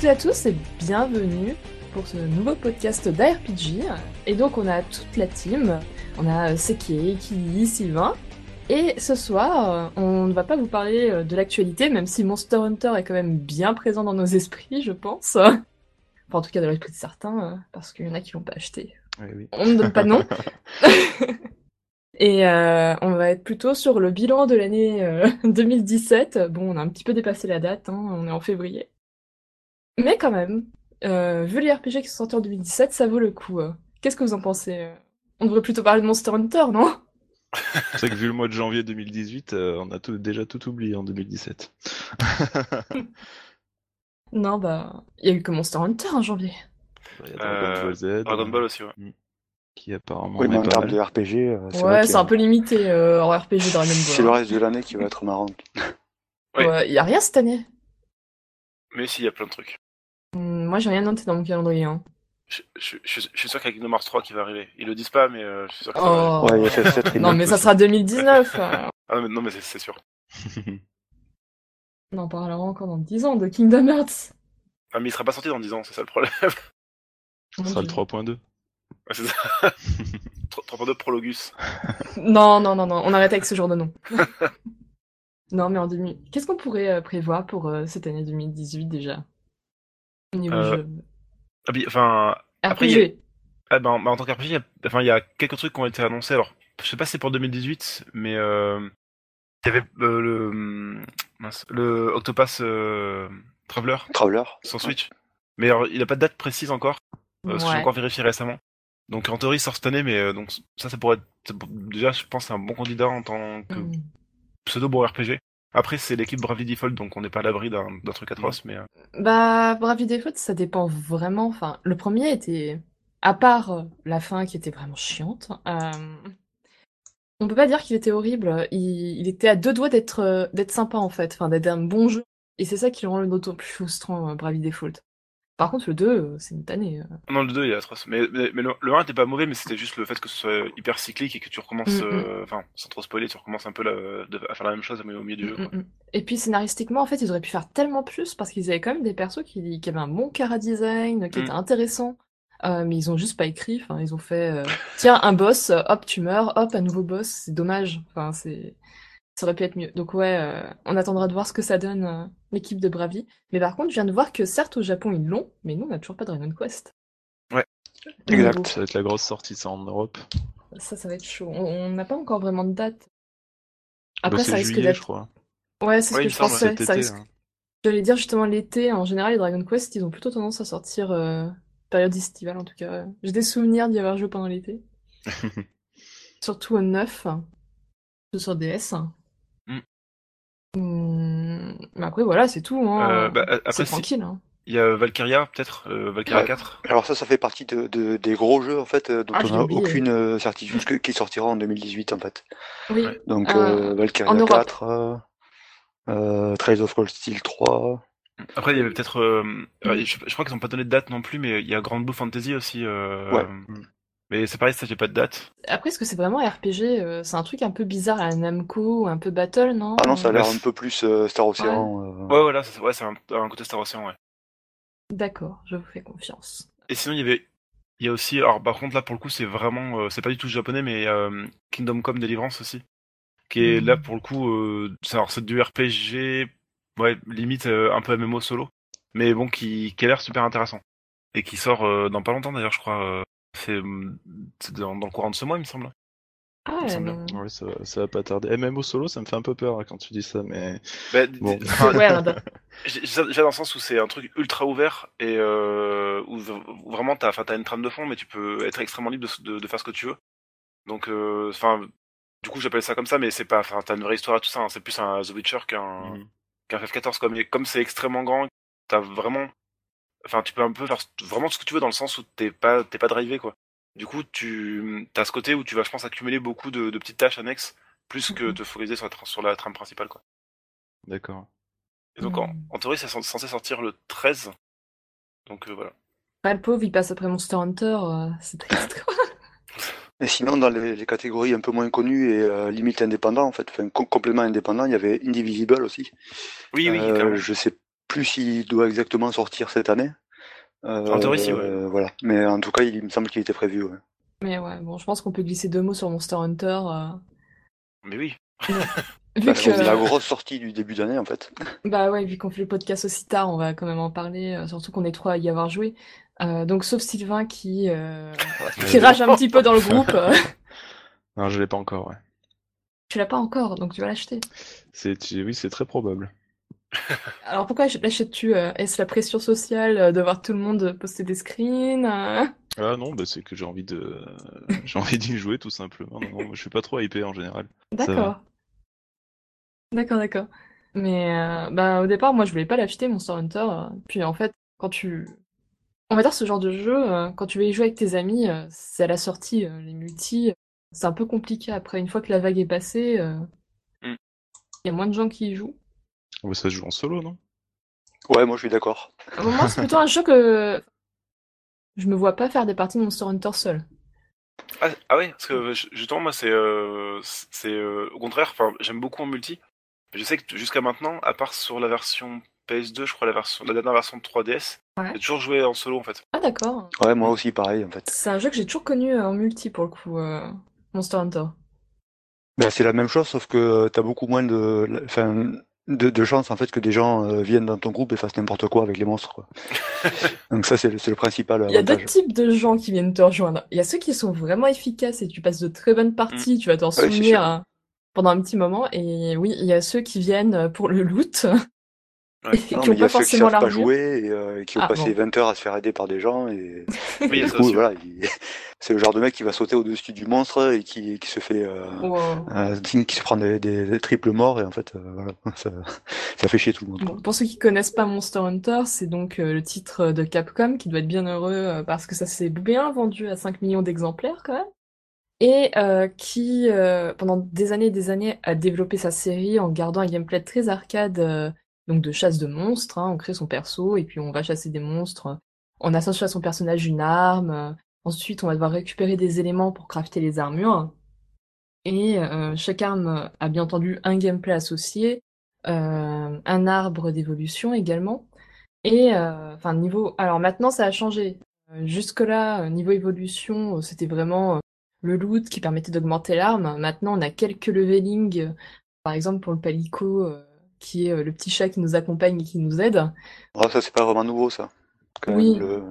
toutes et à tous et bienvenue pour ce nouveau podcast d'ARPG. Et donc on a toute la team, on a Seki, Kili, Sylvain. Et ce soir, euh, on ne va pas vous parler euh, de l'actualité, même si Monster Hunter est quand même bien présent dans nos esprits, je pense. Enfin, en tout cas, dans l'esprit de certains, euh, parce qu'il y en a qui l'ont pas acheté. Oui, oui. On ne donne pas de nom. Et euh, on va être plutôt sur le bilan de l'année euh, 2017. Bon, on a un petit peu dépassé la date, hein, on est en février. Mais quand même, euh, vu les RPG qui sont sortis en 2017, ça vaut le coup. euh. Qu'est-ce que vous en pensez euh? On devrait plutôt parler de Monster Hunter, non? C'est que vu le mois de janvier 2018, euh, on a tout- déjà tout oublié en 2017. Non, bah, il y a eu que Monster Hunter en janvier. Il y a Dragon Euh, Ball Z, Dragon Ball aussi, ouais. qui apparemment Oui, mais en pas termes de RPG, euh, c'est Ouais, c'est a- un peu limité euh, en RPG Dragon c'est le Ball. reste de l'année qui va être marrant. Ouais, il y a rien cette année. Mais si, il y a plein de trucs. Hum, moi, j'ai rien noté dans mon calendrier. Hein. Je, je- je- je suis sûr qu'il y a Kingdom Hearts 3 qui va arriver. Ils le disent pas, mais euh, je suis sûr que ça va arriver. Oh. Ouais, il y a FF7 Non, mais ça sera 2019. euh. Ah non, mais, non, mais c'est sûr. On en parlera encore dans 10 ans de Kingdom Hearts. Ah, mais il sera pas sorti dans 10 ans, c'est ça le problème. Ce sera le Dieu. 3.2. Ouais, c'est ça. 3.2 Prologus. Non, non, non, non, on arrête avec ce genre de nom. Non, mais en 2000... Qu'est-ce qu'on pourrait euh, prévoir pour euh, cette année 2018 déjà? Au niveau Euh, jeu. Ah, enfin, après, RPG. il y a- ah, ben, ben, en tant qu'RPG, il y a, enfin, il y a quelques trucs qui ont été annoncés. Alors, je sais pas si c'est pour 2018, mais euh, il y avait euh, le, mince, le Octopass euh, Traveler Traveler. sur Switch. Mais alors, il a pas de date précise encore. Euh, J'ai Ouais. encore vérifié récemment. Donc en théorie, il sort cette année, mais euh, donc ça, ça pourrait être déjà, je pense, c'est un bon candidat en tant que Hmm. Pseudo bon RPG. Après, c'est l'équipe Bravely Default, donc on n'est pas à l'abri d'un truc atroce, mais euh, Bah, Bravely Default, ça dépend vraiment. Enfin, le premier était, à part euh, la fin qui était vraiment chiante, euh, on peut pas dire qu'il était horrible. Il, il était à deux doigts d'être d'être sympa en fait, enfin d'être un bon jeu. Et c'est ça qui le rend le d'autant plus frustrant, Bravely Default. Par contre, le 2, euh, c'est une tannée. euh. non, le 2 il est atroce. Mais, mais, mais le, le 1 était pas mauvais, mais c'était juste le fait que ce soit hyper cyclique et que tu recommences, Mm, mm. euh, enfin, sans trop spoiler, tu recommences un peu la, de- à faire la même chose mais au milieu du jeu. Mm, quoi. mm. Et puis scénaristiquement, en fait, ils auraient pu faire tellement plus parce qu'ils avaient quand même des persos qui, qui avaient un bon cara design, qui Mm. étaient intéressants. Euh, mais ils ont juste pas écrit. Enfin, ils ont fait euh, tiens un boss, hop tu meurs, hop un nouveau boss. C'est dommage. Enfin, c'est ça aurait pu être mieux. Donc ouais, euh, on attendra de voir ce que ça donne euh, l'équipe de Bravi. Mais par contre, je viens de voir que certes au Japon ils l'ont, mais nous on n'a toujours pas Dragon Quest. Ouais. Au Exact. Ça va être la grosse sortie ça en Europe. Ça, ça va être chaud. On n'a pas encore vraiment de date. Bah, Après, ça risque juillet, je d'être. crois. Ouais, c'est ce Ouais, que je pensais. Ça risque hein. J'allais dire justement l'été, en général les Dragon Quest, ils ont plutôt tendance à sortir euh, période estivale en tout cas. J'ai des souvenirs d'y avoir joué pendant l'été. Surtout au 9, sur DS. Mm. Hum, Mais après voilà, c'est tout. Hein. Euh, bah, après, c'est tranquille. Hein. Il y a Valkyria, peut-être, euh, Valkyria Ouais. 4. Alors ça, ça fait partie de, de- des gros jeux en fait euh, dont Ah, on n'a aucune euh, certitude que- qui sortira en 2018 en fait. Oui. Donc Euh, euh, Valkyria Europe. 4, euh, euh, Trails of Cold Steel 3. Après, il y avait peut-être. euh, euh, je, je crois qu'ils n'ont pas donné de date non plus, mais il y a Grand Blue Fantasy aussi. Euh, Ouais. Mais c'est pareil, ça, j'ai pas de date. Après, est-ce que c'est vraiment RPG euh, C'est un truc un peu bizarre à la Namco, un peu Battle, non? Ah non, ça a l'air un peu plus euh, Star Ocean. euh. Ouais, voilà, c'est ouais, c'est un, un côté Star Ocean, ouais. D'accord, je vous fais confiance. Et sinon, il y avait. Il y a aussi. Alors, par contre, là, pour le coup, c'est vraiment. euh, c'est pas du tout japonais, mais euh, Kingdom Come Deliverance aussi. Qui est Mhm. là, pour le coup. Euh, c'est, alors, c'est du RPG. Ouais, limite euh, un peu MMO solo. Mais bon, qui, qui a l'air super intéressant. Et qui sort euh, dans pas longtemps, d'ailleurs, je crois. Euh, c'est c'est dans, dans le courant de ce mois, il me semble. Ah, me ouais, ça, va- ça va pas tarder. MMO solo, ça me fait un peu peur hein, quand tu dis ça, mais Bah, Bon. bah, J'ai déjà dans le sens où c'est un truc ultra ouvert et euh, où, vraiment t'as, enfin, t'as une trame de fond, mais tu peux être extrêmement libre de, de, de faire ce que tu veux. Donc, euh, enfin, du coup, j'appelle ça comme ça, mais c'est pas, enfin, t'as une vraie histoire et tout ça. hein, c'est plus un The Witcher qu'un qu'un FF14. Comme, et comme c'est extrêmement grand, t'as vraiment, enfin, tu peux un peu faire vraiment ce que tu veux dans le sens où t'es pas, t'es pas drivé quoi. Du coup, tu as ce côté où tu vas, je pense, accumuler beaucoup de, de petites tâches annexes, plus que Mhm. te focaliser sur la, tra- sur la trame principale quoi. d'accord. Et donc, en, Mhm. en théorie, c'est cens- censé sortir le 13. Donc euh, voilà. Ouais, le pauvre, il passe après Monster Hunter, euh, c'est triste. quoi. Et sinon, dans les, les catégories un peu moins connues et euh, limite indépendants, en fait, enfin com- complément indépendant, il y avait Indivisible aussi. Oui, oui, Euh, je sais plus il doit exactement sortir cette année. Euh, En théorie, si, ouais. euh, Voilà. Mais en tout cas, il, il me semble qu'il était prévu. ouais. Mais ouais, bon, je pense qu'on peut glisser deux mots sur Monster Hunter. euh, Mais oui. vu Bah, que, C'est la grosse sortie du début d'année en fait. bah ouais, vu qu'on fait le podcast aussi tard, on va quand même en parler, euh, surtout qu'on est trois à y avoir joué. Euh, donc, sauf Sylvain qui, euh, rage un petit peu dans le groupe. Non, je l'ai pas encore, ouais. tu l'as pas encore, donc tu vas l'acheter. C'est, oui, c'est très probable. Alors pourquoi l'achètes-tu euh, Est-ce la pression sociale euh, de voir tout le monde poster des screens euh? Ah non, bah c'est que j'ai envie de, j'ai envie d'y jouer tout simplement. Non, non, moi, je suis pas trop hypé en général. Ça va. D'accord. D'accord, d'accord. Mais euh, bah, au départ, moi, je voulais pas l'acheter, Monster Hunter. Puis en fait, quand tu... On va dire ce genre de jeu, quand tu veux y jouer avec tes amis, c'est à la sortie, les multi, c'est un peu compliqué après. Une fois que la vague est passée, euh, il Mm. y a moins de gens qui y jouent. Ouais, ça se joue en solo, non? Ouais, moi je suis d'accord. Un moment, c'est plutôt un jeu que je me vois pas faire des parties de Monster Hunter seul. Ah, ah ouais, parce que ju- justement, moi, c'est. euh, c'est euh, au contraire, enfin, j'aime beaucoup en multi. Mais je sais que jusqu'à maintenant, à part sur la version PS2, je crois, la, version, la dernière version de 3DS, Ouais. j'ai toujours joué en solo en fait. Ah d'accord. Ouais, moi aussi pareil en fait. C'est un jeu que j'ai toujours connu euh, en multi pour le coup, euh, Monster Hunter. Ben, c'est la même chose, sauf que t'as beaucoup moins de, enfin, de, de chances en fait que des gens euh, viennent dans ton groupe et fassent n'importe quoi avec les monstres. Quoi. Donc ça c'est le, c'est le principal Il y a deux types de gens qui viennent te rejoindre. Il y a ceux qui sont vraiment efficaces et tu passes de très bonnes parties, tu vas t'en souvenir hein, pendant un petit moment. Et oui, il y a ceux qui viennent pour le loot Ouais. Non, mais il y a ceux qui savent pas jouer et, euh, et qui ont Ah, passé bon. 20 heures à se faire aider par des gens et Oui, du coup voilà, il- c'est le genre de mec qui va sauter au-dessus du monstre et qui, qui se fait euh, Wow. euh, qui se prend des, des- des triples morts et en fait euh, voilà, ça, ça fait chier tout le monde. Bon, pour ceux qui connaissent pas Monster Hunter, c'est donc euh, le titre de Capcom qui doit être bien heureux euh, parce que ça s'est bien vendu à 5 millions d'exemplaires quand même. Et euh, qui, euh, pendant des années et des années, a développé sa série en gardant un gameplay très arcade, euh, de chasse de monstres. hein. on crée son perso et puis on va chasser des monstres. On associe à son personnage une arme. ensuite, on va devoir récupérer des éléments pour crafter les armures. Et euh, chaque arme a bien entendu un gameplay associé euh, un arbre d'évolution également. Et euh, enfin niveau, alors maintenant ça a changé. Jusque-là, euh, niveau évolution, c'était vraiment le loot qui permettait d'augmenter l'arme. Maintenant, on a quelques leveling, euh, par exemple pour le palico, qui est euh, le petit chat qui nous accompagne et qui nous aide. Ah, ça c'est pas vraiment nouveau ça. Quand Oui. même, le-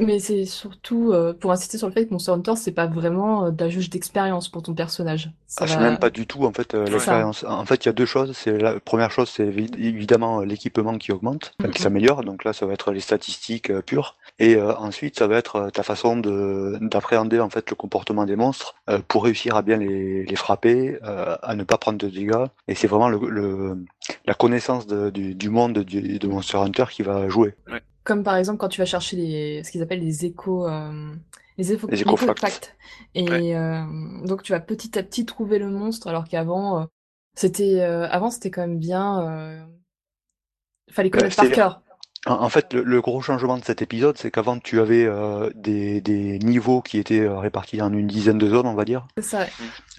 Mais c'est surtout euh, pour insister sur le fait que Monster Hunter, c'est pas vraiment euh, de la jauge d'expérience pour ton personnage. Ça Ah, c'est va- même pas du tout en fait euh, Ouais. l'expérience. En fait, il y a deux choses. C'est la première chose, c'est évi- évidemment euh, l'équipement qui augmente, enfin, qui Mhm. s'améliore. Donc là, ça va être les statistiques euh, pures. Et euh, ensuite, ça va être euh, ta façon de d'appréhender en fait le comportement des monstres euh, pour réussir à bien les, les frapper, euh, à ne pas prendre de dégâts. Et c'est vraiment le, le- la connaissance de- du, du monde du- de Monster Hunter qui va jouer. Comme par exemple quand tu vas chercher les, ce qu'ils appellent les échos, euh, les, écho- Les. Et euh, donc tu vas petit à petit trouver le monstre, alors qu'avant, euh, c'était, euh, avant c'était quand même bien, euh, fallait connaître par c'est- cœur. En, fait, le, le gros changement de cet épisode, c'est qu'avant, tu avais euh, des, des niveaux qui étaient répartis en une dizaine de zones, on va dire. C'est ça. ouais.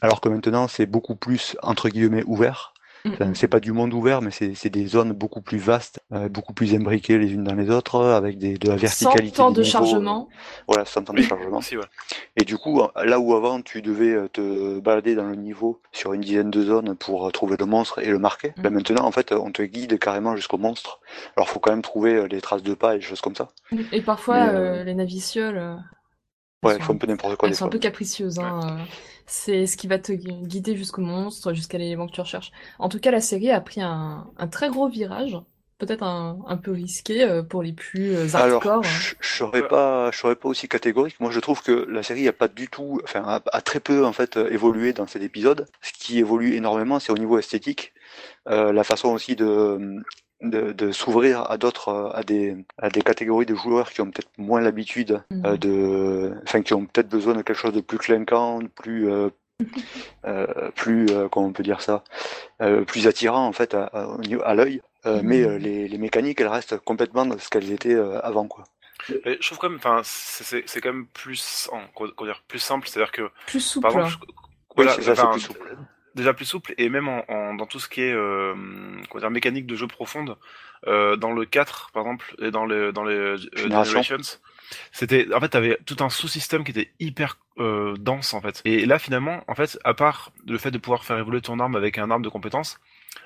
Alors que maintenant, c'est beaucoup plus, entre guillemets, ouvert. Enfin, Mhm. c'est pas du monde ouvert, mais c'est des zones beaucoup plus vastes, euh, beaucoup plus imbriquées les unes dans les autres, avec des, de la Sans verticalité. temps des de chargement. Voilà, sans temps de chargement. Aussi, ouais. Et du coup, là où avant, tu devais euh, te balader dans le niveau sur une dizaine de zones pour euh, trouver le monstre et le marquer, Mhm. là maintenant, en fait, on te guide carrément jusqu'au monstre. Alors, faut quand même trouver les traces de pas et des choses comme ça. Et parfois, Mais, euh, euh, les navicioles, euh, Ouais, elles il sont faut un peu n'importe quoi Elles des sont un peu capricieuses, hein. euh, C'est ce qui va te gu- guider jusqu'au monstre, jusqu'à l'élément que tu recherches. En tout cas, la série a pris un, un très gros virage, peut-être un, un peu risqué euh, pour les plus euh, hardcore. Alors, je je serais pas, je serais pas aussi catégorique. Moi, je trouve que la série a pas du tout, enfin, a, a très peu en fait évolué dans cet épisode. Ce qui évolue énormément, c'est au niveau esthétique, Euh, la façon aussi de de, de s'ouvrir à d'autres, euh, à des à des catégories de joueurs qui ont peut-être moins l'habitude Mhm. euh, de, enfin, qui ont peut-être besoin de quelque chose de plus clinquant, de plus euh, euh, plus, euh, comment on peut dire ça, euh, plus attirant en fait à, à, à l'œil. Euh, Mhm. Mais euh, les, les mécaniques, elles restent complètement dans ce qu'elles étaient euh, avant, quoi. Je trouve quand même, enfin, c'est- c'est c'est quand même plus, en- comment dire, plus simple, c'est-à-dire que, Plus souple. par exemple, je- Oui, voilà, c'est ça, c'est plus souple. Déjà plus souple et même en, en- dans tout ce qui est euh, dire, mécanique de jeu profonde euh, dans le 4 par exemple et dans les dans les euh, Génération. Generations c'était en fait t'avais tout un sous-système qui était hyper euh, dense en fait et là finalement en fait à part le fait de pouvoir faire évoluer ton arme avec un arme de compétence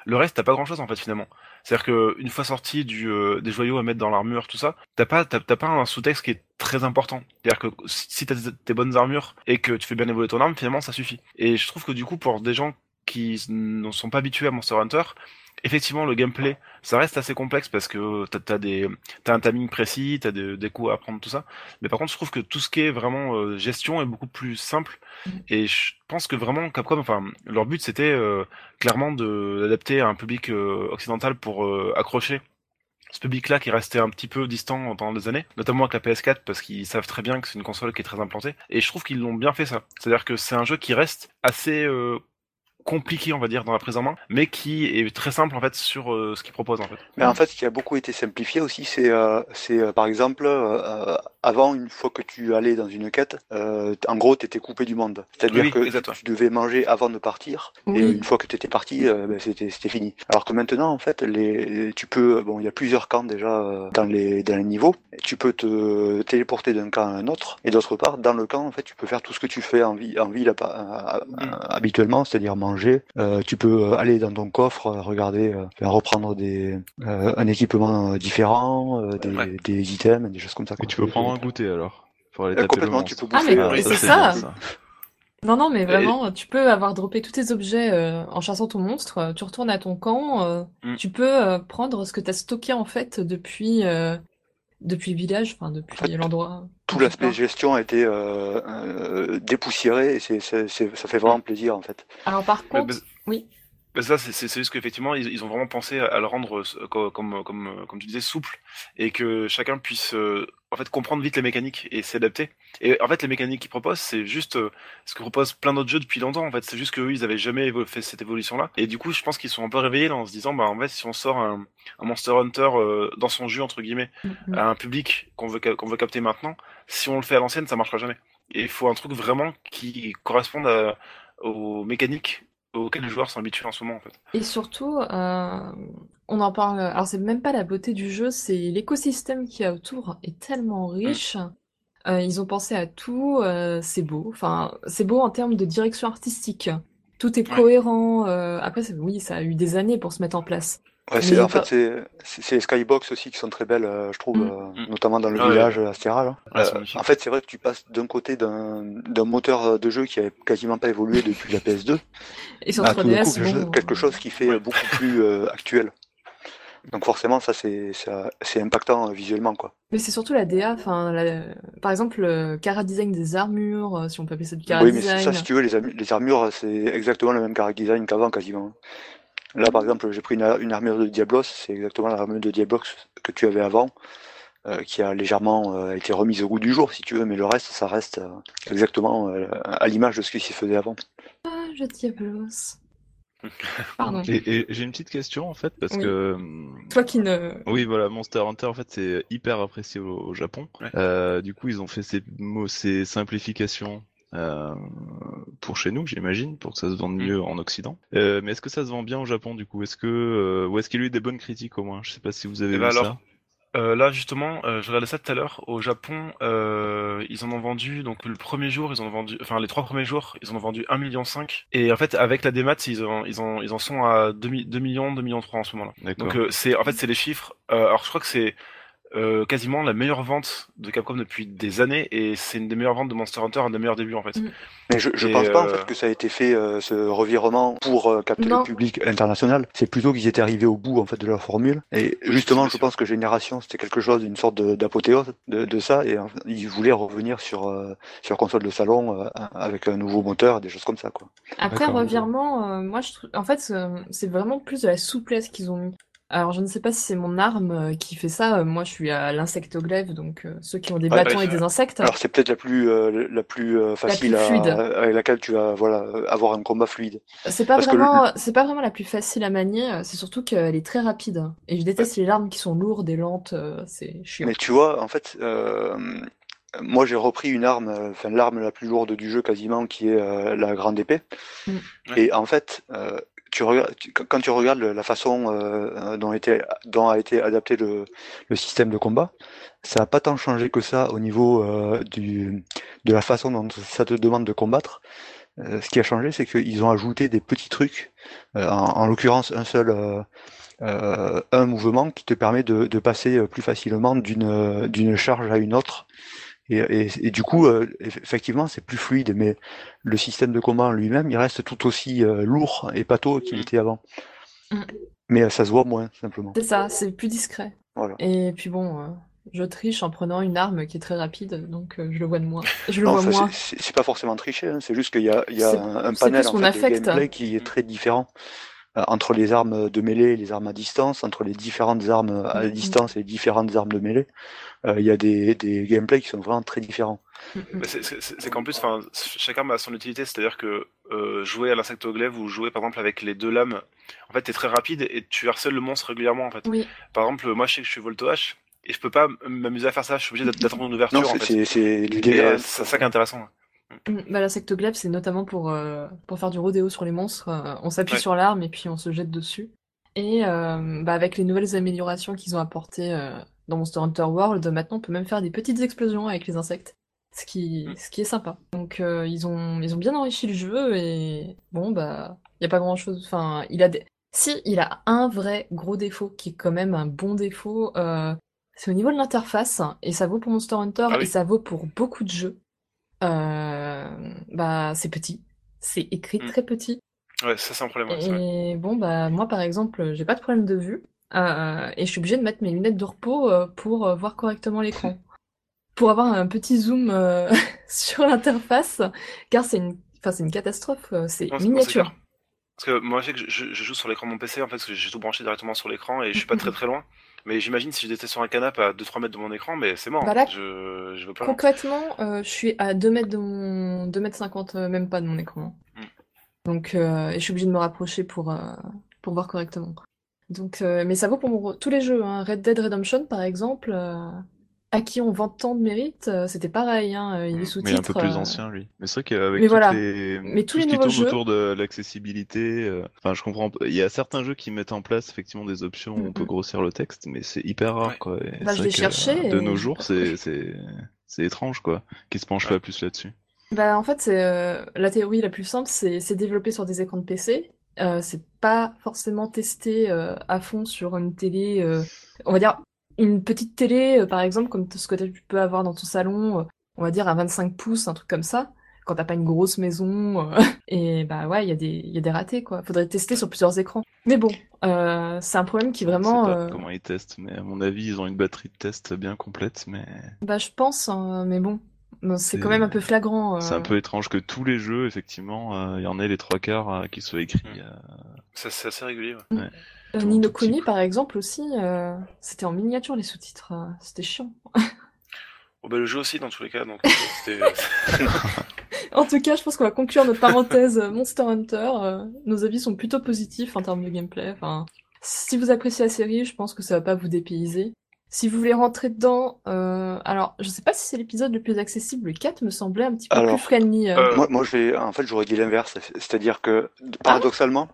le reste t'as pas grand chose en fait finalement. C'est à dire que une fois sorti du euh, des joyaux à mettre dans l'armure tout ça t'as pas t'as t'as pas un sous-texte qui est très important. C'est à dire que si t'as tes bonnes armures et que tu fais bien évoluer ton arme finalement ça suffit. Et je trouve que du coup pour des gens qui ne sont pas habitués à Monster Hunter effectivement le gameplay ça reste assez complexe parce que t'as t'as des t'as un timing précis t'as des, des coups à apprendre tout ça mais par contre je trouve que tout ce qui est vraiment euh, gestion est beaucoup plus simple Mhm. et je pense que vraiment Capcom enfin leur but c'était euh, clairement de à un public euh, occidental pour euh, accrocher ce public-là qui restait un petit peu distant pendant des années, notamment avec la PS4 parce qu'ils savent très bien que c'est une console qui est très implantée. Et je trouve qu'ils l'ont bien fait ça. C'est-à-dire que c'est un jeu qui reste assez euh, compliqué, on va dire, dans la prise en main, mais qui est très simple en fait sur euh, ce qu'il propose en fait. Mais en fait, ce qui a beaucoup été simplifié aussi, c'est euh, c'est, euh, par exemple, euh, avant, une fois que tu allais dans une quête, euh, en gros, tu étais coupé du monde. C'est-à-dire Oui, que tu devais manger avant de partir, et une fois que tu étais parti, euh, ben, c'était c'était fini. Alors que maintenant, en fait, les, tu peux, bon, il y a plusieurs camps déjà dans les, dans les niveaux, et tu peux te téléporter d'un camp à un autre, et d'autre part, dans le camp, en fait, tu peux faire tout ce que tu fais en, vie, en ville à- à- à- habituellement, c'est-à-dire manger. Euh, tu peux euh, aller dans ton coffre, euh, regarder, euh, reprendre des, euh, un équipement différent, euh, des, Ouais. des items, des choses comme ça. Et quoi. tu peux prendre un goûter alors pour aller taper le complètement, tu monstre. peux Ah, bouffer. mais euh, oui, c'est ça. Non, non, mais vraiment, tu peux avoir droppé tous tes objets euh, en chassant ton monstre, tu retournes à ton camp, euh, Mm. tu peux euh, prendre ce que tu as stocké en fait depuis, euh, depuis le village, enfin depuis En fait, l'endroit. tout l'aspect gestion a été euh, euh, dépoussiéré et c'est, c'est, c'est- ça fait vraiment plaisir en fait. Alors par contre, oui. Mais ça, c'est juste qu'effectivement, ils, ils ont vraiment pensé à, le rendre euh, co- comme, comme, comme, tu disais, souple et que chacun puisse euh, en fait comprendre vite les mécaniques et s'adapter. Et en fait, les mécaniques qu'ils proposent, c'est juste euh, ce que proposent plein d'autres jeux depuis longtemps. En fait, c'est juste qu'eux, ils avaient jamais fait cette évolution-là. Et du coup, je pense qu'ils sont un peu réveillés là, en se disant, bah en fait, si on sort un, un Monster Hunter euh, dans son jus entre guillemets Mhm. à un public qu'on veut qu'on veut capter maintenant, si on le fait à l'ancienne, ça marchera jamais. Et il faut un truc vraiment qui corresponde à- aux mécaniques auxquelles les joueurs sont habitués en ce moment en fait. Et surtout, euh, on en parle. Alors, c'est même pas la beauté du jeu, c'est l'écosystème qu'il y a autour est tellement riche. Euh, ils ont pensé à tout, euh, c'est beau. Enfin, c'est beau en termes de direction artistique. Tout est Ouais. cohérent. Après, oui, ça a eu des années pour se mettre en place. Ouais, c'est, en pas- fait, c'est, c'est c'est les skybox aussi qui sont très belles, euh, je trouve, Mm. euh, Mm. notamment dans le Ah ouais. village Astéral. Ouais, c'est Euh, en fait, c'est vrai que tu passes d'un côté d'un, d'un moteur de jeu qui avait quasiment pas évolué depuis la PS2 Et sur à tout d'un 3DS, coup quelque, chose, bon, quelque chose qui fait Ouais. beaucoup plus euh, actuel. Donc forcément, ça c'est, ça- c'est impactant euh, visuellement quoi. Mais c'est surtout la DA, enfin, la- par exemple, le cara design des armures, euh, si on peut appeler ça du cara Oui, mais design. ça, si tu veux, les, armu- les armures, c'est exactement le même character design qu'avant quasiment. Là, par exemple, j'ai pris une, une armure de Diablos, c'est exactement l'armure de Diablos que tu avais avant, euh, qui a légèrement euh, été remise au goût du jour, si tu veux, mais le reste, ça reste euh, exactement euh, à l'image de ce qui s'y faisait avant. Ah, je Diablos. Pardon. Et, et j'ai une petite question en fait parce Oui. que Toi qui ne. oui voilà Monster Hunter en fait c'est hyper apprécié au, au Japon. Ouais. Euh, du coup ils ont fait ces mots ces simplifications euh, pour chez nous j'imagine pour que ça se vende Mm. mieux en Occident. Euh, mais est-ce que ça se vend bien au Japon du coup? Est-ce que euh, ou est-ce qu'il y a eu des bonnes critiques au moins? Je sais pas si vous avez Eh vu ben ça. alors, là justement, je regardais ça tout à l'heure. Au Japon, ils en ont vendu donc le premier jour, ils en ont vendu, enfin les trois premiers jours, ils en ont vendu 1,5 million. Et en fait, avec la démat, ils en, ils en, ils en sont à 2, mi- 2 millions, 2 millions 3 en ce moment-là. Donc c'est, en fait, c'est les chiffres. Alors je crois que c'est euh, quasiment la meilleure vente de Capcom depuis des années, et c'est une des meilleures ventes de Monster Hunter, un des meilleurs débuts en fait. Mm. Mais je, je Et, pense pas en euh, fait que ça a été fait euh, ce revirement pour euh, capter Non. le public international. C'est plutôt qu'ils étaient arrivés au bout en fait de leur formule. Et justement, je pense que Génération c'était quelque chose, une sorte d'apothéose de, de ça. Et ils voulaient revenir sur euh, sur console de salon euh, avec un nouveau moteur, des choses comme ça quoi. Après, revirement, euh, moi, je trouve, en fait, euh, c'est vraiment plus de la souplesse qu'ils ont mis. Alors, je ne sais pas si c'est mon arme euh, qui fait ça. Euh, Moi, je suis à l'insectoglaive, donc euh, ceux qui ont des Ouais, bâtons ouais, et des insectes. Alors c'est peut-être la plus euh, la plus euh, facile plus fluide. à, avec laquelle tu vas voilà avoir un combat fluide. C'est pas parce que vraiment, c'est pas vraiment la plus facile à manier. euh, C'est surtout qu'elle est très rapide. Et je déteste les armes qui sont lourdes et lentes. euh, C'est chiant. Mais tu vois, en fait, euh, moi j'ai repris une arme, euh, enfin l'arme la plus lourde du jeu quasiment, qui est euh, la grande épée. Mm. Et en fait, euh, quand tu regardes la façon euh, dont, était, dont a été adapté le, système de combat, ça n'a pas tant changé que ça au niveau euh, du, de la façon dont ça te demande de combattre. Euh, ce qui a changé, c'est qu'ils ont ajouté des petits trucs, euh, en, en l'occurrence un seul, euh, euh, un mouvement qui te permet de, de passer euh, plus facilement d'une charge à une autre. Et, et, et du coup, euh, eff- effectivement, c'est plus fluide, mais le système de combat lui-même, il reste tout aussi euh, lourd et pâteau qu'il Mm. était avant. Mm. Mais euh, ça se voit moins, simplement. C'est ça, c'est plus discret. Voilà. Et puis bon, je triche en prenant une arme qui est très rapide, donc je le vois de moins. Je le Non, vois moins. c'est- pas forcément tricher, hein, c'est juste qu'il y a, il y a C'est- un, un panel en fait, de gameplay qui est très différent euh, entre les armes de mêlée et les armes à distance, entre les différentes armes à Mhm. distance et les différentes armes de mêlée. Euh, Il y a des, des gameplays qui sont vraiment très différents. C'est- qu'en plus, arme a son utilité, c'est-à-dire que euh, jouer à l'insecte au glaive ou jouer par exemple avec les deux lames, en fait, t'es très rapide et tu harcèles le monstre régulièrement en fait. Oui, Par exemple, moi je sais que je suis Volto H et je peux pas m'amuser à faire ça, je suis obligé d'att- d'attendre une ouverture Non, en c'est- euh, c'est ça qui est intéressant. Mm, bah, la secte glaive, c'est notamment pour, euh, pour faire du rodéo sur les monstres. on s'appuie Ouais. sur l'arme et puis on se jette dessus. Et euh, bah, avec les nouvelles améliorations qu'ils ont apportées euh, dans Monster Hunter World, maintenant on peut même faire des petites explosions avec les insectes. Ce qui, Mm. ce qui est sympa. Donc euh, ils ont, ils ont bien enrichi le jeu et bon bah il y a pas grand chose. Enfin il a des... si il a un vrai gros défaut qui est quand même un bon défaut, euh, c'est au niveau de l'interface et ça vaut pour Monster Hunter Ah oui. et ça vaut pour beaucoup de jeux. Euh, bah c'est petit, c'est écrit Mm. très petit. Ouais, ça c'est un problème. ouais. Et bon, bah, moi, par exemple, j'ai pas de problème de vue, euh, et je suis obligée de mettre mes lunettes de repos euh, pour euh, voir correctement l'écran. Pour avoir un petit zoom sur l'interface, car c'est une, enfin, c'est une catastrophe, c'est miniature. Parce que moi, je je, joue sur l'écran de mon PC, en fait, parce que j'ai tout branché directement sur l'écran et je suis pas très très loin. Mais j'imagine si j'étais sur un canapé à 2-3 mètres de mon écran, mais c'est mort. Bah là, je, je veux pas. loin. Concrètement, je suis à 2 mètres de mon, 2 mètres 50, euh, même pas de mon écran. Mm. Donc, et je suis obligée de me rapprocher pour, pour voir correctement. Donc, euh, mais ça vaut pour tous les jeux, hein. Red Dead Redemption, par exemple, euh, à qui on vend tant de mérite, euh, c'était pareil, hein. Il y a des Mais est un peu plus euh, ancien, lui. Mais c'est vrai qu'avec Mais voilà. les... Mais tous tout les ce qui nouveaux tourne jeux- autour de l'accessibilité, euh, enfin, je comprends. Il y a certains jeux qui mettent en place effectivement des options où on peut grossir le texte, mais c'est hyper rare, Ouais. quoi. Et Bah, je cherché euh, De et nos jours, c'est c'est c'est étrange, quoi. Qui se penche Ouais. pas plus là-dessus. Bah, en fait, c'est euh, la théorie la plus simple, c'est c'est développé sur des écrans de PC. Euh, c'est pas forcément testé euh, à fond sur une télé, euh, on va dire une petite télé, par exemple, comme ce que tu peux avoir dans ton salon, on va dire à 25 pouces, un truc comme ça, quand t'as pas une grosse maison. et bah ouais, il y, a des- y a des ratés, quoi. Faudrait tester sur plusieurs écrans. Mais bon, c'est un problème qui Je sais vraiment... pas comment ils testent, mais à mon avis, ils ont une batterie de test bien complète, mais Bah je pense, hein, mais Bon, c'est C'est- quand même un peu flagrant. c'est euh. un peu étrange que tous les jeux, effectivement, euh, il y en ait les trois quarts euh, qui soient écrits. Mm. euh, Ça, C'est assez régulier. ouais. Euh, tout- Nino Kuni, par exemple, aussi, euh, c'était en miniature les sous-titres. euh, C'était chiant. Bah, le jeu aussi, dans tous les cas. Donc. En tout cas, je pense qu'on va conclure notre parenthèse Monster Hunter. euh, nos avis sont plutôt positifs en termes de gameplay. Enfin, si vous appréciez la série, je pense que ça va pas vous dépayser. Si vous voulez rentrer dedans, euh, alors je sais pas si c'est l'épisode le plus accessible. Le 4 me semblait un petit peu Alors, plus friendly. euh. euh, Moi, moi, je vais, en fait, j'aurais dit l'inverse, c'est-à-dire que paradoxalement,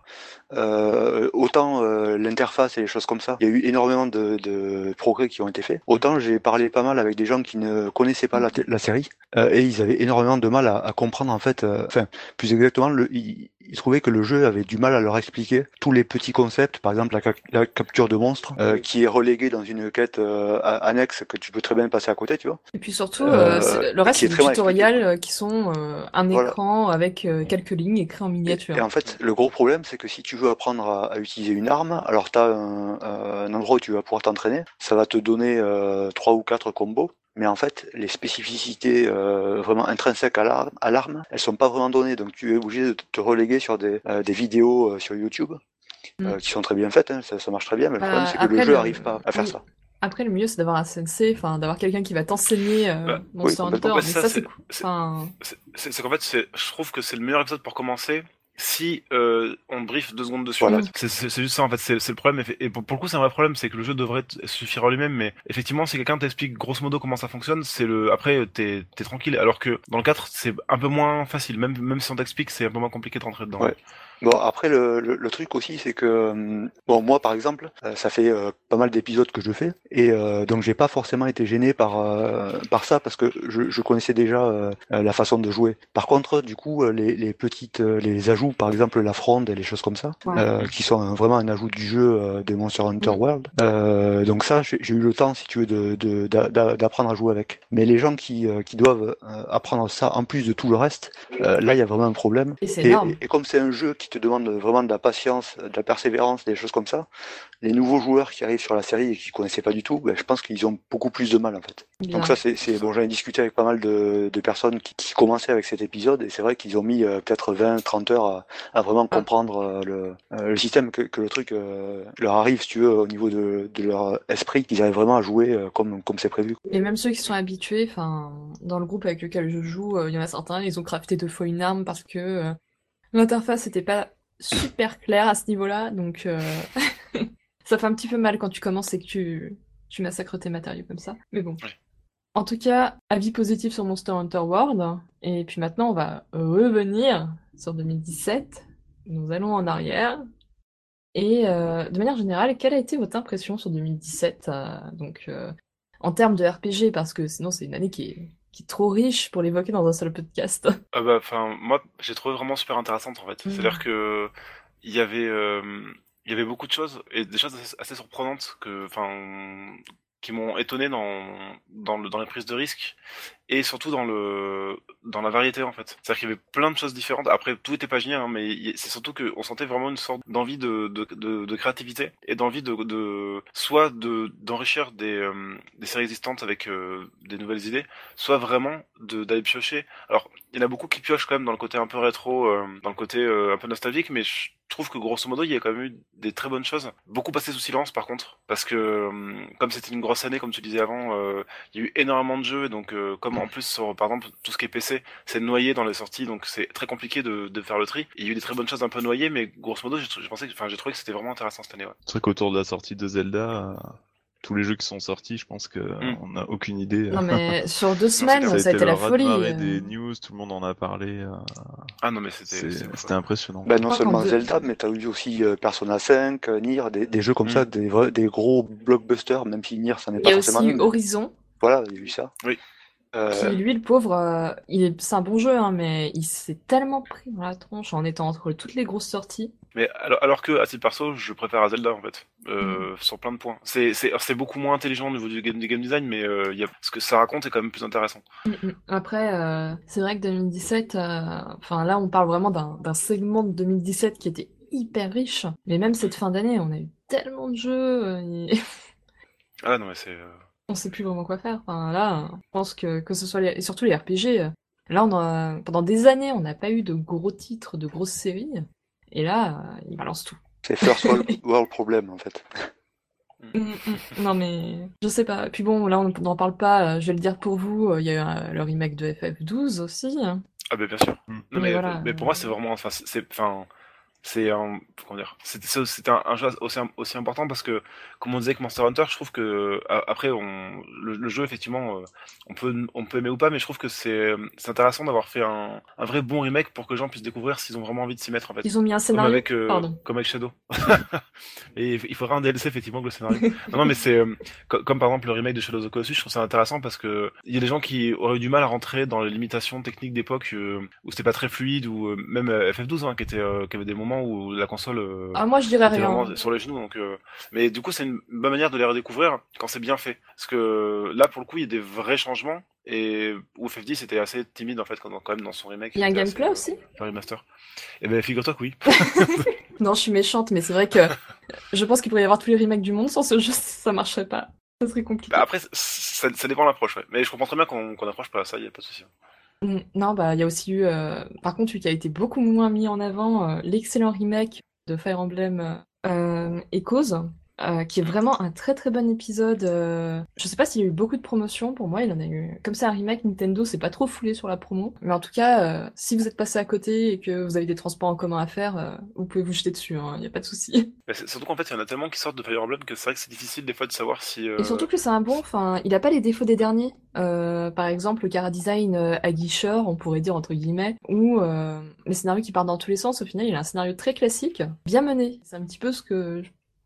euh, autant euh, l'interface et les choses comme ça, il y a eu énormément de, de progrès qui ont été faits. Autant j'ai parlé pas mal avec des gens qui ne connaissaient pas la, série euh, et ils avaient énormément de mal à, à comprendre en fait. euh, Enfin, plus exactement, le, ils, ils trouvaient que le jeu avait du mal à leur expliquer tous les petits concepts, par exemple la, la capture de monstres, euh, qui est reléguée dans une quête euh, annexe que tu peux très bien passer à côté, tu vois. Et puis surtout, le reste c'est des tutoriels qui sont euh, un Voilà. écran avec quelques lignes écrites en Et, miniature. et en fait, le gros problème, c'est que si tu veux apprendre à, à utiliser une arme, alors tu as un, euh, un endroit où tu vas pouvoir t'entraîner, ça va te donner euh, trois ou quatre combos, mais en fait, les spécificités euh, vraiment intrinsèques à l'arme, à l'arme, elles sont pas vraiment données, donc tu es obligé de te reléguer sur des, euh, des vidéos euh, sur YouTube. euh, Mm. qui sont très bien faites, hein, ça, ça marche très bien, mais le Bah, problème c'est que le jeu le- arrive pas à faire oui. ça. Après, le mieux, c'est d'avoir un sensei, enfin, d'avoir quelqu'un qui va t'enseigner euh, Bah, Monster oui, Hunter, complètement. mais ça, ça, c'est cool. c'est- Enfin, C'est c'est qu'en fait, je trouve que c'est le meilleur épisode pour commencer. Si euh, on brief deux secondes dessus. Voilà. en fait. C'est- juste ça en fait, c'est le problème. Et pour, pour le coup, c'est un vrai problème, c'est que le jeu devrait suffire à lui-même. Mais effectivement, si quelqu'un t'explique grosso modo comment ça fonctionne, c'est le après t'es es tranquille. Alors que dans le 4, c'est un peu moins facile. Même même si on t'explique, c'est un peu moins compliqué de rentrer dedans. Ouais. Bon, après, le, le, le truc aussi, c'est que, hum, bon, moi, par exemple, euh, ça fait euh, pas mal d'épisodes que je fais, et euh, donc j'ai pas forcément été gêné par, euh, par ça, parce que je, je connaissais déjà euh, euh, la façon de jouer. Par contre, du coup, euh, les, les petites, euh, les ajouts, par exemple, la fronde et les choses comme ça, Ouais. euh, qui sont un- vraiment un ajout du jeu euh, de Monster Hunter. World. Euh, donc ça, j'ai eu le temps, si tu veux, de de- d'a- d'a- d'apprendre à jouer avec. Mais les gens qui, euh, qui doivent euh, apprendre ça en plus de tout le reste, euh, là, il y a vraiment un problème. Et Et, et comme c'est un jeu qui te demande vraiment de la patience, de la persévérance, des choses comme ça, les nouveaux joueurs qui arrivent sur la série et qui connaissaient pas du tout, ben, je pense qu'ils ont beaucoup plus de mal en fait. Bien. Donc ça, c'est, bon, j'en ai discuté avec pas mal de, de personnes qui, qui commençaient avec cet épisode et c'est vrai qu'ils ont mis euh, peut-être 20, 30 heures à, à vraiment Ah. comprendre euh, le, euh, le système, que, que le truc euh, leur arrive, si tu veux, au niveau de, de leur esprit, qu'ils arrivent vraiment à jouer comme, comme c'est prévu. Et même ceux qui sont habitués, enfin, dans le groupe avec lequel je joue, il y en a certains, ils ont crafté deux fois une arme parce que l'interface n'était pas super claire à ce niveau-là, donc euh, ça fait un petit peu mal quand tu commences et que tu, tu massacres tes matériaux comme ça. Mais bon. En tout cas, avis positif sur Monster Hunter World. Et puis maintenant, on va revenir sur 2017. Nous allons en arrière. Et euh, de manière générale, quelle a été votre impression sur 2017 euh, Donc, euh, en termes de RPG, parce que sinon c'est une année qui est, qui est trop riche pour l'évoquer dans un seul podcast. Ah bah, enfin, moi, j'ai trouvé vraiment super intéressante en fait. Mm. C'est-à-dire que il y avait, euh, il y avait beaucoup de choses et des choses assez, assez surprenantes que, enfin, qui m'ont étonné dans dans le dans les prises de risques et surtout dans le dans la variété en fait. C'est-à-dire qu'il y avait plein de choses différentes. Après, tout était pas génial, hein, mais c'est surtout que on sentait vraiment une sorte d'envie de, de, de, créativité et d'envie de, de soit de d'enrichir des euh, des séries existantes avec euh, des nouvelles idées, soit vraiment d'aller piocher. Alors, il y en a beaucoup qui piochent quand même dans le côté un peu rétro, euh, dans le côté un peu nostalgique, mais je trouve que grosso modo, il y a quand même eu des très bonnes choses. Beaucoup passé sous silence par contre, parce que comme c'était une grosse année, comme tu disais avant, il y a eu énormément de jeux, et donc euh, comme en plus sur par exemple tout ce qui est PC, c'est noyé dans les sorties, donc c'est très compliqué de, de faire le tri. Il y a eu des très bonnes choses un peu noyées, mais grosso modo, j'ai j'ai pensé, que- enfin j'ai trouvé que c'était vraiment intéressant cette année. Ouais. C'est vrai qu'autour de la sortie de Zelda, euh, tous les jeux qui sont sortis, je pense que euh, Mm. on n'a aucune idée. non mais sur deux semaines, ça a été le la folie. euh. des news, tout le monde en a parlé. euh, Ah non mais c'était impressionnant. Ben, non seulement Zelda, mais t'as eu aussi euh, Persona 5, euh, Nier, des, des jeux comme Mm. ça, des, vrais- des gros blockbusters, même si Nier, ça n'est Il pas y a forcément aussi un, eu mais Horizon, Voilà, il y a eu ça. Oui. Euh, qui lui, le pauvre, euh, il c'est un bon jeu, hein, mais il s'est tellement pris dans la tronche en étant entre toutes les grosses sorties. Mais alors, alors que, à titre perso, je préfère à Zelda en fait, Mm. euh, sur plein de points. C'est c'est c'est beaucoup moins intelligent au niveau du game, du game design, mais euh, il y a, ce que ça raconte est quand même plus intéressant. Mm, mm. Après, euh, c'est vrai que 2017, euh, enfin là, on parle vraiment d'un d'un segment de 2017 qui était hyper riche. Mais même cette fin d'année, on a eu tellement de jeux, et Ah non mais c'est on sait plus vraiment quoi faire. Enfin là, je pense que que ce soit les... et surtout les RPG, là, on a... pendant des années, on n'a pas eu de gros titres, de grosses séries. Et là, euh, ils balancent tout. c'est First World, World Problem, en fait. Mm, mm. Non mais je sais pas. Puis bon, là on n'en parle pas. euh, Je vais le dire pour vous. euh, Il y a eu le remake de FF12 aussi. ah ben bien sûr. Mm. Non Mais mais, voilà, mais pour moi c'est vraiment, enfin c'est, c'est- enfin c'est un, comment dire, c'était un, un jeu aussi aussi important parce que comme on disait avec Monster Hunter, je trouve que après on le, le jeu effectivement euh, on peut on peut aimer ou pas, mais je trouve que c'est intéressant d'avoir fait un, un vrai bon remake pour que les gens puissent découvrir s'ils ont vraiment envie de s'y mettre en fait. Ils ont mis un Comme scénario. avec, euh, Pardon. comme avec Shadow. Et il faudra un DLC effectivement avec le scénario. non, non, mais c'est euh, co- comme par exemple le remake de Shadow of the Colossus, je trouve ça intéressant parce que il y a des gens qui auraient eu du mal à rentrer dans les limitations techniques d'époque euh, où c'était pas très fluide ou même euh, FF12 hein, qui était euh, qui avait des moments où la console Ah moi je dirais rien. sur les genoux donc mais du coup c'est une bonne manière de les redécouvrir quand c'est bien fait parce que là pour le coup il y a des vrais changements et où FF10 était assez timide en fait quand, quand même dans son remake Il y a un C'était gameplay assez, aussi. euh, remaster et ben figure-toi que oui Non, je suis méchante, mais c'est vrai que je pense qu'il pourrait y avoir tous les remakes du monde sans ce jeu, ça marcherait pas. Ça serait compliqué. Bah après, ça, ça dépend de l'approche, ouais. Mais je comprends très bien qu'on approche pas ça, y a pas de souci. Mm, Non, bah il y a aussi eu, euh, par contre, qui a été beaucoup moins mis en avant, euh, l'excellent remake de Fire Emblem euh, Echoes, euh, qui est vraiment un très très bon épisode. euh, Je sais pas s'il y a eu beaucoup de promotions, pour moi il en a eu. Comme c'est un remake, Nintendo s'est pas trop foulé sur la promo. Mais en tout cas, euh, si vous êtes passé à côté et que vous avez des transports en commun à faire, euh, vous pouvez vous jeter dessus, il y a pas de souci. C'est- surtout qu'en fait, il y en a tellement qui sortent de Fire Emblem que c'est vrai que c'est difficile des fois de savoir si. Et surtout que c'est un bon, enfin, il a pas les défauts des derniers. Par exemple, le Cara Design euh, aguicheur, on pourrait dire entre guillemets, ou les scénarios qui partent dans tous les sens, au final, il a un scénario très classique, bien mené. C'est un petit peu ce que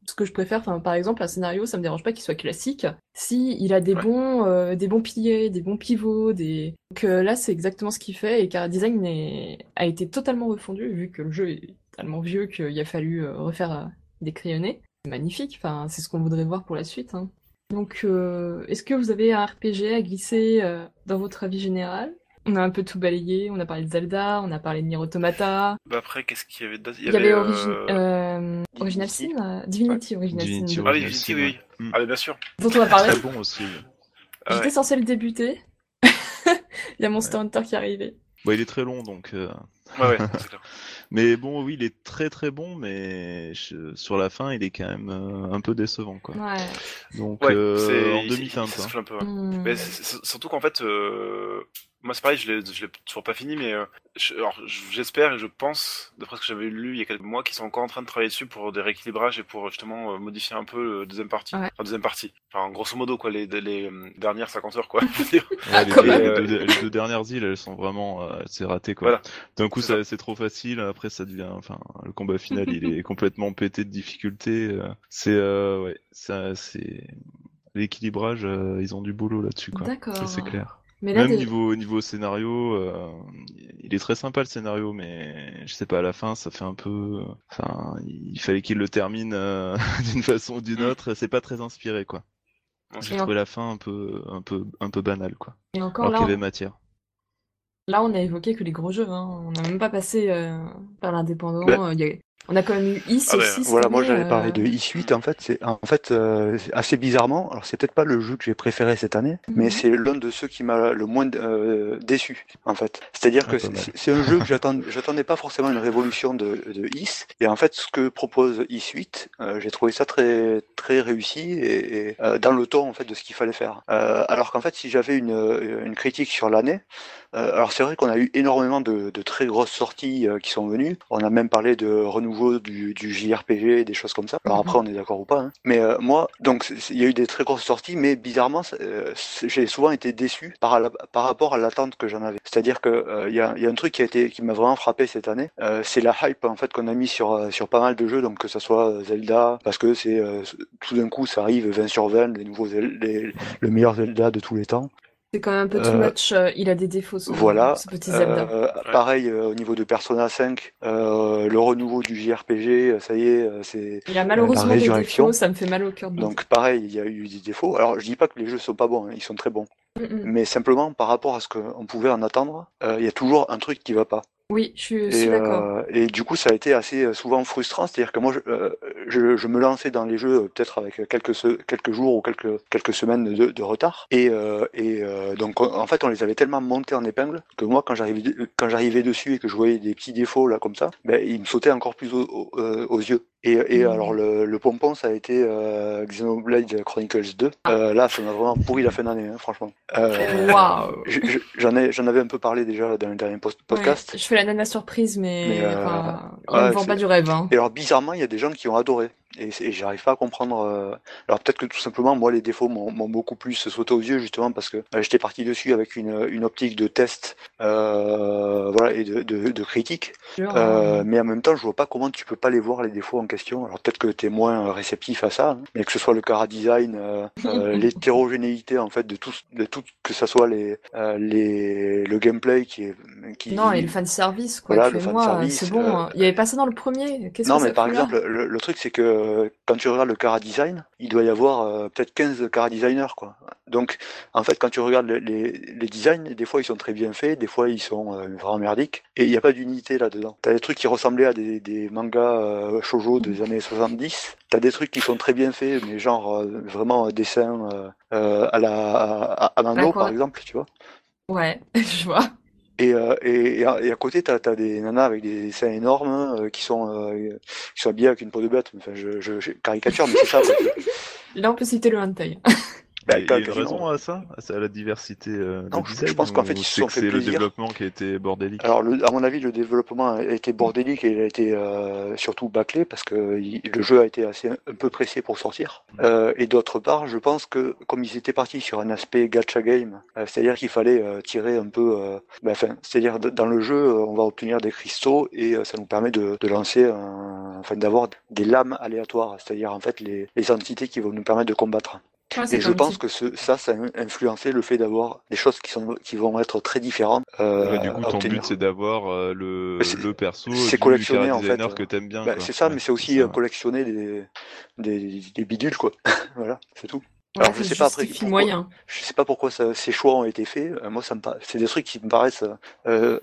ce que je préfère. Enfin, par exemple, un scénario, ça me dérange pas qu'il soit classique, si il a des Ouais. bons euh, des bons piliers, des bons pivots, des donc euh, là, c'est exactement ce qu'il fait. Et Cara Design est- a été totalement refondu vu que le jeu est tellement vieux qu'il a fallu euh, refaire des crayonnés. C'est magnifique. Enfin, c'est ce qu'on voudrait voir pour la suite. hein. Donc, est-ce que vous avez un RPG à glisser dans votre avis général? On a un peu tout balayé, on a parlé de Zelda, on a parlé de Nier Automata, Bah après, qu'est-ce qu'il y avait d'autre? Il y avait euh, Origi- euh, Original Divinity. Sin, euh, Divinity Original Divinity Sin, Ah oui, Original Divinity, oui. ouais. oui. Mm. Ah, bien sûr. dont on a parlé. Très bon aussi. Ah J'étais ouais. censé le débuter. Il y a Monster Hunter qui est arrivé. Bon, il est très long, donc. euh, Ouais, ouais, c'est clair. Mais bon, oui, il est très très bon, mais je- sur la fin, il est quand même euh, un peu décevant, quoi. Ouais. Donc, Ouais, euh, c'est en demi-teinte. hein. s'essouffle un peu. ouais. Hmm. Mais surtout qu'en fait, euh, moi c'est pareil, je l'ai, je l'ai toujours pas fini, mais euh, je- alors, j'espère et je pense, d'après ce que j'avais lu il y a quelques mois, qu'ils sont encore en train de travailler dessus pour des rééquilibrages et pour justement euh, modifier un peu le deuxième partie. Ouais. Enfin, deuxième partie. Enfin, grosso modo, quoi, les, les, euh, dernières 50 heures, quoi. Ouais, les, deux, même. les deux- les deux dernières îles, elles sont vraiment, euh, c'est raté quoi. Voilà. D'un coup, C'est ça- c'est trop facile. Après, ça devient, enfin, le combat final, il est complètement pété de difficultés. euh, C'est, euh, ouais, ça, c'est l'équilibrage. euh, ils ont du boulot là-dessus, quoi. D'accord. Ça, c'est clair. Mais là, Même des- niveau niveau scénario, euh, il est très sympa le scénario, mais je sais pas à la fin, ça fait un peu, enfin, il fallait qu'il le termine euh, d'une façon ou d'une Mm. autre. C'est pas très inspiré, quoi. J'ai trouvé la fin un peu un peu un peu banale, quoi. et encore Alors là, qu'il y avait matière. Là, on a évoqué que les gros jeux, hein. On n'a même pas passé euh, par l'indépendant. Ben- euh, y a- On a quand même eu Is Ah aussi. cette Voilà, moi j'avais euh, parlé de i8 en fait. C'est en fait euh, assez bizarrement. Alors c'est peut-être pas le jeu que j'ai préféré cette année, mais Mhm. c'est l'un de ceux qui m'a le moins euh, déçu en fait. C'est-à-dire Ah, que c'est un jeu que j'attendais pas forcément une révolution de, de Is. Et en fait, ce que propose Is8, euh, j'ai trouvé ça très très réussi et, et, euh, dans le ton en fait de ce qu'il fallait faire. Euh, alors qu'en fait, si j'avais une, une critique sur l'année, euh, alors c'est vrai qu'on a eu énormément de, de très grosses sorties euh, qui sont venues. On a même parlé de renouveau du, du JRPG, des choses comme ça. Alors après, on est d'accord ou pas. hein. Mais euh, moi, donc il y a eu des très grosses sorties, mais bizarrement, j'ai souvent été déçu par, la- par rapport à l'attente que j'en avais. C'est-à-dire que il y, a, il y a un truc qui a été qui m'a vraiment frappé cette année, c'est la hype en fait qu'on a mis sur sur pas mal de jeux, donc que ça soit Zelda, parce que c'est tout d'un coup ça arrive 20 sur 20, les nouveaux les- le meilleur Zelda de tous les temps. C'est quand même un peu too Euh, much. euh, Il a des défauts, ce, Voilà. ce petit Zelda. Euh, Pareil euh, au niveau de Persona 5, euh, le renouveau du JRPG, ça y est, c'est Il a malheureusement des défauts, ça me fait mal au cœur de donc pareil, il y a eu des défauts. Alors je dis pas que les jeux sont pas bons, hein, ils sont très bons. Mm, mm. mais simplement par rapport à ce qu'on pouvait en attendre, il y a toujours un truc qui va pas. Oui, je suis, d'accord. euh, et du coup, ça a été assez euh, souvent frustrant. C'est-à-dire que moi, je, euh, je, je me lançais dans les jeux peut-être avec quelques jours ou quelques quelques semaines de, de retard. Et, euh, et euh, donc, en fait, on les avait tellement montés en épingle que moi, quand j'arrivais quand j'arrivais dessus et que je voyais des petits défauts là comme ça, ben, ils me sautaient encore plus au- au- aux yeux. Et, et Mhm. alors le, le pompon, ça a été euh, Xenoblade Chronicles 2. Euh, là, ça m'a vraiment pourri la fin d'année, hein, franchement. Euh, je- J'en ai j'en avais un peu parlé déjà dans le dernier podcast. Ouais, je fais la nana surprise, mais, Mais, enfin, on ouais, ne vend c'est- pas du rêve. Hein. Et alors bizarrement, il y a des gens qui ont adoré. Et, j'arrive pas à comprendre. euh, Alors peut-être que tout simplement, moi, les défauts m'ont m'ont beaucoup plus sauté aux yeux justement parce que euh, j'étais parti dessus avec une, une optique de test, euh, voilà, et de, de, de critique. Sûr, Euh, mais en même temps, je vois pas comment tu peux pas les voir les défauts en question. Alors peut-être que tu es moins réceptif à ça, hein, mais que ce soit le cara design, euh, euh, l'hétérogénéité en fait de tout, de tout que ça soit les, euh, les le gameplay qui est qui Non, et le fanservice, quoi. Voilà, tu le fais, moi, fanservice, c'est bon. euh, hein. Il y avait pas ça dans le premier. Qu'est-ce Non, mais par fout là? exemple, le, le truc, c'est que euh, quand tu regardes le Cara Design, il doit y avoir euh, peut-être 15 Cara Designers, quoi. Donc, en fait, quand tu regardes les, les, les designs, des fois, ils sont très bien faits, des fois, ils sont euh, vraiment merdiques, et il n'y a pas d'unité là-dedans. T'as des trucs qui ressemblaient à des, des mangas shoujo des années 70, t'as des trucs qui sont très bien faits, mais genre, vraiment, dessin à la à, à Mano, par exemple, tu vois. Ouais, je vois. Et, euh, et, et, à, côté, t'as as des nanas avec des seins énormes euh, qui sont euh, qui sont habillées avec une peau de bête. Enfin, je, je, je caricature, mais c'est ça. Là, on peut citer le hentai. Bah, il y a une raison à ça À la diversité euh, non, de design, je pense qu'en fait, ils se sont fait c'est le développement qui a été bordélique. Alors, le, à mon avis, le développement a été bordélique et il a été euh, surtout bâclé parce que il, le jeu a été assez un peu pressé pour sortir. Euh, et d'autre part, je pense que comme ils étaient partis sur un aspect gacha game, euh, c'est-à-dire qu'il fallait euh, tirer un peu, ben, enfin, c'est-à-dire dans le jeu, on va obtenir des cristaux et ça nous permet de, de lancer, un, enfin, d'avoir des lames aléatoires, c'est-à-dire en fait les, les entités qui vont nous permettre de combattre. Ah, et je pense que ce, ça, ça a influencé le fait d'avoir des choses qui sont qui vont être très différentes. Euh, ouais, du coup, ton obtenir. but c'est d'avoir euh, le, C'est- le perso, c'est du collectionner, en fait, que t'aimes bien. Bah, c'est ça, Ouais, mais c'est aussi euh, collectionner des, des, des bidules, quoi. voilà, c'est tout. Ouais, Alors, je sais pas après justifie pourquoi- moyen. Je sais pas pourquoi ça, ces choix ont été faits. Euh, moi, ça me, par- c'est des trucs qui me paraissent. euh,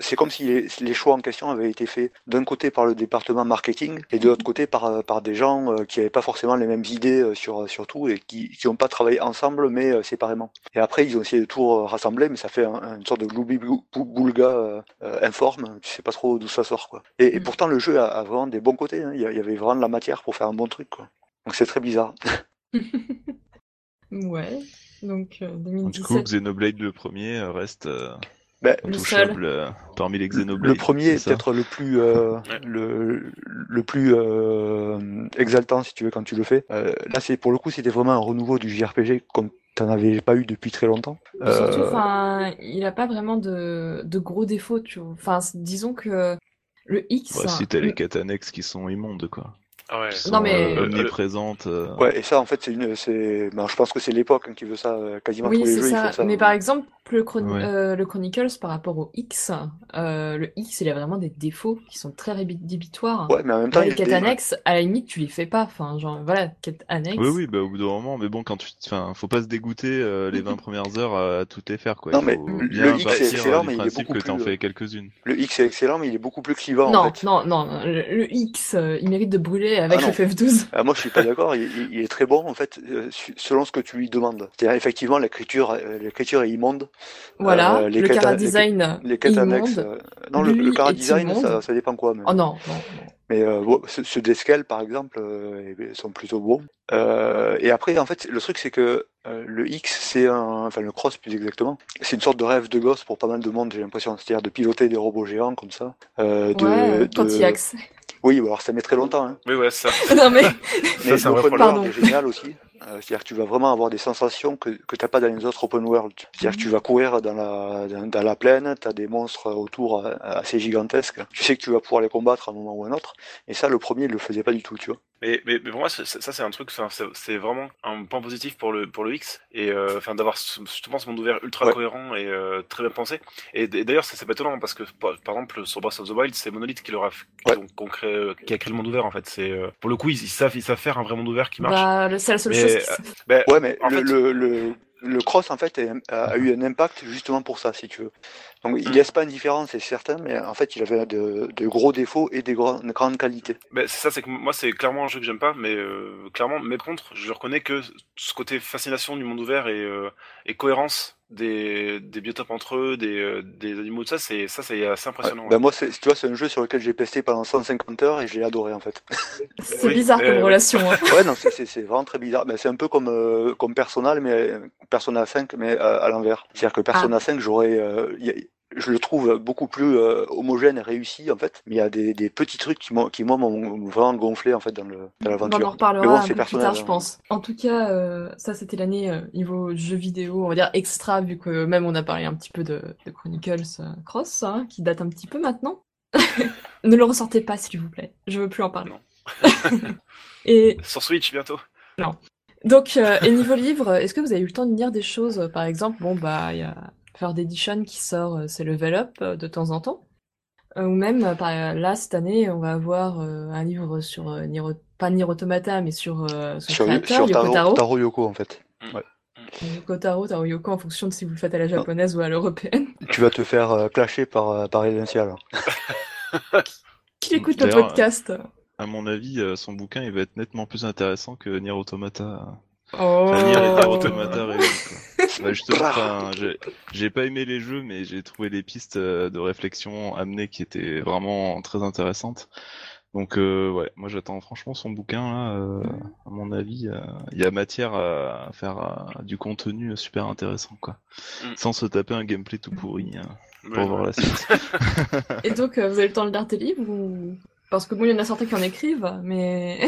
c'est comme si les, les choix en question avaient été faits d'un côté par le département marketing et de l'autre côté par euh, par des gens euh, qui avaient pas forcément les mêmes idées sur sur tout et qui qui ont pas travaillé ensemble mais séparément. Et après, ils ont essayé de tout rassembler, mais ça fait un- une sorte de gloubi-boulga euh, euh, informe. Tu sais pas trop d'où ça sort, quoi. Et, et Mm. pourtant, le jeu a, a vraiment des bons côtés. hein. Il y a- il y avait vraiment de la matière pour faire un bon truc, quoi. Donc c'est très bizarre. Ouais. Donc, euh, Donc, Du coup, 2017. Xenoblade le premier euh, reste euh, Ben, Le intouchable euh, parmi les Xenoblade. Le premier est peut-être le plus euh, Ouais. le, le plus euh, exaltant si tu veux quand tu le fais. Euh, là c'est pour le coup c'était vraiment un renouveau du JRPG comme t'en avais pas eu depuis très longtemps. Surtout, Euh, enfin, il a pas vraiment de, de gros défauts, tu vois. Enfin, disons que le X. Ouais, si t'as les quêtes annexes qui sont immondes, quoi. Ah ouais. Sont Non, mais- euh, Euh, omniprésentes. euh, Ouais et ça en fait c'est une c'est ben, je pense que c'est l'époque hein, qui veut ça euh, quasiment Oui, tous les c'est jeux ils ça. font ça. Mais par exemple, le, Chron- Ouais. euh, le Chronicles par rapport au X, euh, le X, il a vraiment des défauts qui sont très rédhibitoires. Ouais mais en même temps les y a quêtes annexes, à la limite, tu les fais pas. Enfin, genre, voilà, quêtes annexes. Oui, oui, bah au bout d'un moment, mais bon, quand tu, enfin, faut pas se dégoûter euh, les 20 premières heures à, tout les faire, quoi. Non, Il mais le X, c'est excellent, mais il est beaucoup plus, fais euh, quelques-unes. le X est excellent mais il est beaucoup plus clivant non, en fait. non, non, non, le, X, il mérite de brûler avec Ah, non. le FF12. Ah, moi, je suis pas d'accord. Il, est très bon en fait, euh, selon ce que tu lui demandes. C'est-à-dire effectivement, l'écriture, euh, l'écriture est immonde. Voilà, Euh, les le cara les- design Les annexes. euh, non, le, le cara est design, immonde. ça, ça dépend quoi. Mais, Oh non, non, non. mais euh, bon, ce- ceux d'Escal, par exemple, euh, sont plutôt bons. Euh, et après, en fait, le truc, c'est que le X, c'est un, enfin le cross plus exactement, c'est une sorte de rêve de gosse pour pas mal de monde, j'ai l'impression. C'est-à-dire de piloter des robots géants comme ça. De, ouais, de- Oui, alors ça met très longtemps. Hein. Oui, ouais, c'est ça. non mais, Mais c'est un vrai l'open world est génial aussi. Euh, C'est-à-dire que tu vas vraiment avoir des sensations que, que tu n'as pas dans les autres open world. C'est-à-dire que tu vas courir dans la, dans, dans la plaine, tu as des monstres autour euh, assez gigantesques. Tu sais que tu vas pouvoir les combattre à un moment ou à un autre. Et ça, le premier, il le faisait pas du tout, tu vois. Mais, mais, mais pour moi, ça, c'est un truc, c'est vraiment un point positif pour le, pour le X. Et euh, enfin, d'avoir ce- justement ce monde ouvert ultra Ouais. cohérent et euh, très bien pensé. Et, d'ailleurs, ça, c'est pas étonnant parce que, par, par exemple, sur Breath of the Wild, c'est Monolith qui, leur a, qui, Ouais. crée- qui a créé le monde ouvert, en fait. C'est euh, Pour le coup, ils, ils savent, ils savent faire un vrai monde ouvert qui marche. bah, le- c'est la seule Mais, chose euh, qui se- Ouais, mais en le, fait- le, le, le cross, en fait, a eu un impact justement pour ça, si tu veux. Donc, il Mm. laisse pas indifférent, c'est certain, mais en fait, il avait de, de gros défauts et des grandes, grandes qualités. Ben, c'est ça, c'est que moi, c'est clairement un jeu que j'aime pas, mais euh, clairement, mais contre, je reconnais que ce côté fascination du monde ouvert et, euh, et cohérence des, des biotopes entre eux, des, euh, des animaux, tout ça, c'est ça, c'est assez Ouais. impressionnant. Ben, moi, c'est- tu vois, c'est un jeu sur lequel j'ai pesté pendant 150 heures et j'ai adoré, en fait. C'est Oui, bizarre comme relation. hein. Ouais, non, c'est- vraiment très bizarre. Ben, c'est un peu comme, euh, comme Persona, mais Persona 5, mais à, à l'envers. C'est-à-dire que Persona 5, j'aurais, euh, y a- je le trouve beaucoup plus euh, homogène et réussi, en fait. Mais il y a des, des petits trucs qui, moi, m'ont vraiment gonflé, en fait, dans le- dans On en l'aventure. reparlera bon, un peu plus tard, je hein. pense. En tout cas, euh, ça c'était l'année euh, niveau jeux vidéo, on va dire extra, vu que même on a parlé un petit peu de, de Chronicles euh, Cross, hein, qui date un petit peu maintenant. ne le ressortez pas, s'il vous plaît. Je veux plus en parler. Non. Et Sur Switch bientôt. donc, euh, et niveau livre, est-ce que vous avez eu le temps de lire des choses? Par exemple, bon, bah, il y a Third Edition qui sort, euh, c'est Level Up euh, de temps en temps. Euh, ou même, euh, par, là, cette année, on va avoir euh, un livre sur, euh, Nier, pas Nier Automata, mais sur euh, son Sur, créateur, sur Yoko Taro, Yoko, en fait. Yoko Taro, Taro Yoko, en fonction de si vous le faites à la japonaise ou à l'européenne. Tu vas te faire euh, clasher par, euh, par Elentia, là. Qui écoute le podcast? À mon avis, euh, son bouquin, il va être nettement plus intéressant que Nier Automata. Oh. Bah, justement, j'ai- pas aimé les jeux, mais j'ai trouvé les pistes euh, de réflexion amenées qui étaient vraiment très intéressantes. Donc euh, ouais, moi j'attends franchement son bouquin là. euh, à mon avis, euh, il y a matière à faire euh, du contenu super intéressant quoi, Mm. sans se taper un gameplay tout pourri hein, pour Ouais. voir la suite. Et donc, euh, vous avez le temps de lire tes livres ou... Parce que bon, il y en a certains qui en écrivent, mais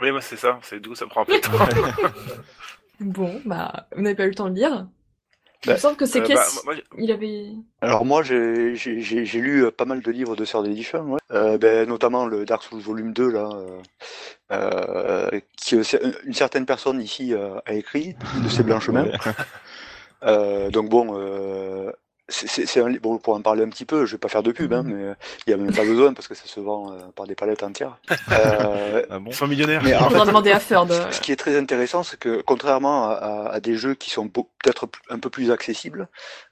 Oui, moi c'est ça, c'est d'où ça prend un peu de temps. bon, bah, vous n'avez pas eu le temps de lire. Il Bah, me semble que c'est Euh, qu'est-ce bah, il avait... Alors moi, j'ai j'ai- j'ai- j'ai lu euh, pas mal de livres de Edition, ouais. Euh, ben, notamment le Dark Souls Volume 2, là, euh, euh, qui c'est- une certaine personne ici euh, a écrit, de ces blancs chemins. Ouais. Euh, donc bon, euh, c'est- c'est c'est un livre, bon, pour en parler un petit peu, je vais pas faire de pub, hein, mais euh, il y a même pas besoin parce que ça se vend euh, par des palettes entières. Euh, Ah bon? Millionnaires. mais en fait, demander à Ferd. ce qui est très intéressant, c'est que contrairement à, à- à des jeux qui sont peut-être un peu plus accessibles,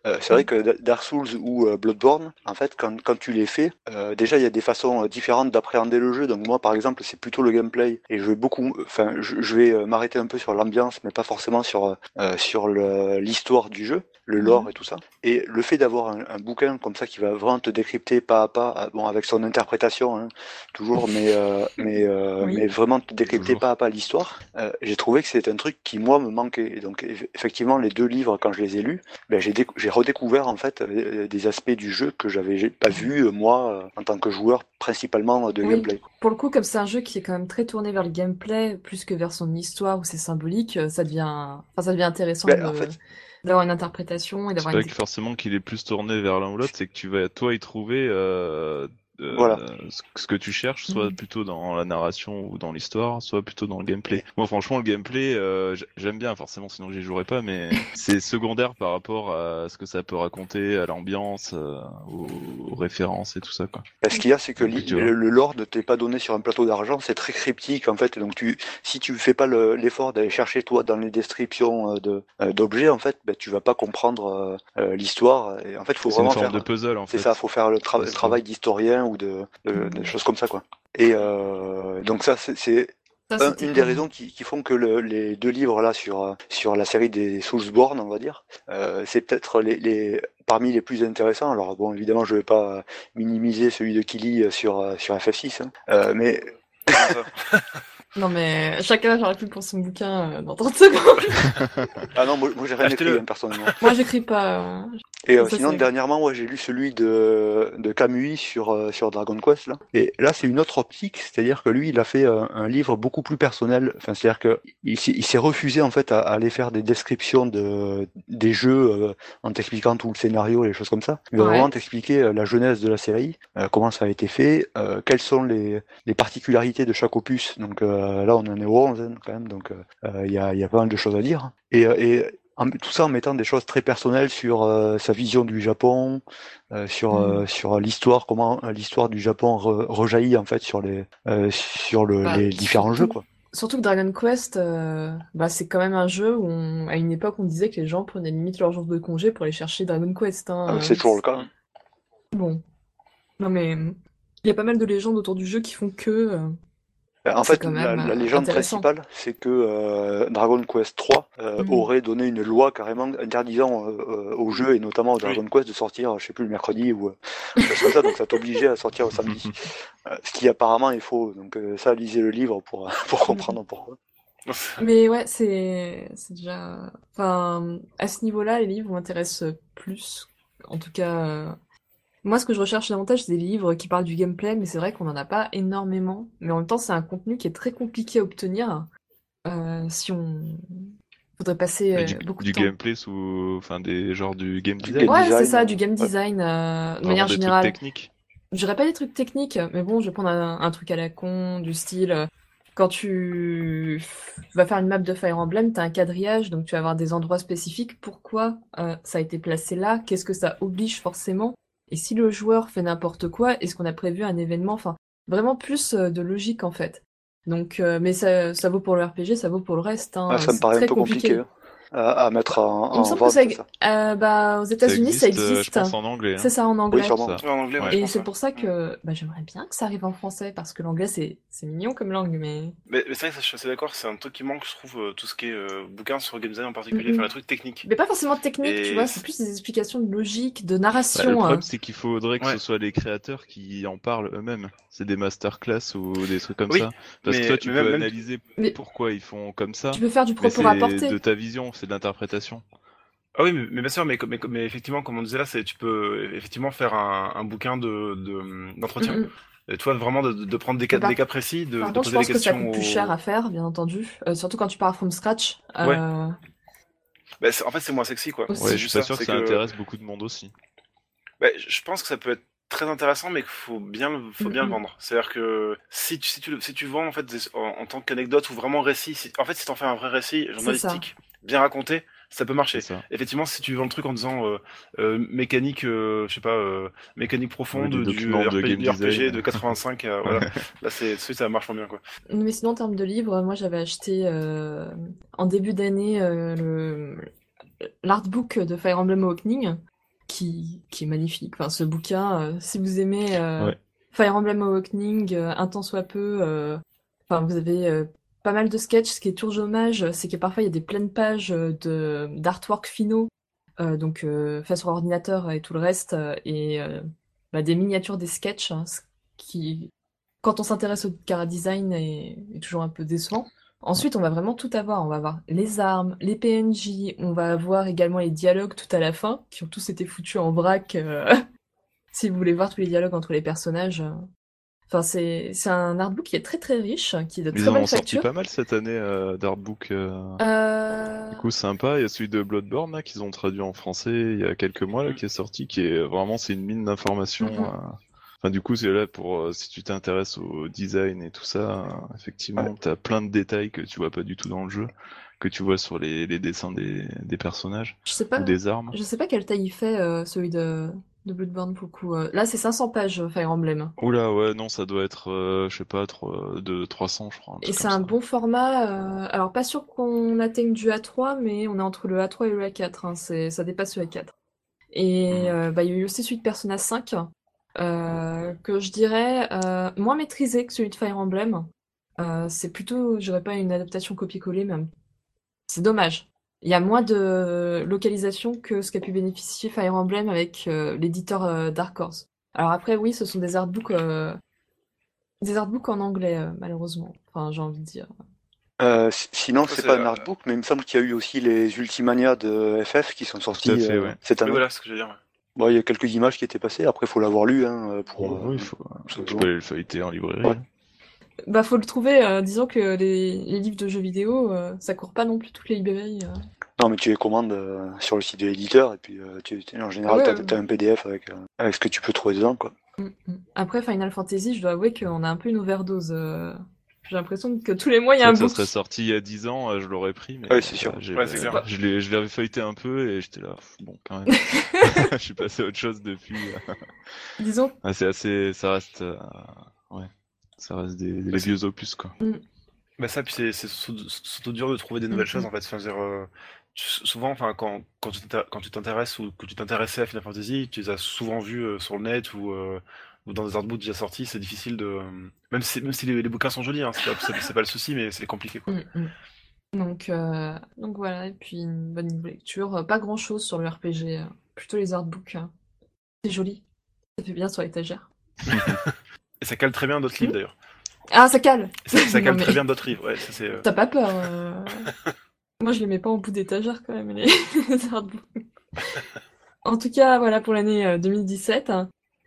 euh, c'est vrai que Da- Dark Souls ou euh, Bloodborne, en fait, quand, quand tu les fais, euh, déjà il y a des façons euh, différentes d'appréhender le jeu. Donc moi, par exemple, c'est plutôt le gameplay et je vais beaucoup, enfin, je, je vais euh, m'arrêter un peu sur l'ambiance, mais pas forcément sur euh, sur le- l'histoire du jeu, le lore Mhm. et tout ça. Et le fait d'avoir un, un bouquin comme ça qui va vraiment te décrypter pas à pas, euh, bon avec son interprétation hein, toujours, mais euh, mais euh, Oui. mais vraiment te décrypter Toujours. pas à pas l'histoire. euh, j'ai trouvé que c'était un truc qui moi me manquait. Et donc eff- effectivement les deux livres quand je les ai lus, ben, j'ai décou- j'ai redécouvert en fait des aspects du jeu que j'avais pas vu moi en tant que joueur principalement de Oui. gameplay. Pour le coup, comme c'est un jeu qui est quand même très tourné vers le gameplay, plus que vers son histoire où c'est symbolique, euh, ça devient, enfin, ça devient intéressant Ben, de- en fait- d'avoir une interprétation et C'est d'avoir pas une... que forcément qu'il est plus tourné vers l'un ou l'autre, c'est que tu vas toi y trouver euh, euh, Voilà. ce que tu cherches, soit Mhm. plutôt dans la narration ou dans l'histoire, soit plutôt dans le gameplay. Moi franchement le gameplay euh, j'aime bien forcément sinon j'y jouerais pas mais c'est secondaire par rapport à ce que ça peut raconter, à l'ambiance, euh, aux, aux références et tout ça quoi. Ben, ce qu'il y a, c'est que le, le lore ne t'est pas donné sur un plateau d'argent, c'est très cryptique en fait. Et donc tu, si tu fais pas le- l'effort d'aller chercher toi dans les descriptions de euh, d'objets, en fait, ben, tu vas pas comprendre l'histoire. Et en fait, faut C'est une vraiment forme faire. de puzzle en C'est fait. ça, faut faire le, tra- C'est le ça. travail d'historien ou de, de- des choses comme ça quoi. Et euh, donc ça, c'est- Ça, une des raisons qui, qui font que le- les deux livres là sur euh, sur la série des Soulsborne, on va dire, euh, c'est peut-être les, les parmi les plus intéressants. Alors bon, évidemment, je vais pas minimiser celui de Killy sur sur FF6, hein. Euh, mais Non mais chacun j'aurais pu pour son bouquin euh, dans 30 secondes. ah non, moi, moi j'ai rien écrit hein, personnellement. Moi j'écris pas. euh, Et euh, Ça, sinon, dernièrement, ouais, j'ai lu celui de, de Kamui sur, euh, sur Dragon Quest. Là. Et là, c'est une autre optique, c'est-à-dire que lui, il a fait euh, un livre beaucoup plus personnel. Enfin, c'est-à-dire que il, s'est- il s'est refusé en fait à, à aller faire des descriptions de, des jeux euh, en t'expliquant tout le scénario et les choses comme ça. Il va Ouais. vraiment t'expliquer euh, la genèse de la série, euh, comment ça a été fait, euh, quelles sont les, les particularités de chaque opus. Donc euh, là, on en est au 11 hein, quand même, donc il y, a, il y a pas mal de choses à dire. Et, euh, et en- tout ça en mettant des choses très personnelles sur euh, sa vision du Japon, euh, sur Mm. euh, sur l'histoire, comment l'histoire du Japon re- rejaillit en fait sur les euh, sur le, Bah, les différents surtout- jeux quoi. Surtout que Dragon Quest, euh, bah, c'est quand même un jeu où on- à une époque on disait que les gens prenaient limite leur jour de congé pour aller chercher Dragon Quest. hein. Euh, c'est toujours le cas. hein. Bon. Non mais il y a pas mal de légendes autour du jeu qui font que. Euh, En fait, quand la, même, la euh, légende principale, c'est que euh, Dragon Quest 3 euh, Mm. aurait donné une loi carrément interdisant euh, euh, au jeu et notamment au Dragon Quest de sortir, je sais plus le mercredi ou euh, quelque chose comme ça, donc ça t'obligeait à sortir au samedi. Euh, ce qui apparemment est faux. Donc euh, ça, lisez le livre pour pour comprendre pourquoi. Mais ouais, c'est c'est déjà. Enfin, à ce niveau-là, les livres m'intéressent plus. En tout cas, euh, moi, ce que je recherche davantage, c'est des livres qui parlent du gameplay, mais c'est vrai qu'on n'en a pas énormément. Mais en même temps, c'est un contenu qui est très compliqué à obtenir. Euh, si on faudrait passer euh, du, beaucoup du de temps. gameplay sous, enfin des genres du game Du design. game Ouais, c'est ça, du game ouais. design, euh, de manière des trucs générale. techniques. Je dirais pas des trucs techniques, mais bon, je vais prendre un, un truc à la con, du style, quand tu vas faire une map de Fire Emblem, t'as un quadrillage, donc tu vas avoir des endroits spécifiques. Pourquoi euh, ça a été placé là? Qu'est-ce que ça oblige forcément? Et si le joueur fait n'importe quoi, est-ce qu'on a prévu un événement? Enfin, vraiment plus euh, de logique en fait. Donc, euh, mais ça, ça vaut pour le RPG, ça vaut pour le reste. Hein. Ah, ça me paraît un très peu compliqué. hein. À, à mettre en, Il me en semble vente. que ça, ça. euh, bah, aux États-unis, ça existe, euh, existe. je pense en anglais. hein. C'est ça en anglais. Oui, sûrement. Ça. Ouais, en anglais, ouais, je Et c'est pour ça que bah, j'aimerais bien que ça arrive en français parce que l'anglais c'est c'est mignon comme langue, mais Mais, mais c'est vrai que ça, je suis assez d'accord, c'est un truc qui manque, je trouve, euh, tout ce qui est euh, bouquin sur game design en particulier, Mhm. enfin les trucs techniques. mais pas forcément technique, Et tu vois. c'est- plus des explications de logique, de Bah, narration. le problème, hein. c'est qu'il faudrait que Ouais. ce soit les créateurs qui en parlent eux-mêmes. C'est des masterclass ou des trucs comme Oui, ça. Parce mais- que toi, tu peux même- même- analyser Mais- pourquoi ils font comme ça. Tu peux faire du propos rapporté. de ta vision, c'est de l'interprétation. Ah oui, mais, mais bien sûr, mais, mais, mais effectivement, comme on disait là, c'est tu peux effectivement faire un, un bouquin de de- d'entretien. Mm, mm. Et tu vois, vraiment de, de prendre des cas, des précis, de, Par de contre, je poser pense des que ça questions coûte plus cher à faire, bien entendu. Euh, surtout quand tu pars from scratch. Euh, Ouais. Bah, en fait, c'est moins sexy, quoi. Aussi. Ouais, C'est je suis juste pas ça. sûr que ça intéresse beaucoup de monde aussi. Bah, je pense que ça peut être très intéressant, mais qu'il faut bien, le- faut bien le vendre. C'est-à-dire que si tu, si tu, le- si tu vends en fait en, en tant qu'anecdote ou vraiment récit, si, en fait, si t'en fais un vrai récit journalistique, bien raconté, ça peut marcher. Ça. Effectivement, si tu vends le truc en disant euh, euh, mécanique, euh, je sais pas, euh, mécanique profonde Oui, du documents de RPG, game du RPG design. de 85, euh, voilà. Là, c'est, ça marche moins bien, quoi. Mais sinon, en termes de livres, moi j'avais acheté euh, en début d'année euh, le l'artbook de Fire Emblem Awakening, qui, qui est magnifique. Enfin, ce bouquin, euh, si vous aimez euh, Ouais. Fire Emblem Awakening, euh, un tant soit peu, euh, enfin, vous avez euh, pas mal de sketchs. Ce qui est toujours dommage, c'est que parfois il y a des pleines pages euh, d'artwork finaux, euh, donc euh, sur ordinateur et tout le reste, euh, et euh, bah, des miniatures des sketchs, hein, ce qui, quand on s'intéresse au cara design, est, est toujours un peu décevant. Ensuite, on va vraiment tout avoir. On va avoir les armes, les PNJ, on va avoir également les dialogues tout à la fin, qui ont tous été foutus en vrac. euh, si vous voulez voir tous les dialogues entre les personnages. Enfin, c'est c'est un artbook qui est très très riche, qui est de Ils très en ont sorti pas mal cette année euh, d'artbook. euh, Euh, Du coup, sympa. Il y a celui de Bloodborne là qu'ils ont traduit en français il y a quelques mois là qui est sorti, qui est vraiment c'est une mine d'informations. Mhm. euh. Enfin, du coup, c'est là pour euh, si tu t'intéresses au design et tout ça. euh, effectivement, t'as plein de détails que tu vois pas du tout dans le jeu, que tu vois sur les, les dessins des, des personnages Je sais pas, ou des armes. je sais pas quelle taille il fait, euh, celui de, de Bloodborne, pour le coup. Euh, Là, c'est 500 pages, euh, Fire Emblem. Oula, ouais, non, ça doit être, euh, je sais pas, de 300, je crois. Et c'est un ça. bon format. euh, Alors, pas sûr qu'on atteigne du A3, mais on est entre le A3 et le A4. hein, c'est... Ça dépasse le A4. Et euh, bah, il y a eu aussi celui de Persona 5, euh, que je dirais moins maîtrisé que celui de Fire Emblem. C'est plutôt, je dirais pas une adaptation copier-coller, même. C'est dommage. Il y a moins de localisation que ce qu'a pu bénéficier Fire Emblem avec euh, l'éditeur euh, Dark Horse. Alors après, oui, ce sont des artbooks, euh, des artbooks en anglais, euh, malheureusement. Enfin, j'ai envie de dire. Euh, si- sinon, c'est pas un artbook, mais il me semble qu'il y a eu aussi les Ultimania de FF qui sont sortis fait, euh, ouais. cette année. voilà, c'est ce que je veux dire. Bon, il y a quelques images qui étaient passées. Après, il faut l'avoir lu hein, pour. Oh, oui, il faut, simplement. peux aller le feuilleter en librairie. Ouais. Bah, faut le trouver. euh, disons que les, les livres de jeux vidéo, euh, ça court pas non plus toutes les librairies. Non, mais tu les commandes euh, sur le site de l'éditeur et puis euh, tu, tu- en général, Ouais, t'as ouais. t'as un PDF avec, euh, avec ce que tu peux trouver dedans, quoi. Mm, mm. Après Final Fantasy, je dois avouer qu'on a un peu une overdose. euh. J'ai l'impression que tous les mois il y a Ça, un ça book. serait sorti il y a 10 ans, je l'aurais pris, mais Ouais, c'est sûr. euh, Ouais, clair. je l'ai, je l'avais feuilleté un peu et j'étais là, bon, quand même. je suis passé à autre chose depuis. Disons, Ah, c'est assez, ça reste, euh, ouais, ça reste des, vieux opus quoi. Bah ça, puis c'est c'est surtout dur de trouver des nouvelles choses en fait. Enfin, dire, euh, tu- souvent, enfin, quand, quand tu t'intér- quand tu t'intéresses ou que tu t'intéressais à Final Fantasy, tu les as souvent vus euh, sur le net ou, euh, ou dans des artbooks déjà sortis. C'est difficile de, même si même si les, les bouquins sont jolis, hein, c'est pas, le souci, mais c'est compliqué quoi. Mm, mm. Donc, euh, donc voilà, et puis une bonne lecture. Euh, Pas grand chose sur le RPG, euh, plutôt les artbooks. hein. C'est joli, ça fait bien sur l'étagère. Et ça cale très bien d'autres livres d'ailleurs. Ah, ça cale Ça, Non, cale mais- très bien d'autres livres. Ouais, ça c'est. euh, T'as pas peur euh. Moi, je les mets pas en bout d'étagère quand même, les, les artbooks. En tout cas, voilà pour l'année euh, 2017.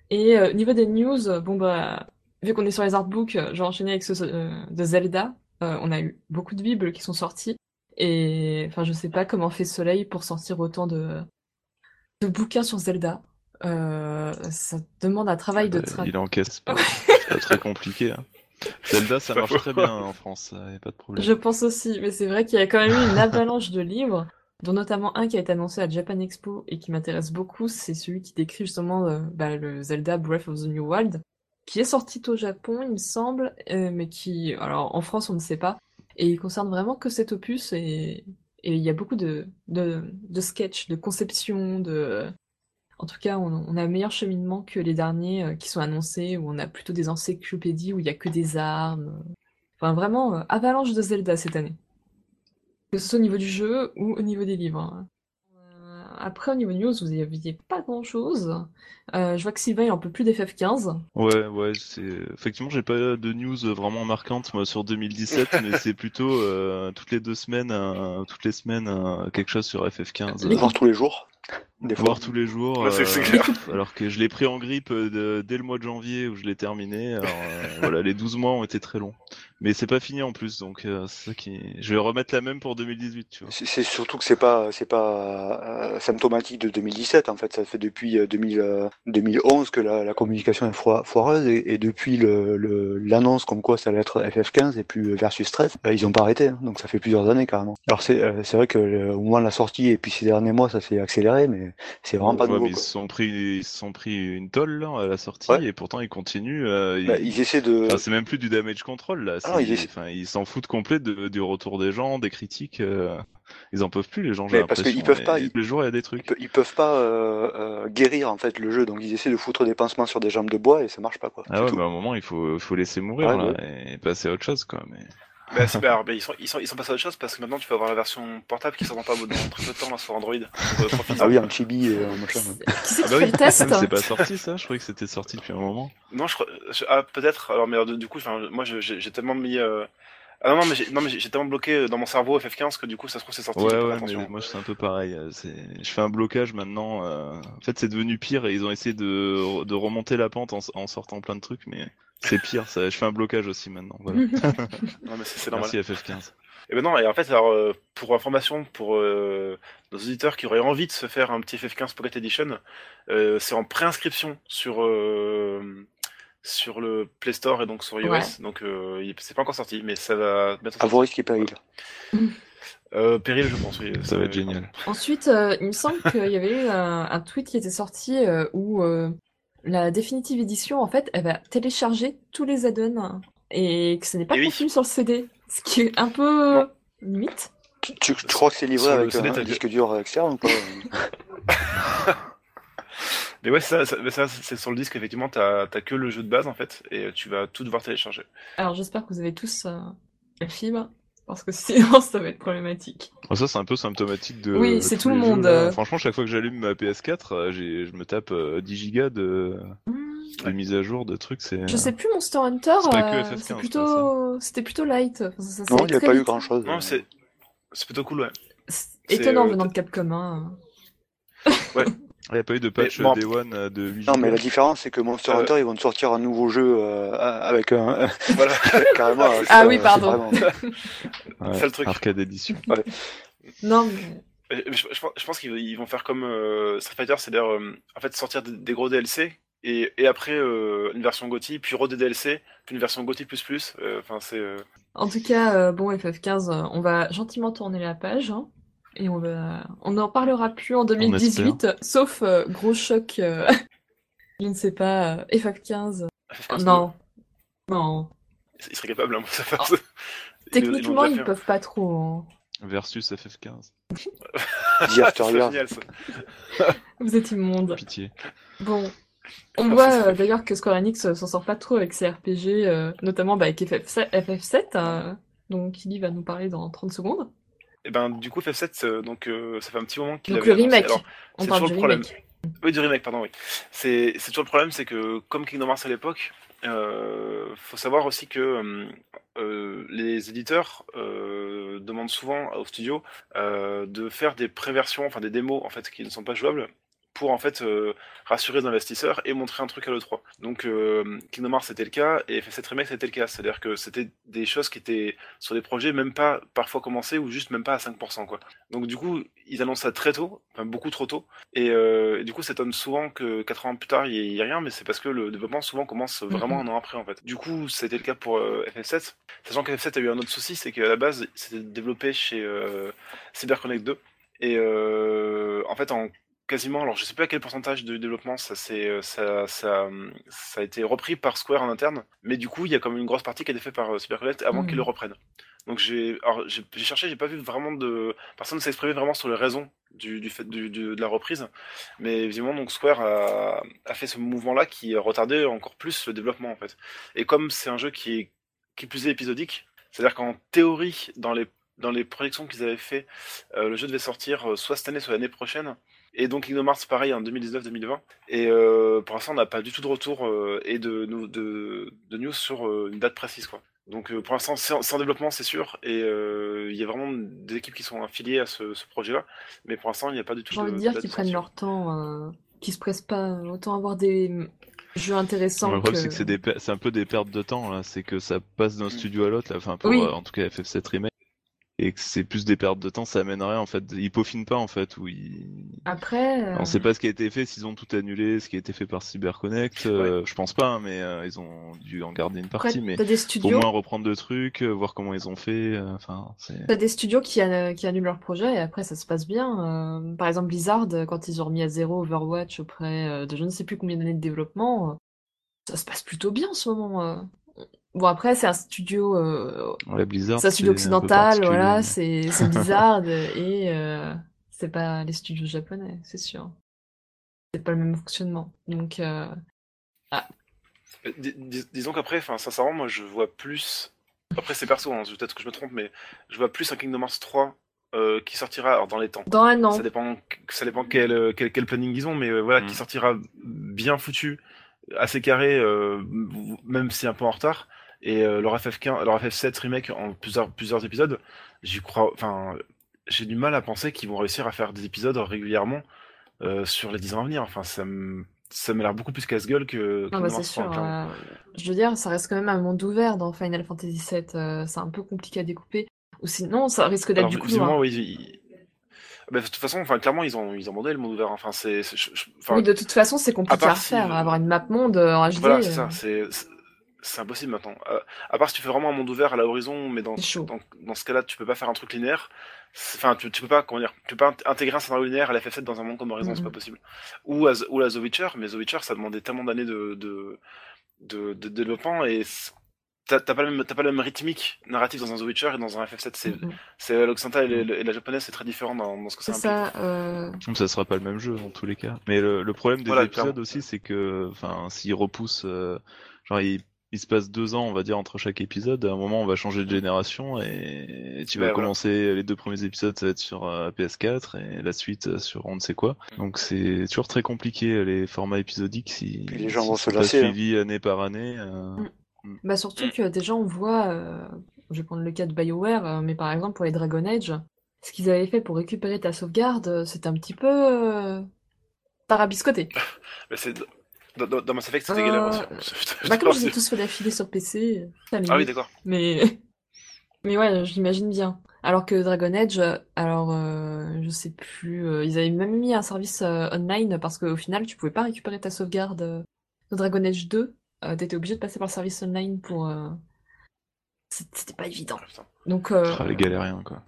Et euh, niveau des news, euh, bon bah, vu qu'on est sur les artbooks, euh, je vais enchaîner avec ceux euh, de Zelda. Euh, on a eu beaucoup de bibles qui sont sorties. Et enfin, je sais pas comment fait Soleil pour sortir autant de, de bouquins sur Zelda. Euh, ça demande un travail de Euh, tra... il encaisse pas, c'est pas très compliqué. Hein. Zelda, ça marche très bien en France, y a pas de problème. Je pense aussi, mais c'est vrai qu'il y a quand même eu une avalanche de livres, dont notamment un qui a été annoncé à Japan Expo et qui m'intéresse beaucoup, c'est celui qui décrit justement euh, bah, le Zelda Breath of the New Wild, qui est sorti au Japon, il me semble, euh, mais qui, alors en France on ne sait pas, et il concerne vraiment que cet opus et et il y a beaucoup de, de, de sketchs, de conceptions, de... En tout cas, on, on a un meilleur cheminement que les derniers euh, qui sont annoncés, où on a plutôt des encyclopédies, où il y a que des armes. Enfin, vraiment, euh, avalanche de Zelda cette année. Que ce soit au niveau du jeu ou au niveau des livres. hein. Euh, Après, au niveau news, vous n'aviez pas grand-chose. Euh, je vois que Sylvain, il en peut plus d'FF15. Ouais, ouais, c'est effectivement j'ai pas de news vraiment marquante moi sur 2017, mais c'est plutôt euh, toutes les deux semaines, toutes les semaines quelque chose sur FF15. Les euh, Voir tous les jours. Des fois. voir tous les jours. Euh, clair. alors que je l'ai pris en grippe euh, de- dès le mois de janvier où je l'ai terminé. Alors, euh, voilà, les 12 mois ont été très longs. Mais c'est pas fini en plus, donc euh, c'est ça qui. Je vais remettre la même pour 2018, tu vois. C'est surtout que c'est pas c'est pas euh, symptomatique de 2017 en fait ça fait depuis euh, 2000, euh, 2011 que la, la communication est foi- foireuse et, et depuis le le- l'annonce comme quoi ça allait être FF15 et plus versus 13 euh, ils ont pas arrêté hein. donc ça fait plusieurs années carrément alors c'est euh, c'est vrai que le- au moment de la sortie et puis ces derniers mois ça s'est accéléré mais c'est vraiment pas Ouais, nouveau mais ils se sont pris, ils sont pris une tolle là, à la sortie Ouais. et pourtant ils continuent. euh, Bah, ils- ils essaient de Enfin, c'est même plus du damage control là. Ah non, ils enfin, s'en foutent complet de- du retour des gens, des critiques. euh, Ils en peuvent plus les gens. Mais parce qu'ils peuvent pas, ils- les jours il y a des trucs. ils peuvent pas euh, euh, guérir en fait le jeu donc ils essaient de foutre des pansements sur des jambes de bois et ça marche pas quoi. Ah ouais, tout. à un moment il faut, faut laisser mourir Ouais, là ouais. et passer à autre chose quoi. Mais Bah, c'est- bah, alors, bah, ils, sont, ils, sont, ils sont passés à autre chose parce que maintenant tu peux avoir la version portable qui s'en pas dans très peu de temps là, sur Android. Donc, euh. Ah oui en chibi et en machin. ouais. Qui c'est ah bah oui, le test mais c'est pas sorti ça. Je croyais que c'était sorti depuis un moment. Non, je crois. ah, peut-être. Alors, mais euh, du coup, enfin, moi, je- j'ai j'ai tellement mis. euh, Ah non, non, mais j'ai non, mais j'ai j'ai tellement bloqué dans mon cerveau FF15 que du coup, ça se trouve, c'est sorti. Ouais ouais, mais moi c'est un peu pareil. euh, C'est, je fais un blocage maintenant. euh, En fait c'est devenu pire et ils ont essayé de, de remonter la pente en, en sortant plein de trucs, mais c'est pire. Ça, je fais un blocage aussi maintenant. Voilà. Non, mais c'est normal. Merci FF15. Et ben non, et en fait, alors, euh, pour information, pour euh, nos auditeurs qui auraient envie de se faire un petit FF15 Pocket Edition, euh, c'est en préinscription sur euh, sur le Play Store et donc sur iOS. Ouais. Donc euh, c'est pas encore sorti, mais ça va bientôt À vos risques et périls. Euh, Péril, je pense. Oui, Ça va être génial. Ensuite, euh, il me semble qu'il y avait eu un, un tweet qui était sorti euh, où euh, la définitive édition, en fait, elle va télécharger tous les add-ons et que ce n'est pas Eh oui. contenu sur le CD. Ce qui est un peu Non. limite. Tu, tu, tu crois que c'est livré avec CD, un, disque dur externe ou pas Mais ouais, ça, ça, mais ça, c'est sur le disque, effectivement, t'as t'as que le jeu de base, en fait, et tu vas tout devoir télécharger. Alors j'espère que vous avez tous euh, la fibre, parce que sinon ça va être problématique. Bon, ça, c'est un peu symptomatique de. Oui, c'est tout le monde, euh. Franchement, chaque fois que j'allume ma PS4, euh, j'ai, je me tape euh, 10 gigas de, de mise à jour de trucs. C'est. Je sais plus, Monster Hunter, que euh, FF15, c'est quoi, plutôt, c'était plutôt light. Enfin, ça- ça Non, il n'y a pas eu grand chose. Non, c'est c'est plutôt cool, ouais. Étonnant euh, venant de Capcom. Hein. Il n'y a pas eu de patch Mais bon, Day One euh, de 8 Non, mais la différence, c'est que Monster Euh, Hunter, ils vont te sortir un nouveau jeu euh, avec un. Voilà, carrément. Ah oui, c'est pardon. vraiment- Ouais, c'est le truc. Arcade Edition. Non, mais Euh, Je, je pense- je pense qu'ils ils vont faire comme euh, Street Fighter, c'est-à-dire euh, en fait sortir des, des gros DLC et, et après euh, une version GOTY, puis re des DLC, puis une version GOTY plus plus. euh, Enfin c'est euh, en tout cas, euh, bon, FF15, euh, on va gentiment tourner la page. hein, et on va, on n'en parlera plus en 2018, sauf euh, gros choc. euh, je ne sais pas, euh, FF15. FF15, Non, non. ils seraient capables. Hein, ça l'ont Techniquement, ils fait. peuvent pas trop. hein. Versus FF15. The After C'est Years. génial ça. Vous êtes immonde. Pitié. Bon, on Ah, voit euh, d'ailleurs que Square Enix s'en sort pas trop avec ses RPG, euh, notamment bah, avec FF7, FF7 euh, dont Kili va nous parler dans 30 secondes. Et ben du coup FF7, euh, donc euh, ça fait un petit moment qu'il Donc avait le remake, Alors, on c'est parle toujours du le problème. remake. Oui, du remake, pardon, oui. C'est toujours le problème, c'est que comme Kingdom Hearts à l'époque, euh, faut savoir aussi que euh, les éditeurs euh, demandent souvent au studio euh, de faire des préversions, enfin des démos en fait qui ne sont pas jouables pour en fait euh, rassurer les investisseurs et montrer un truc à l'E3. Donc euh, Kingdom Hearts c'était le cas et FF7 Remake c'était le cas, c'est-à-dire que c'était des choses qui étaient sur des projets même pas parfois commencés ou juste même pas à 5% quoi. Donc du coup ils annoncent ça très tôt, enfin beaucoup trop tôt, et, euh, et du coup, ça étonne souvent que 4 ans plus tard, il n'y ait, rien, mais c'est parce que le développement souvent commence vraiment un an après, en fait. Du coup, c'était le cas pour euh, FF7, sachant que FF7 a eu un autre souci, c'est qu'à la base, c'était développé chez euh, CyberConnect 2, et euh, en fait, en quasiment, alors je sais pas à quel pourcentage de développement ça, c'est, ça, ça, ça a été repris par Square en interne, mais du coup, il y a même une grosse partie qui a été faite par euh, CyberConnect avant qu'ils le reprennent. Donc j'ai, j'ai j'ai cherché, j'ai pas vu vraiment de personne s'exprimer vraiment sur les raisons du, du fait du, du- de la reprise, mais évidemment donc Square a, a fait ce mouvement-là qui retardait encore plus le développement en fait. Et comme c'est un jeu qui est qui plus est épisodique, c'est-à-dire qu'en théorie dans les dans les projections qu'ils avaient fait, euh, le jeu devait sortir euh, soit cette année soit l'année prochaine. Et donc Kingdom Hearts pareil en 2019-2020. Et euh, pour l'instant on n'a pas du tout de retour euh, et de, de, de news sur euh, une date précise quoi. Donc euh, pour l'instant c'est en, développement c'est sûr et euh, il y a vraiment des équipes qui sont affiliées à ce, ce projet-là, mais pour l'instant il n'y a pas du tout. J'ai envie de de dire qu'ils de prennent leur temps, euh, qu'ils se pressent pas. Autant avoir des jeux intéressants Le que... problème, c'est que c'est des un peu des pertes de temps, là. C'est que ça passe d'un studio à l'autre, là. Enfin, pour, Oui. euh, en tout cas, FF7 Remake. Et que c'est plus des pertes de temps, ça amènerait, en fait. Ils peaufinent pas, en fait, ou ils... Après, euh, On sait pas ce qui a été fait, s'ils ont tout annulé, ce qui a été fait par CyberConnect. euh, Je pense pas, hein, mais euh, ils ont dû en garder une après partie. Mais t'as des au studios, moins reprendre le truc, euh, voir comment ils ont fait. euh, Enfin, t'as des studios qui, qui annulent leur projet et après ça se passe bien. Euh, par exemple Blizzard, euh, quand ils ont remis à zéro Overwatch auprès euh, de je ne sais plus combien d'années de développement, euh, ça se passe plutôt bien en ce moment. Euh. Bon après c'est un studio, euh, Ouais, Blizzard. c'est un studio occidental, voilà, c'est c'est Blizzard et euh, c'est pas les studios japonais, c'est sûr. C'est pas le même fonctionnement. Donc euh, dis- dis- disons qu'après, enfin, sincèrement, moi, je vois plus. Après, c'est perso, hein, peut-être que je me trompe, mais je vois plus un Kingdom Hearts 3 euh, qui sortira alors, dans les temps. dans un an, Ça dépend, ça dépend quel, euh, quel, quel planning ils ont, mais euh, voilà, Mm. qui sortira bien foutu, assez carré, euh, même si un peu en retard. Et euh, leur FF15, leur FF7 remake en plusieurs, plusieurs épisodes, j'y crois. Enfin, j'ai du mal à penser qu'ils vont réussir à faire des épisodes régulièrement euh, sur les 10 ans à venir. Enfin, ça me, ça m'a l'air beaucoup plus casse-gueule que. Non, bah, c'est Hearts 3, sûr. euh, je veux dire, ça reste quand même un monde ouvert dans Final Fantasy VII. euh, c'est un peu compliqué à découper. Ou sinon, ça risque d'être du visiblement, couloir. oui. ils- Bah, de toute façon, enfin, clairement, ils ont, ils ont abandonné le monde ouvert. Enfin, c'est, Oui, de toute façon, c'est compliqué à si, refaire. euh, Avoir une map monde en HD, voilà, c'est ça. C'est- impossible maintenant. Euh, à part si tu fais vraiment un monde ouvert à la horizon, mais dans, dans, dans ce cas-là, tu peux pas faire un truc linéaire. Enfin, tu, tu peux pas, comment dire, tu peux pas int- intégrer un scénario linéaire à la FF7 dans un monde comme Horizon, c'est Mhm. pas possible. Ou à, ou à The Witcher, mais The Witcher, ça demandait tellement d'années de, de, de, de développement et t'as t'as pas, le même- t'as pas la même rythmique narrative dans un The Witcher et dans un FF7. C'est, Mhm. c'est l'occidental et, la japonaise, c'est très différent dans, dans ce que ça implique. ça. euh, Donc ça sera pas le même jeu dans tous les cas. Mais le, le problème des Voilà, épisodes clairement. aussi, c'est que, enfin, s'ils repoussent, euh, genre il, il se passe deux ans, on va dire, entre chaque épisode. À un moment, on va changer de génération et tu vas Ouais, voilà. commencer les deux premiers épisodes, ça va être sur euh, PS4 et la suite euh, sur on ne sait quoi. Mm. Donc c'est toujours très compliqué les formats épisodiques si, Puis les gens si vont c'est se hein. suivi année par année. euh, Mm. Bah surtout Mm. que déjà on voit, euh, je vais prendre le cas de BioWare, euh, mais par exemple pour les Dragon Age, ce qu'ils avaient fait pour récupérer ta sauvegarde, euh, c'était un petit peu euh, tarabiscoté. C'est, dans, dans, dans Mass Effect, c'était Euh, galère aussi. Bah comme je les ai tous fait d'affilée sur PC, ça Ah oui, d'accord. mais mais ouais, j'imagine bien. Alors que Dragon Age, euh, alors euh, je sais plus, euh, ils avaient même mis un service euh, online parce qu'au final tu pouvais pas récupérer ta sauvegarde de Dragon Age 2, euh, t'étais obligé de passer par le service online pour. euh, C'était pas évident. Ah. Donc ah, les galériens quoi.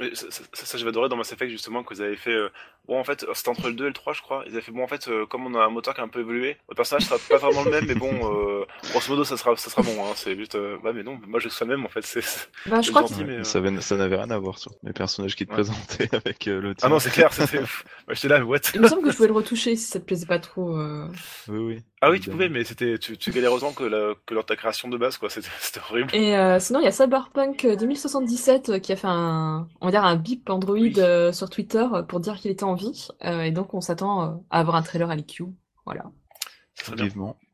Mais ça, ça, ça, ça, j'avais adoré dans Mass Effect justement que vous avez fait. euh, bon, en fait, c'était entre le 2 et le 3, je crois. Ils avaient fait, bon, en fait, euh, comme on a un moteur qui a un peu évolué, le personnage sera pas vraiment le même, mais bon, euh, grosso modo, ça sera, ça sera bon. Hein, c'est juste. euh, ouais, mais non, moi je suis le même en fait. C'est... bah, je crois que gentil, mais, euh, Ça, avait- ça n'avait rien à voir sur les personnages qui te Ouais. présentaient avec euh, le Ah non, c'est clair, c'était. Moi j'étais là, mais what? Il me semble que je pouvais le retoucher si ça te plaisait pas trop. euh. Oui, oui. Ah oui, tu pouvais, mais c'était, tu, tu galères autant que, la, que lors de ta création de base, quoi. C'était, horrible. Et euh, sinon, il y a Cyberpunk 2077 euh, qui a fait un, on va dire un bip Android Oui. euh, sur Twitter euh, pour dire qu'il était en vie. Euh, et donc, on s'attend euh, à avoir un trailer à l'IQ. Voilà.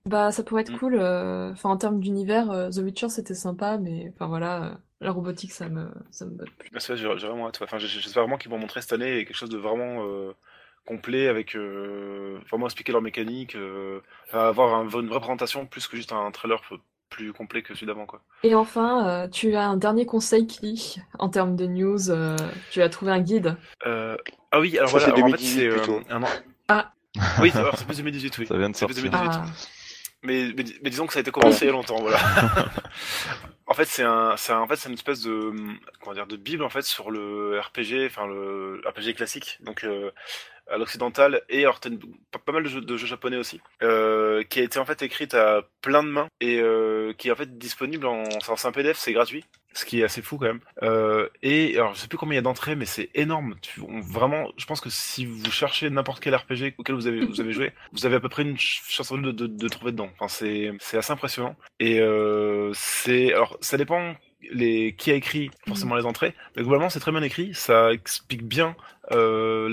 Bah, ça pourrait être Mm. cool. euh, Enfin, en termes d'univers, euh, The Witcher c'était sympa, mais enfin voilà, euh, la robotique ça me, ça me botte plus. J'ai, vraiment hâte. Enfin, j'espère vraiment qu'ils vont montrer cette année quelque chose de vraiment euh, complet avec euh, vraiment expliquer leur mécanique, euh, enfin, avoir un- une vraie présentation plus que juste un trailer plus complet que celui d'avant, quoi. Et enfin, euh, tu as un dernier conseil, Kili, en termes de news. euh, tu as trouvé un guide. Euh, ah oui, alors Ça, voilà, alors, en fait, 2018 c'est euh, plutôt. un an. Ah. Oui, c'est- alors, c'est plus 2018, oui. Ça vient de sortir. 2018. Ah, Mais, mais, mais disons que ça a été commencé il y a longtemps, voilà. en fait, c'est un, c'est un- en fait, c'est une espèce de, comment dire, de bible en fait sur le RPG, enfin le RPG classique. Donc, euh, à l'occidental et une- pas, mal de jeux, de jeux japonais aussi, euh, qui a été en fait écrite à plein de mains et euh, qui est en fait disponible en, c'est un PDF, c'est gratuit. Ce qui est assez fou quand même. Euh, et alors je sais plus combien il y a d'entrées, mais c'est énorme. Tu- on- vraiment, je pense que si vous cherchez n'importe quel RPG auquel vous avez vous avez joué, vous avez à peu près une ch- chance de, de, de trouver dedans. Enfin c'est c'est assez impressionnant. Et c'est alors ça dépend les qui a écrit forcément les entrées, mais globalement c'est très bien écrit. Ça explique bien euh,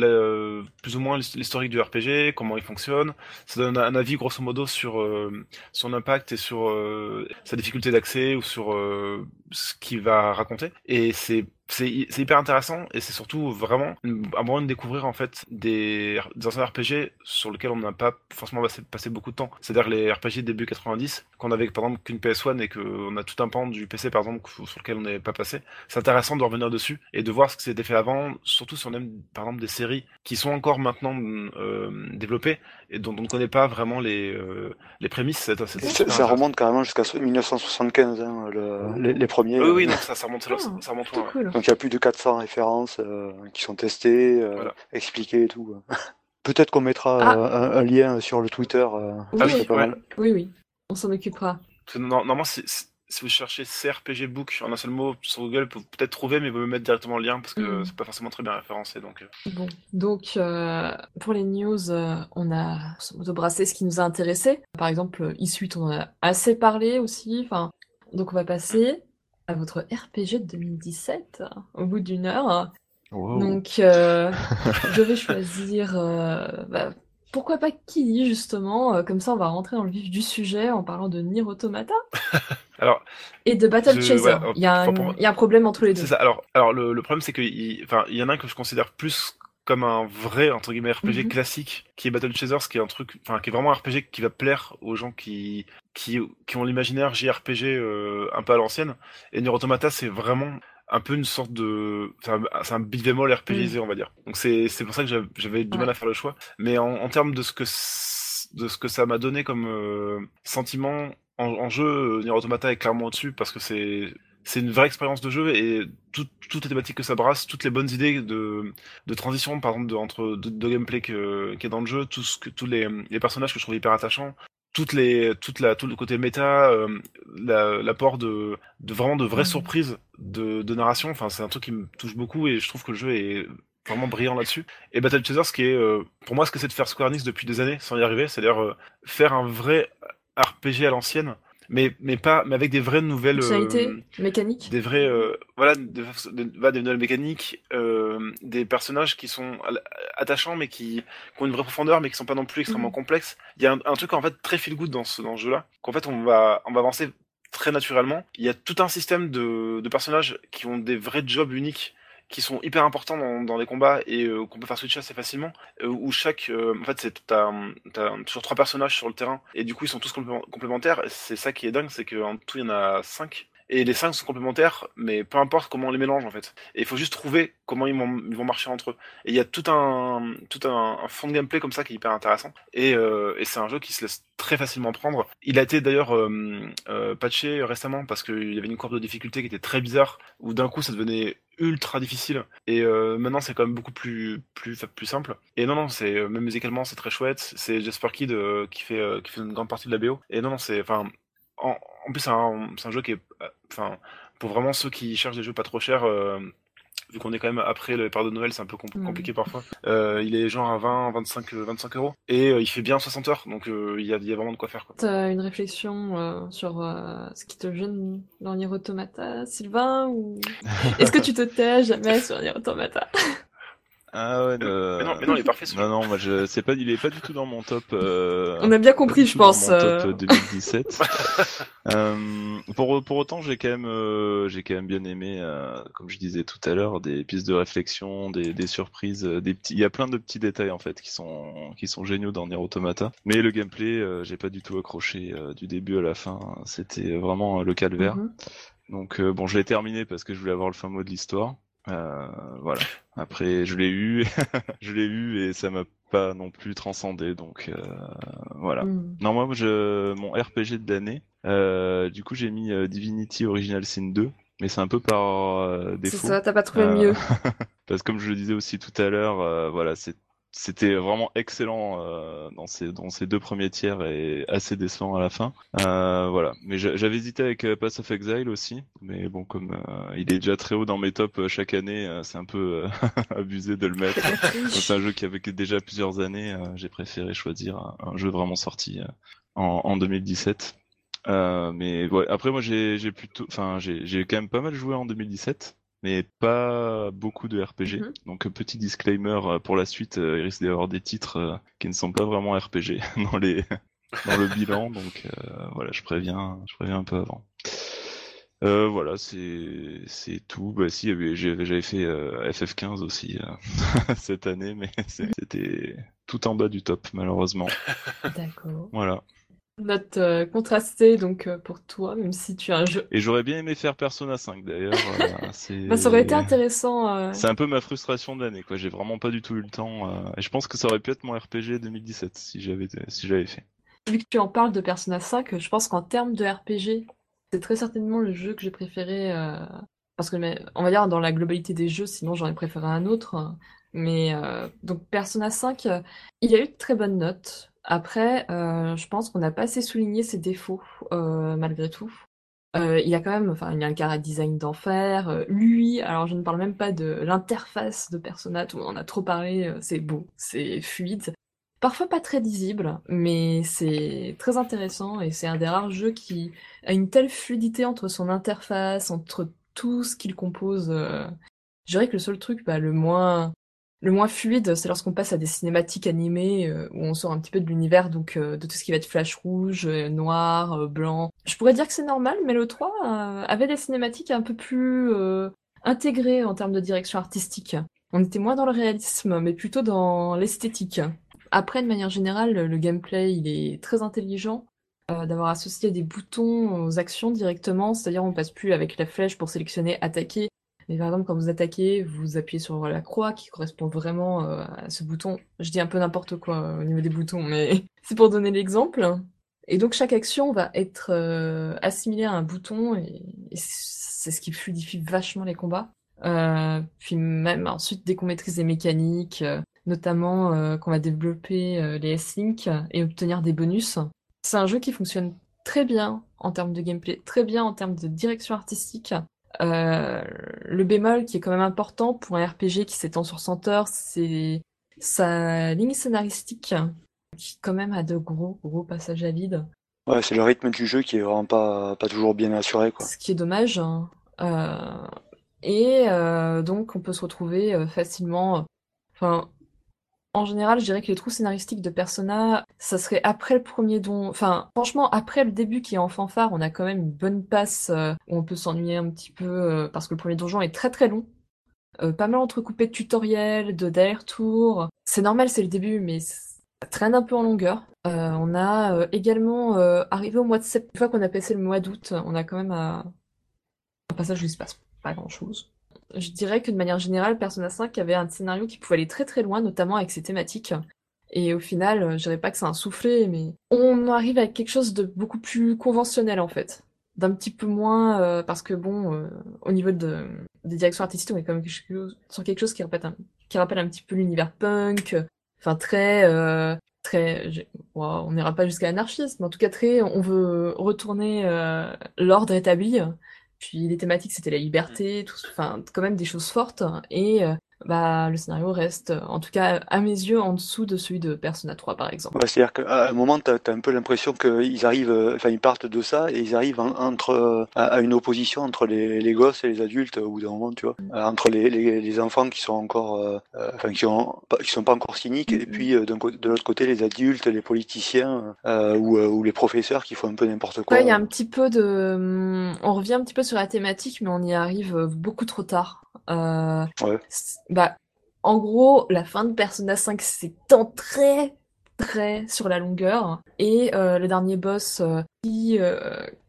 la- plus ou moins l'historique du RPG, comment il fonctionne. Ça donne un avis grosso modo sur euh, son impact et sur euh, sa difficulté d'accès ou sur euh, ce qu'il va raconter. Et c'est c'est hy- c'est hyper intéressant et c'est surtout vraiment un moyen de découvrir en fait des, des anciens RPG sur lesquels on n'a pas forcément passé, beaucoup de temps. C'est-à-dire les RPG début 90 qu'on avait par exemple qu'une PS1 et qu'on a tout un pan du PC par exemple sur lequel on n'est pas passé. C'est intéressant de revenir dessus et de voir ce qui s'était fait avant, surtout si on aime par exemple des séries qui sont encore maintenant euh, développées et dont on ne connaît pas vraiment les, euh, les prémices. C'est- c'est- c'est Ça, remonte carrément jusqu'à 1975, hein, le- les, les premiers. Oui, oui, non, ça, ça remonte, Ah, ça remonte ouais. Donc il y a plus de 400 références euh, qui sont testées, euh, Voilà. expliquées et tout. Peut-être qu'on mettra Ah. euh, un, un lien sur le Twitter. euh, Oui, Ah oui, c'est pas ouais. mal. oui, oui. On s'en occupera. Normalement, si, si- vous cherchez CRPG Book en un seul mot sur Google, vous pouvez peut-être trouver, mais vous me mettre directement le lien parce que Mhm. c'est pas forcément très bien référencé. Donc, euh, Bon, donc euh, pour les news, euh, on a modo brassé ce qui nous a intéressé. Par exemple, E-Suite, on en a assez parlé aussi. Enfin, donc on va passer à votre RPG de 2017 au bout d'une heure. Wow. Donc euh, je vais choisir, euh, bah, pourquoi pas qui justement. euh, comme ça, on va rentrer dans le vif du sujet en parlant de Nier Automata alors, et de Battle Je- Chaser. ouais, Il y, a un- pour- pour- il y a un problème entre les deux. c'est ça. Alors, alors le, le problème, c'est qu'il il y en a un que je considère plus comme un vrai entre guillemets RPG Mhm. classique qui est Battle Chasers qui est un truc enfin qui est vraiment un RPG qui va plaire aux gens qui qui, qui ont l'imaginaire JRPG euh, un peu à l'ancienne et Nier Automata c'est vraiment un peu une sorte de c'est un, un beat'em all RPGisé on va dire. Donc c'est c'est pour ça que j'avais- du mal à faire le choix. Mais en, en termes de ce que de ce que ça m'a donné comme euh, sentiment en, en jeu euh, Nier Automata est clairement au-dessus parce que c'est c'est une vraie expérience de jeu et tout- toutes les thématiques que ça brasse, toutes les bonnes idées de, de transition, par exemple, de, entre de, de gameplay que, qui est dans le jeu, tout ce que, tous les, les personnages que je trouve hyper attachants, toutes les, toute la, tout le côté méta, euh, la- l'apport de, de vraiment de vraies Mhm. surprises de, de narration. Enfin, c'est un truc qui me touche beaucoup et je trouve que le jeu est vraiment brillant là-dessus. Et Battle Chasers, ce qui est, euh, pour moi, ce que c'est de faire Square Enix depuis des années sans y arriver, c'est-à-dire euh, faire un vrai RPG à l'ancienne, mais, mais pas, mais avec des vraies nouvelles. Euh, mécanique. des vrais euh, voilà des, nouvelles mécaniques euh, des personnages qui sont attachants mais qui, qui ont une vraie profondeur mais qui sont pas non plus extrêmement Mhm. complexes il y a un, un truc en fait très feel good dans ce dans ce jeu là qu'en fait on va on va avancer très naturellement il y a tout un système de, de personnages qui ont des vrais jobs uniques qui sont hyper importants dans, les combats et euh, qu'on peut faire switcher assez facilement euh, où chaque euh, en fait c'est t'as toujours trois personnages sur le terrain et du coup ils sont tous complé- complémentaires c'est ça qui est dingue c'est qu'en tout il y en a cinq et les cinq sont complémentaires, mais peu importe comment on les mélange en fait. Et il faut juste trouver comment ils vont, marcher entre eux. Et il y a tout un, tout un, fond de gameplay comme ça qui est hyper intéressant. Et, c'est un jeu qui se laisse très facilement prendre. Il a été d'ailleurs patché récemment parce qu'il y avait une courbe de difficulté qui était très bizarre, où d'un coup ça devenait ultra difficile. Et euh, maintenant c'est quand même beaucoup plus, plus, plus simple. Et non, non, c'est euh, même musicalement c'est très chouette. C'est Jasper Kidd euh, qui, fait, euh, qui fait une grande partie de la BO. Et non, non, c'est. Enfin, en, plus, c'est un, un jeu qui est. Enfin, pour vraiment ceux qui cherchent des jeux pas trop chers, vu qu'on est quand même après le période de Noël, c'est un peu compl- compliqué parfois. Euh, il est genre à 20, 25, euh, 25 euros. Et euh, il fait bien 60 heures, donc euh, il y, a, il y a vraiment de quoi faire. Quoi. T'as une réflexion euh, sur euh, ce qui te gêne dans Nier Automata, Sylvain ou est-ce que tu te tais jamais sur Nier Automata? Ah ouais, euh, Mais non, mais non, il est parfait ce Non, non, moi je c'est pas, il est pas du tout dans mon top. euh, On a bien compris, je tout dans pense. mon top euh, euh, 2017. Euh, pour pour autant, j'ai quand même euh, j'ai quand même bien aimé, euh, comme je disais tout à l'heure, des pistes de réflexion, des, des surprises, euh, des petits. Il y a plein de petits détails en fait qui sont qui sont géniaux dans Nier Automata. Mais le gameplay, euh, j'ai pas du tout accroché euh, du début à la fin. C'était vraiment euh, le calvaire. mhm. Donc euh, bon, je l'ai terminé parce que je voulais avoir le fin mot de l'histoire. Euh, voilà. Après, je l'ai eu, je l'ai eu et ça m'a pas non plus transcendé. Donc euh, voilà. Mhm. Non, moi, je, mon RPG de l'année, euh, du coup, j'ai mis Divinity Original Sin 2, mais c'est un peu par euh, C'est défaut. ça, t'as pas trouvé Euh, mieux. Parce que comme je le disais aussi tout à l'heure, euh, voilà, c'est c'était vraiment excellent euh, dans ces dans ces deux premiers tiers et assez décevant à la fin. Euh, voilà, mais j'avais hésité avec euh, Pass of Exile aussi, mais bon comme il est déjà très haut dans mes tops chaque année, c'est un peu abusé de le mettre. c'est un jeu qui avait déjà plusieurs années, j'ai préféré choisir un, jeu vraiment sorti en, en 2017. mais ouais, après moi j'ai plutôt, enfin j'ai j'ai quand même pas mal joué en 2017 mais pas beaucoup de RPG. Mhm. Donc petit disclaimer euh, pour la suite, euh, il risque d'y avoir des titres euh, qui ne sont pas vraiment RPG dans les dans le bilan. Donc voilà, je préviens, je préviens un peu avant. voilà, c'est c'est tout. Bah si, j'avais fait FF15 aussi cette année, mais c'était tout en bas du top malheureusement. D'accord. Voilà. Note euh, contrastée donc euh, pour toi, même si tu as un jeu. Et j'aurais bien aimé faire Persona 5 d'ailleurs. Euh, bah, ça aurait été intéressant. C'est un peu ma frustration de l'année quoi. J'ai vraiment pas du tout eu le temps. Et je pense que ça aurait pu être mon RPG 2017 si j'avais si j'avais fait. Vu que tu en parles de Persona 5, je pense qu'en termes de RPG, c'est très certainement le jeu que j'ai préféré. Parce que on va dire dans la globalité des jeux, sinon j'aurais préféré un autre. Mais donc Persona 5, il y a eu de très bonnes notes. Après, euh, je pense qu'on n'a pas assez souligné ses défauts, euh, malgré tout. Euh, il a quand même, enfin, il a un carré design d'enfer. lui, alors je ne parle même pas de l'interface de Persona, tout on en a trop parlé, c'est beau, c'est fluide. Parfois pas très lisible, mais c'est très intéressant et c'est un des rares jeux qui a une telle fluidité entre son interface, entre tout ce qu'il compose. Je dirais que le seul truc, bah, le moins le moins fluide, c'est lorsqu'on passe à des cinématiques animées euh, où on sort un petit peu de l'univers, donc euh, de tout ce qui va être flash rouge, euh, noir, blanc. Je pourrais dire que c'est normal, mais le 3 avait des cinématiques un peu plus intégrées en termes de direction artistique. On était moins dans le réalisme, mais plutôt dans l'esthétique. Après, de manière générale, le gameplay, il est très intelligent. d'avoir associé des boutons aux actions directement, c'est-à-dire on passe plus avec la flèche pour sélectionner attaquer, mais par exemple, quand vous attaquez, vous appuyez sur la croix qui correspond vraiment euh, à ce bouton. Je dis un peu n'importe quoi euh, au niveau des boutons, mais c'est pour donner l'exemple. Et donc chaque action va être euh, assimilée à un bouton et, c'est ce qui fluidifie vachement les combats. puis même ensuite, dès qu'on maîtrise les mécaniques, notamment qu'on va développer les S-Link et obtenir des bonus, c'est un jeu qui fonctionne très bien en termes de gameplay, très bien en termes de direction artistique. Euh, le bémol qui est quand même important pour un RPG qui s'étend sur 100 heures, c'est sa ligne scénaristique qui quand même a de gros gros passages à vide. Ouais, c'est le rythme du jeu qui est vraiment pas, pas toujours bien assuré quoi. Ce qui est dommage. Hein. Euh, et euh, donc on peut se retrouver facilement. Enfin, en général, je dirais que les trous scénaristiques de Persona, ça serait après le premier don. Enfin, franchement, après le début qui est en fanfare, on a quand même une bonne passe euh, où on peut s'ennuyer un petit peu euh, parce que le premier donjon est très très long. Euh, pas mal entrecoupé de tutoriels, de d'aller-retour. C'est normal, c'est le début, mais ça traîne un peu en longueur. on a également arrivé au mois de septembre, une fois qu'on a passé le mois d'août, on a quand même un passage où il se passe pas grand chose je dirais que de manière générale, Persona 5 avait un scénario qui pouvait aller très très loin, notamment avec ses thématiques. Et au final, je dirais pas que c'est un soufflé, mais on arrive avec quelque chose de beaucoup plus conventionnel en fait. D'un petit peu moins, euh, parce que bon, euh, au niveau de, des directions artistiques, on est quand même sur quelque chose qui rappelle un, petit peu l'univers punk, enfin très, euh, très, on n'ira pas jusqu'à l'anarchisme, en tout cas très, on veut retourner l'ordre établi puis les thématiques, c'était la liberté, tout, enfin, quand même des choses fortes. Et euh, bah, le scénario reste, en tout cas à mes yeux, en dessous de celui de Persona 3 par exemple. C'est-à-dire qu'à un moment, tu as, un peu l'impression qu'ils arrivent, euh, enfin ils partent de ça et ils arrivent entre, euh, à, une opposition entre les, les, gosses et les adultes au bout d'un moment, tu vois. Mm. entre les, les, les, enfants qui sont encore, enfin qui, ont, qui sont pas encore cyniques et mm-hmm. puis de l'autre côté les adultes, les politiciens ou, ou, les professeurs qui font un peu n'importe quoi. il y a un petit peu de, on revient un petit peu sur la thématique, mais on y arrive beaucoup trop tard. Euh, bah, en gros, la fin de Persona 5 s'étend très très sur la longueur et euh, le dernier boss euh, qui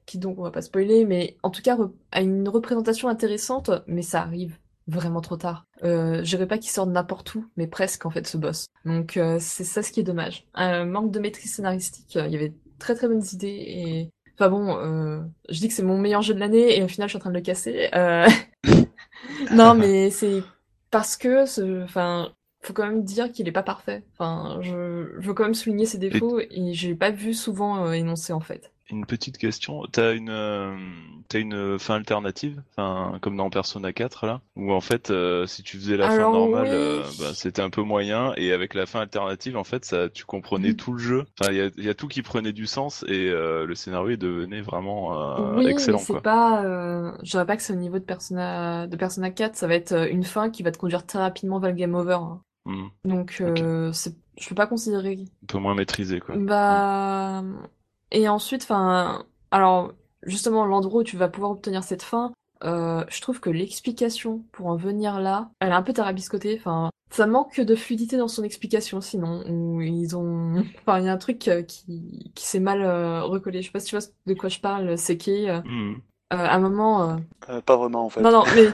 qui donc on va pas spoiler mais en tout cas a une représentation intéressante mais ça arrive vraiment trop tard. Euh, je dirais pas qu'il sort n'importe où, mais presque en fait ce boss. Donc c'est ça ce qui est dommage. Un manque de maîtrise scénaristique. Il y avait très très bonnes idées et enfin bon, je dis que c'est mon meilleur jeu de l'année et au final je suis en train de le casser. non, mais c'est parce que, enfin, faut quand même dire qu'il est pas parfait. Enfin, je, je veux quand même souligner ses défauts et, je l'ai pas vu souvent euh, énoncé en fait. Une petite question, t'as une euh, t'as une fin alternative, enfin comme dans Persona 4 là, où en fait euh, si tu faisais la fin normale, oui. euh, bah, c'était un peu moyen et avec la fin alternative en fait ça tu comprenais Mhm. tout le jeu. Enfin il y a, il y a tout qui prenait du sens et euh, le scénario devenait vraiment euh, oui, excellent mais c'est pas. Euh, je dirais pas que c'est au niveau de Persona de Persona 4, ça va être euh, une fin qui va te conduire très rapidement vers le game over. hein. Hmm. Donc, euh, c'est, je peux pas considérer. Un peu moins maîtrisé quoi. Bah. Et ensuite, enfin. Alors, justement, l'endroit où tu vas pouvoir obtenir cette fin, euh, je trouve que l'explication pour en venir là, elle est un peu tarabiscotée. Enfin, ça manque de fluidité dans son explication, sinon. Où ils ont. Enfin, il y a un truc euh, qui, qui s'est mal euh, recollé. Je sais pas si tu vois de quoi je parle, c'est qui. Euh, Hmm. à un moment. euh, Euh, pas vraiment en fait. non, non, mais.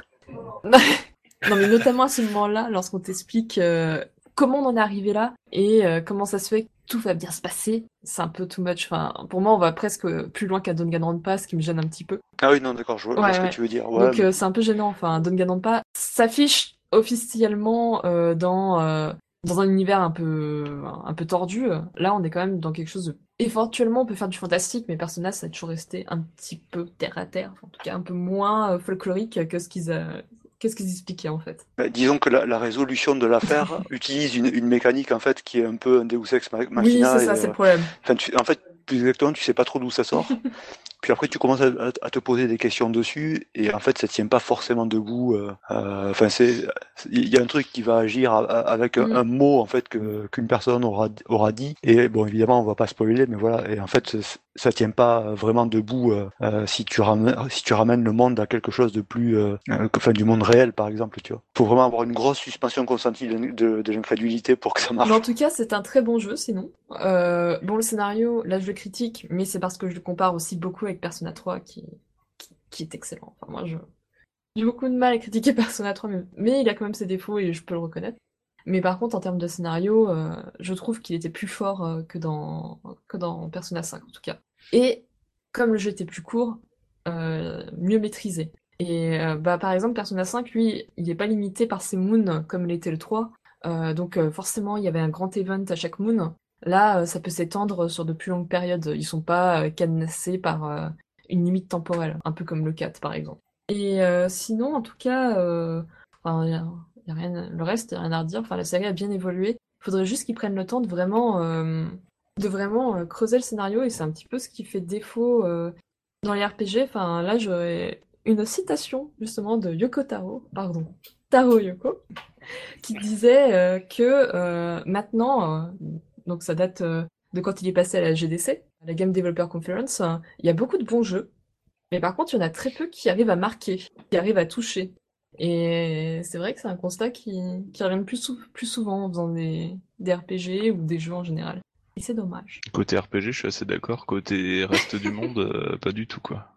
non, mais notamment à ce moment-là, lorsqu'on t'explique euh, comment on en est arrivé là et euh, comment ça se fait tout va bien se passer, c'est un peu too much. Enfin, pour moi, on va presque plus loin qu'à Danganronpa, ce qui me gêne un petit peu. Ah oui, non, d'accord, je vois, Ouais, ce que tu veux dire. Ouais, Donc, mais- euh, c'est un peu gênant. Enfin, Danganronpa s'affiche officiellement euh, dans, euh, dans un univers un peu, un peu tordu. Là, on est quand même dans quelque chose de. Éventuellement, on peut faire du fantastique, mais Persona, ça a toujours resté un petit peu terre à terre. En tout cas, un peu moins folklorique que ce qu'ils euh, que ce qu'ils expliquaient en fait? Bah, disons que la, la résolution de l'affaire utilise une, une mécanique en fait qui est un peu un Deus ex ma- Oui, machina. c'est ça, c'est euh, le problème. enfin, tu- en fait, plus exactement, tu sais pas trop d'où ça sort. Puis après, tu commences à, te poser des questions dessus, et en fait, ça tient pas forcément debout. euh, euh, Enfin, c'est, il y a un truc qui va agir a- a- avec un, Mm. un mot en fait que qu'une personne aura aura dit. Et bon, évidemment, on va pas spoiler, mais voilà. Et en fait, ça tient pas vraiment debout euh, si tu ramènes si tu ramènes le monde à quelque chose de plus, euh, enfin, du monde réel, par exemple. Tu vois. Faut vraiment avoir une grosse suspension consentie de, de, de l'incrédulité pour que ça marche. Mais en tout cas, c'est un très bon jeu, sinon. Bon, le scénario, là, je le critique, mais c'est parce que je le compare aussi beaucoup avec Persona 3, qui, est excellent. Enfin, moi, je j'ai beaucoup de mal à critiquer Persona 3, mais, il a quand même ses défauts et je peux le reconnaître. Mais par contre, en termes de scénario, euh, je trouve qu'il était plus fort euh, que dans que dans Persona 5, en tout cas. Et comme le jeu était plus court, euh, mieux maîtrisé. Et bah, par exemple, Persona 5, lui, il n'est pas limité par ses moons comme l'était le 3. Euh, donc forcément, il y avait un grand event à chaque moon. Là, euh, ça peut s'étendre sur de plus longues périodes. Ils sont pas euh, cadenassés par euh, une limite temporelle, un peu comme le 4 par exemple. Et sinon, en tout cas, enfin, y y a rien, le reste, y a rien à redire. Enfin, la série a bien évolué. Il faudrait juste qu'ils prennent le temps de vraiment, de vraiment creuser le scénario. Et c'est un petit peu ce qui fait défaut dans les RPG. Enfin, là, j'aurais une citation justement de Yoko Taro, pardon, Taro Yoko, qui disait que maintenant, donc ça date euh, de quand il est passé à la GDC, la Game Developer Conference, il y a beaucoup de bons jeux, mais par contre, il y en a très peu qui arrivent à marquer, qui arrivent à toucher. Et c'est vrai que c'est un constat qui, revient plus, sou- plus souvent en faisant des, des RPG ou des jeux en général. Et c'est dommage. Côté RPG, je suis assez d'accord. Côté reste du monde, euh, pas du tout quoi.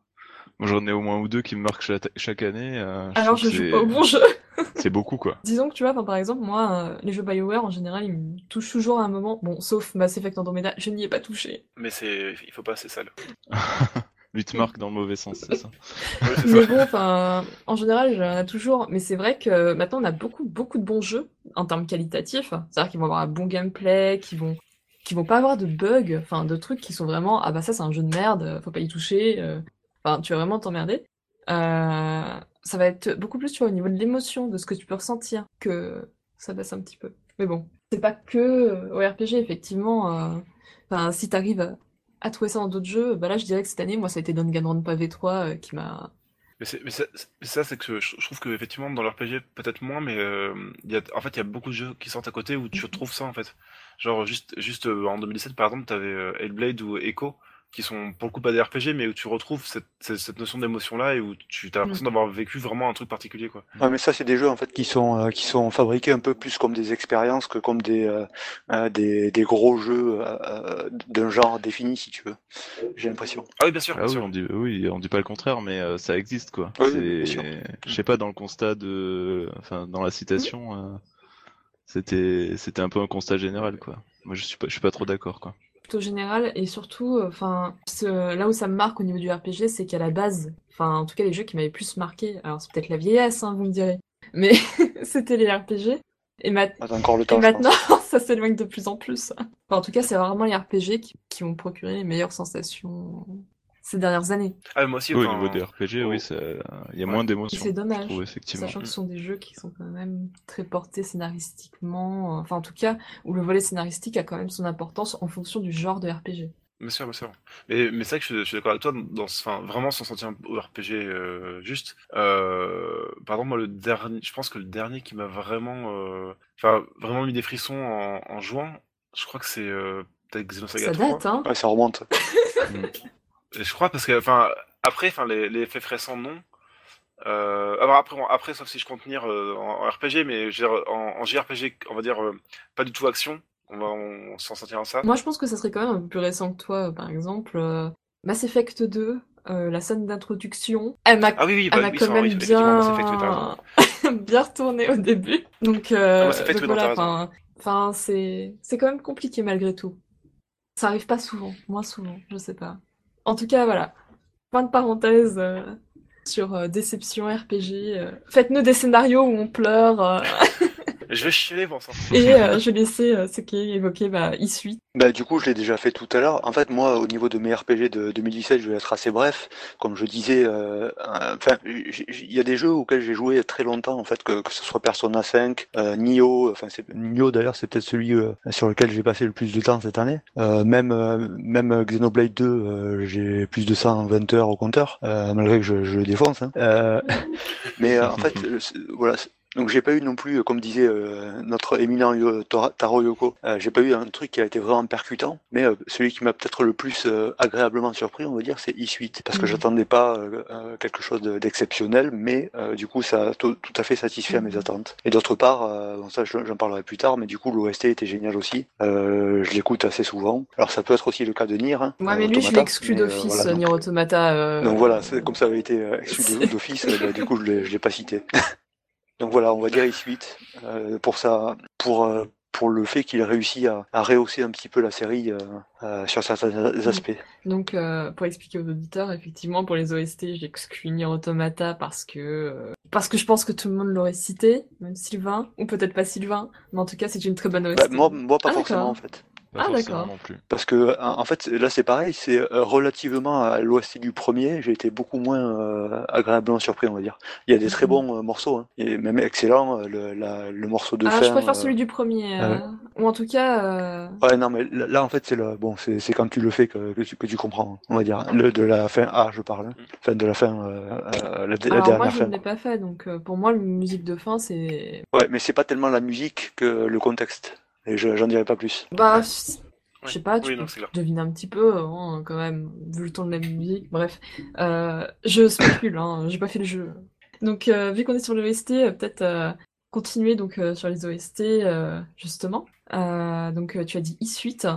Moi, j'en ai au moins ou deux qui me marquent chaque, année. euh, je Alors je joue pas au c'est- bon jeu. C'est beaucoup quoi. Disons que tu vois, par exemple, moi, euh, les jeux BioWare en général, ils me touchent toujours à un moment. Bon, sauf Mass Effect Andromeda, je n'y ai pas touché. Mais c'est, il faut pas, c'est sale. Lui te marque dans le mauvais sens, c'est ça. Ouais, Mais bon, enfin, en général, j'en ai toujours. Mais c'est vrai que maintenant, on a beaucoup, beaucoup de bons jeux en termes qualitatifs. C'est-à-dire qu'ils vont avoir un bon gameplay, qu'ils vont, qu'ils vont pas avoir de bugs, enfin, de trucs qui sont vraiment, ah bah ça, c'est un jeu de merde, faut pas y toucher. euh, Enfin, tu vas vraiment t'emmerder. Euh, ça va être beaucoup plus, tu vois, au niveau de l'émotion, de ce que tu peux ressentir, que ça baisse un petit peu. Mais bon, c'est pas que euh, au RPG, effectivement. euh, Enfin, si t'arrives à, à trouver ça dans d'autres jeux, bah là, je dirais que cette année, moi, ça a été Danganronpa V3 euh, qui m'a Mais, mais ça, c'est- mais ça, c'est que je, trouve que effectivement dans l'RPG peut-être moins, mais euh, y a, en fait il y a beaucoup de jeux qui sortent à côté où tu retrouves ça en fait. Genre juste, juste euh, en 2017 par exemple, t'avais euh, Hellblade ou Echo qui sont pour le coup pas des RPG, mais où tu retrouves cette, cette, notion d'émotion là et où tu as l'impression d'avoir vécu vraiment un truc particulier quoi. Ouais, mais ça, c'est des jeux en fait qui sont euh, qui sont fabriqués un peu plus comme des expériences que comme des euh, euh, des, des gros jeux euh, d'un genre défini, si tu veux. J'ai l'impression. Ah oui bien sûr, Ah bien oui, sûr. on dit, oui, on dit pas le contraire, mais euh, ça existe quoi. Oui, je sais pas dans le constat de, enfin dans la citation, euh, c'était c'était un peu un constat général quoi. Moi je suis pas je suis pas trop d'accord quoi. Plutôt général et surtout, euh, enfin, là où ça me marque au niveau du RPG, c'est qu'à la base, enfin, en tout cas, les jeux qui m'avaient plus marqué, alors c'est peut-être la vieillesse, hein, vous me direz, mais c'était les RPG. Et, ma- On a encore le et temps. je pense. maintenant, ça s'éloigne de plus en plus. Enfin, en tout cas, c'est vraiment les RPG qui, qui ont procuré les meilleures sensations ces dernières années. Ah, moi aussi, Oui, au niveau des RPG, oh. oui, ça- il y a Ouais. moins d'émotions. c'est dommage. trouve, effectivement. Sachant que ce sont des jeux qui sont quand même très portés scénaristiquement, enfin en tout cas, où le volet scénaristique a quand même son importance en fonction du genre de RPG. Bien sûr, bien sûr. Mais, mais c'est vrai que je, suis- je suis d'accord avec toi, dans, ce- enfin, vraiment sans sentir au RPG euh, juste. Euh, par exemple, moi, le dernier, je pense que le dernier qui m'a vraiment, euh, enfin, vraiment mis des frissons en, en jouant, je crois que c'est euh, peut-être Xenosaga Ça 3. date, hein Ouais, ça remonte. Je crois parce que, enfin, après, enfin, les, les effets récents, non. Euh, alors après, bon, après, sauf si je compte tenir euh, en, en RPG, mais je veux dire, en, en JRPG, on va dire euh, pas du tout action. On va, on, s'en sortir en ça. Moi, je pense que ça serait quand même un peu plus récent que toi, par exemple. euh, Mass Effect 2, euh, la scène d'introduction, elle m'a Ah oui, oui, bah, oui, quand même bien... bien retourné au début. Donc, Ah, Mass Effect, voilà, enfin, c'est quand même compliqué malgré tout. Ça arrive pas souvent, moins souvent, je sais pas. En tout cas, voilà. Fin de parenthèse euh, sur euh, déception RPG. euh. Faites-nous des scénarios où on pleure. Je vais chialer pour ça. et euh, je vais laisser euh, ce qui est évoqué bah. Bah, du coup, je l'ai déjà fait tout à l'heure. En fait, moi, au niveau de mes RPG de 2017, je vais être assez bref. Comme je disais, euh, euh, enfin, il y a des jeux auxquels j'ai joué très longtemps, en fait, que, que ce soit Persona 5, euh, Nioh, enfin, c'est, Nioh d'ailleurs, c'est peut-être celui euh, sur lequel j'ai passé le plus de temps cette année. Euh, même, euh, même Xenoblade 2, euh, j'ai plus de 120 heures au compteur, euh, malgré que je, je le défonce. hein. Euh, mais euh, en fait, voilà. Donc j'ai pas eu non plus, euh, comme disait euh, notre éminent Tora- Taro Yoko, euh, j'ai pas eu un truc qui a été vraiment percutant, mais euh, celui qui m'a peut-être le plus euh, agréablement surpris, on va dire, c'est E-Suite, parce que Mhm. j'attendais pas euh, euh, quelque chose de- d'exceptionnel, mais euh, du coup ça a tout, à fait satisfait à mes Mhm. attentes. Et d'autre part, euh, bon, ça je- j'en parlerai plus tard, mais du coup l'OST était génial aussi, euh, je l'écoute assez souvent. Alors ça peut être aussi le cas de Nier. Hein, euh, mais lui, je Automata, l'exclus mais, euh, d'office, voilà, Nier Automata. euh, donc voilà, comme ça avait été euh, exclu d'office, euh, bah, du coup je je l'ai pas cité. Donc voilà, on va dire E-Suite euh, pour ça, pour euh, pour le fait qu'il réussit à, à rehausser un petit peu la série euh, sur certains aspects. Donc, pour expliquer aux auditeurs, effectivement, pour les OST, j'exclus Nier Automata parce que parce que je pense que tout le monde l'aurait cité, même Sylvain, ou peut-être pas Sylvain, mais en tout cas, c'est une très bonne OST. Bah, moi, moi pas Ah, forcément en fait. Pas Ah, d'accord. non plus. Parce que en fait là c'est pareil, c'est euh, relativement à l'OST du premier, j'ai été beaucoup moins euh, agréablement surpris on va dire. Il y a des très Mhm. bons euh, morceaux, hein, et même excellent le, la- le morceau de Ah, fin. je préfère euh, celui du premier, ah ouais. ou en tout cas, euh, Ouais, non, mais là, là, en fait, c'est le, bon, c'est, c'est quand tu le fais que, que, tu, que tu comprends, on va dire. Le, de la fin A, je parle. hein. Enfin, de la fin, euh, euh, la, la alors moi, dernière je fin. ne l'ai pas fait, donc euh, pour moi, la musique de fin, c'est, Ouais, mais c'est pas tellement la musique que le contexte. Et je, j'en dirai pas plus. bah, je sais pas, tu Oui, peux non, c'est clair. deviner un petit peu, hein, quand même, vu le ton de la musique, bref. Euh, je spécule, hein, j'ai pas fait le jeu. Donc, euh, vu qu'on est sur l'OST, euh, peut-être euh, continuer donc euh, sur les OST, euh, justement. Euh, donc, euh, tu as dit E-Suite,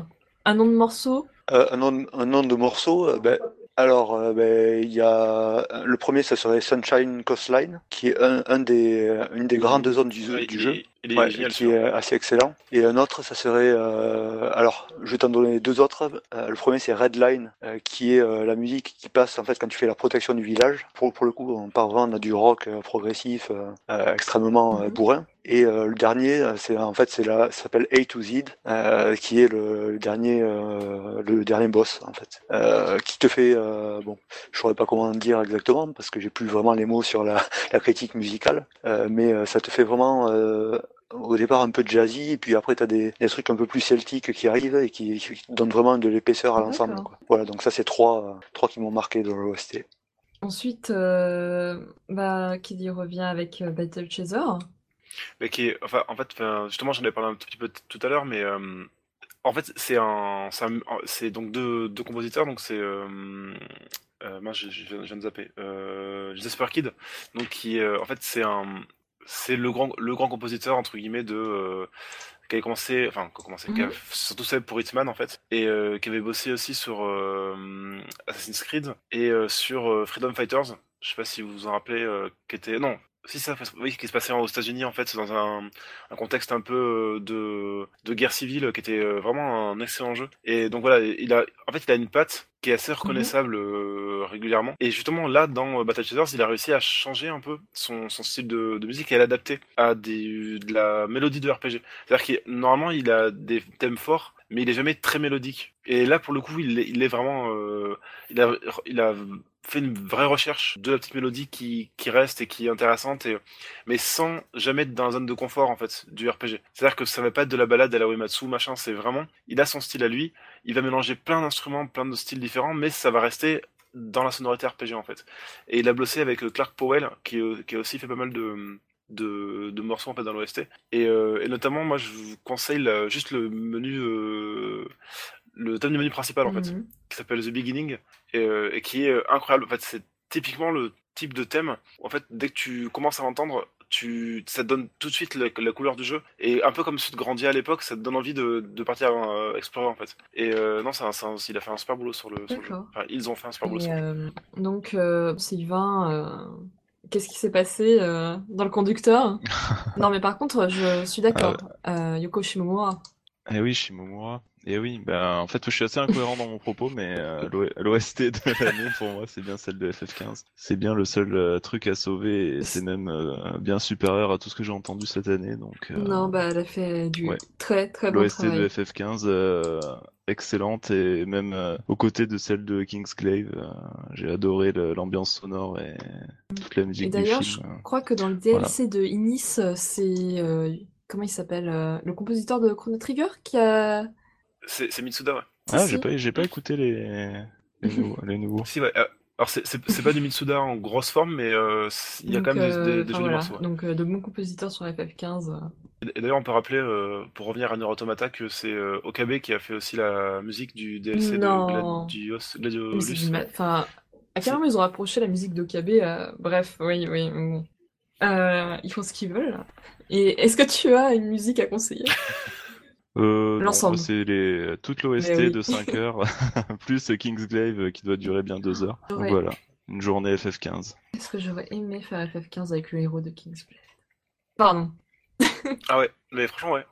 un nom de morceau, Euh, un, nom, un nom de morceau, euh, ben, alors, euh, ben, il y a, le premier, ça serait Sunshine Coastline, qui est un, un des, euh, une des grandes zones du, Ouais, du il jeu. Est- il est Ouais, génial, qui est assez excellent. Et un autre, ça serait, euh, alors, je vais t'en donner deux autres. Euh, le premier, c'est Redline, euh, qui est euh, la musique qui passe en fait quand tu fais la protection du village. Pour, pour le coup, on part vraiment on a du rock euh, progressif, euh, euh, extrêmement euh, Mhm. bourrin. Et euh, le dernier, euh, c'est en fait, c'est ça s'appelle A to Z, euh, qui est le, le dernier, euh, le dernier boss en fait, euh, qui te fait, euh, bon, je saurais pas comment dire exactement parce que j'ai plus vraiment les mots sur la, la critique musicale, euh, mais euh, ça te fait vraiment euh, au départ un peu jazzy, et puis après tu as des, des trucs un peu plus celtiques qui arrivent et qui, qui donnent vraiment de l'épaisseur à l'ensemble. Voilà, donc ça c'est trois, trois qui m'ont marqué dans l'OST. Ensuite, euh, bah, qui dit revient avec euh, Battle Chaser. Mais qui est, enfin, en fait, justement, j'en ai parlé un tout petit peu tout à l'heure, mais euh, en fait, c'est un, c'est donc deux, deux compositeurs, donc c'est, euh, euh, mince, je, je viens je viens de zapper, euh, Jasper Kidd, donc qui, euh, en fait, c'est un, c'est le grand, le grand compositeur entre guillemets de, euh, qui avait commencé, enfin, qui a commencé, qui a Mhm. surtout célèbre pour Hitman en fait, et euh, qui avait bossé aussi sur euh, Assassin's Creed et sur Freedom Fighters. Je sais pas si vous vous en rappelez, qui était non. Si ça, oui, qui se passait aux États-Unis en fait, dans un, un, contexte un peu de, de guerre civile, qui était vraiment un excellent jeu. Et donc voilà, il a, en fait, il a une patte qui est assez mhm. reconnaissable régulièrement. Et justement là, dans Battle Chasers, il a réussi à changer un peu son, style de, musique et à l'adapter à de la mélodie de RPG. C'est-à-dire qu'il normalement, il a des thèmes forts, mais il est jamais très mélodique. Et là, pour le coup, il est, vraiment, euh, il a, fait une vraie recherche de la petite mélodie qui, reste et qui est intéressante, mais sans jamais être dans la zone de confort en fait du RPG. C'est-à-dire que ça va pas être de la balade à la Uematsu, machin, c'est vraiment, il a son style à lui, il va mélanger plein d'instruments, plein de styles différents, mais ça va rester dans la sonorité RPG en fait. Et il a bossé avec euh, Clark Powell, qui, euh, qui a aussi fait pas mal de, de, de morceaux en fait dans l'OST. Et, euh, et notamment, moi, je vous conseille juste le menu le thème du menu principal en fait, mhm. qui s'appelle The Beginning et, euh, et, qui est incroyable. En fait, c'est typiquement le type de thème. En fait, dès que tu commences à l'entendre, tu, ça te donne tout de suite la, couleur du jeu. Et un peu comme si tu grandis à l'époque, ça te donne envie de, de partir euh, explorer en fait. Et euh, non, ça, ça, il a fait un super boulot sur le, sur le jeu. Enfin, ils ont fait un super boulot. Et, sur le jeu. donc, Sylvain, qu'est-ce qui s'est passé dans le conducteur? Non, mais par contre, je suis d'accord. Yoko Shimomura. Eh oui, Shimomura. Et oui, ben en fait, je suis assez incohérent dans mon propos, mais euh, l'OST de l'année pour moi, c'est bien celle de FF15. C'est bien le seul euh, truc à sauver, et c'est même euh, bien supérieur à tout ce que j'ai entendu cette année. Donc non, bah elle a fait du très très bon L'OST de FF15 excellente et même aux côtés de celle de Kingsglaive, j'ai adoré l'ambiance sonore et toute la musique et d'ailleurs, je crois que dans le DLC de Inis, c'est comment il s'appelle le compositeur de Chrono Trigger qui a c'est Mitsuda, ouais. Ah, j'ai pas, j'ai pas écouté les, les, nouveaux. Si, ouais. Euh, alors, c'est pas du Mitsuda en grosse forme, mais euh, il y a quand même des, des, des jolis morceaux. Donc, euh, de bons compositeurs sur FF15. Et d'ailleurs, on peut rappeler, pour revenir à Nier Automata, que c'est Okabe qui a fait aussi la musique du DLC non. de Gladius. Gladiolus. Enfin, à quel moment ils ont rapproché la musique d'Okabe Bref, oui, oui. ils font ce qu'ils veulent. Et est-ce que tu as une musique à conseiller? Euh, L'ensemble. C'est les... toute l'OST de 5 heures, plus Kingsglaive euh, qui doit durer bien 2 heures. Donc voilà, une journée FF15. Est-ce que j'aurais aimé faire FF15 avec le héros de Kingsglaive Pardon. ah ouais, mais franchement, ouais.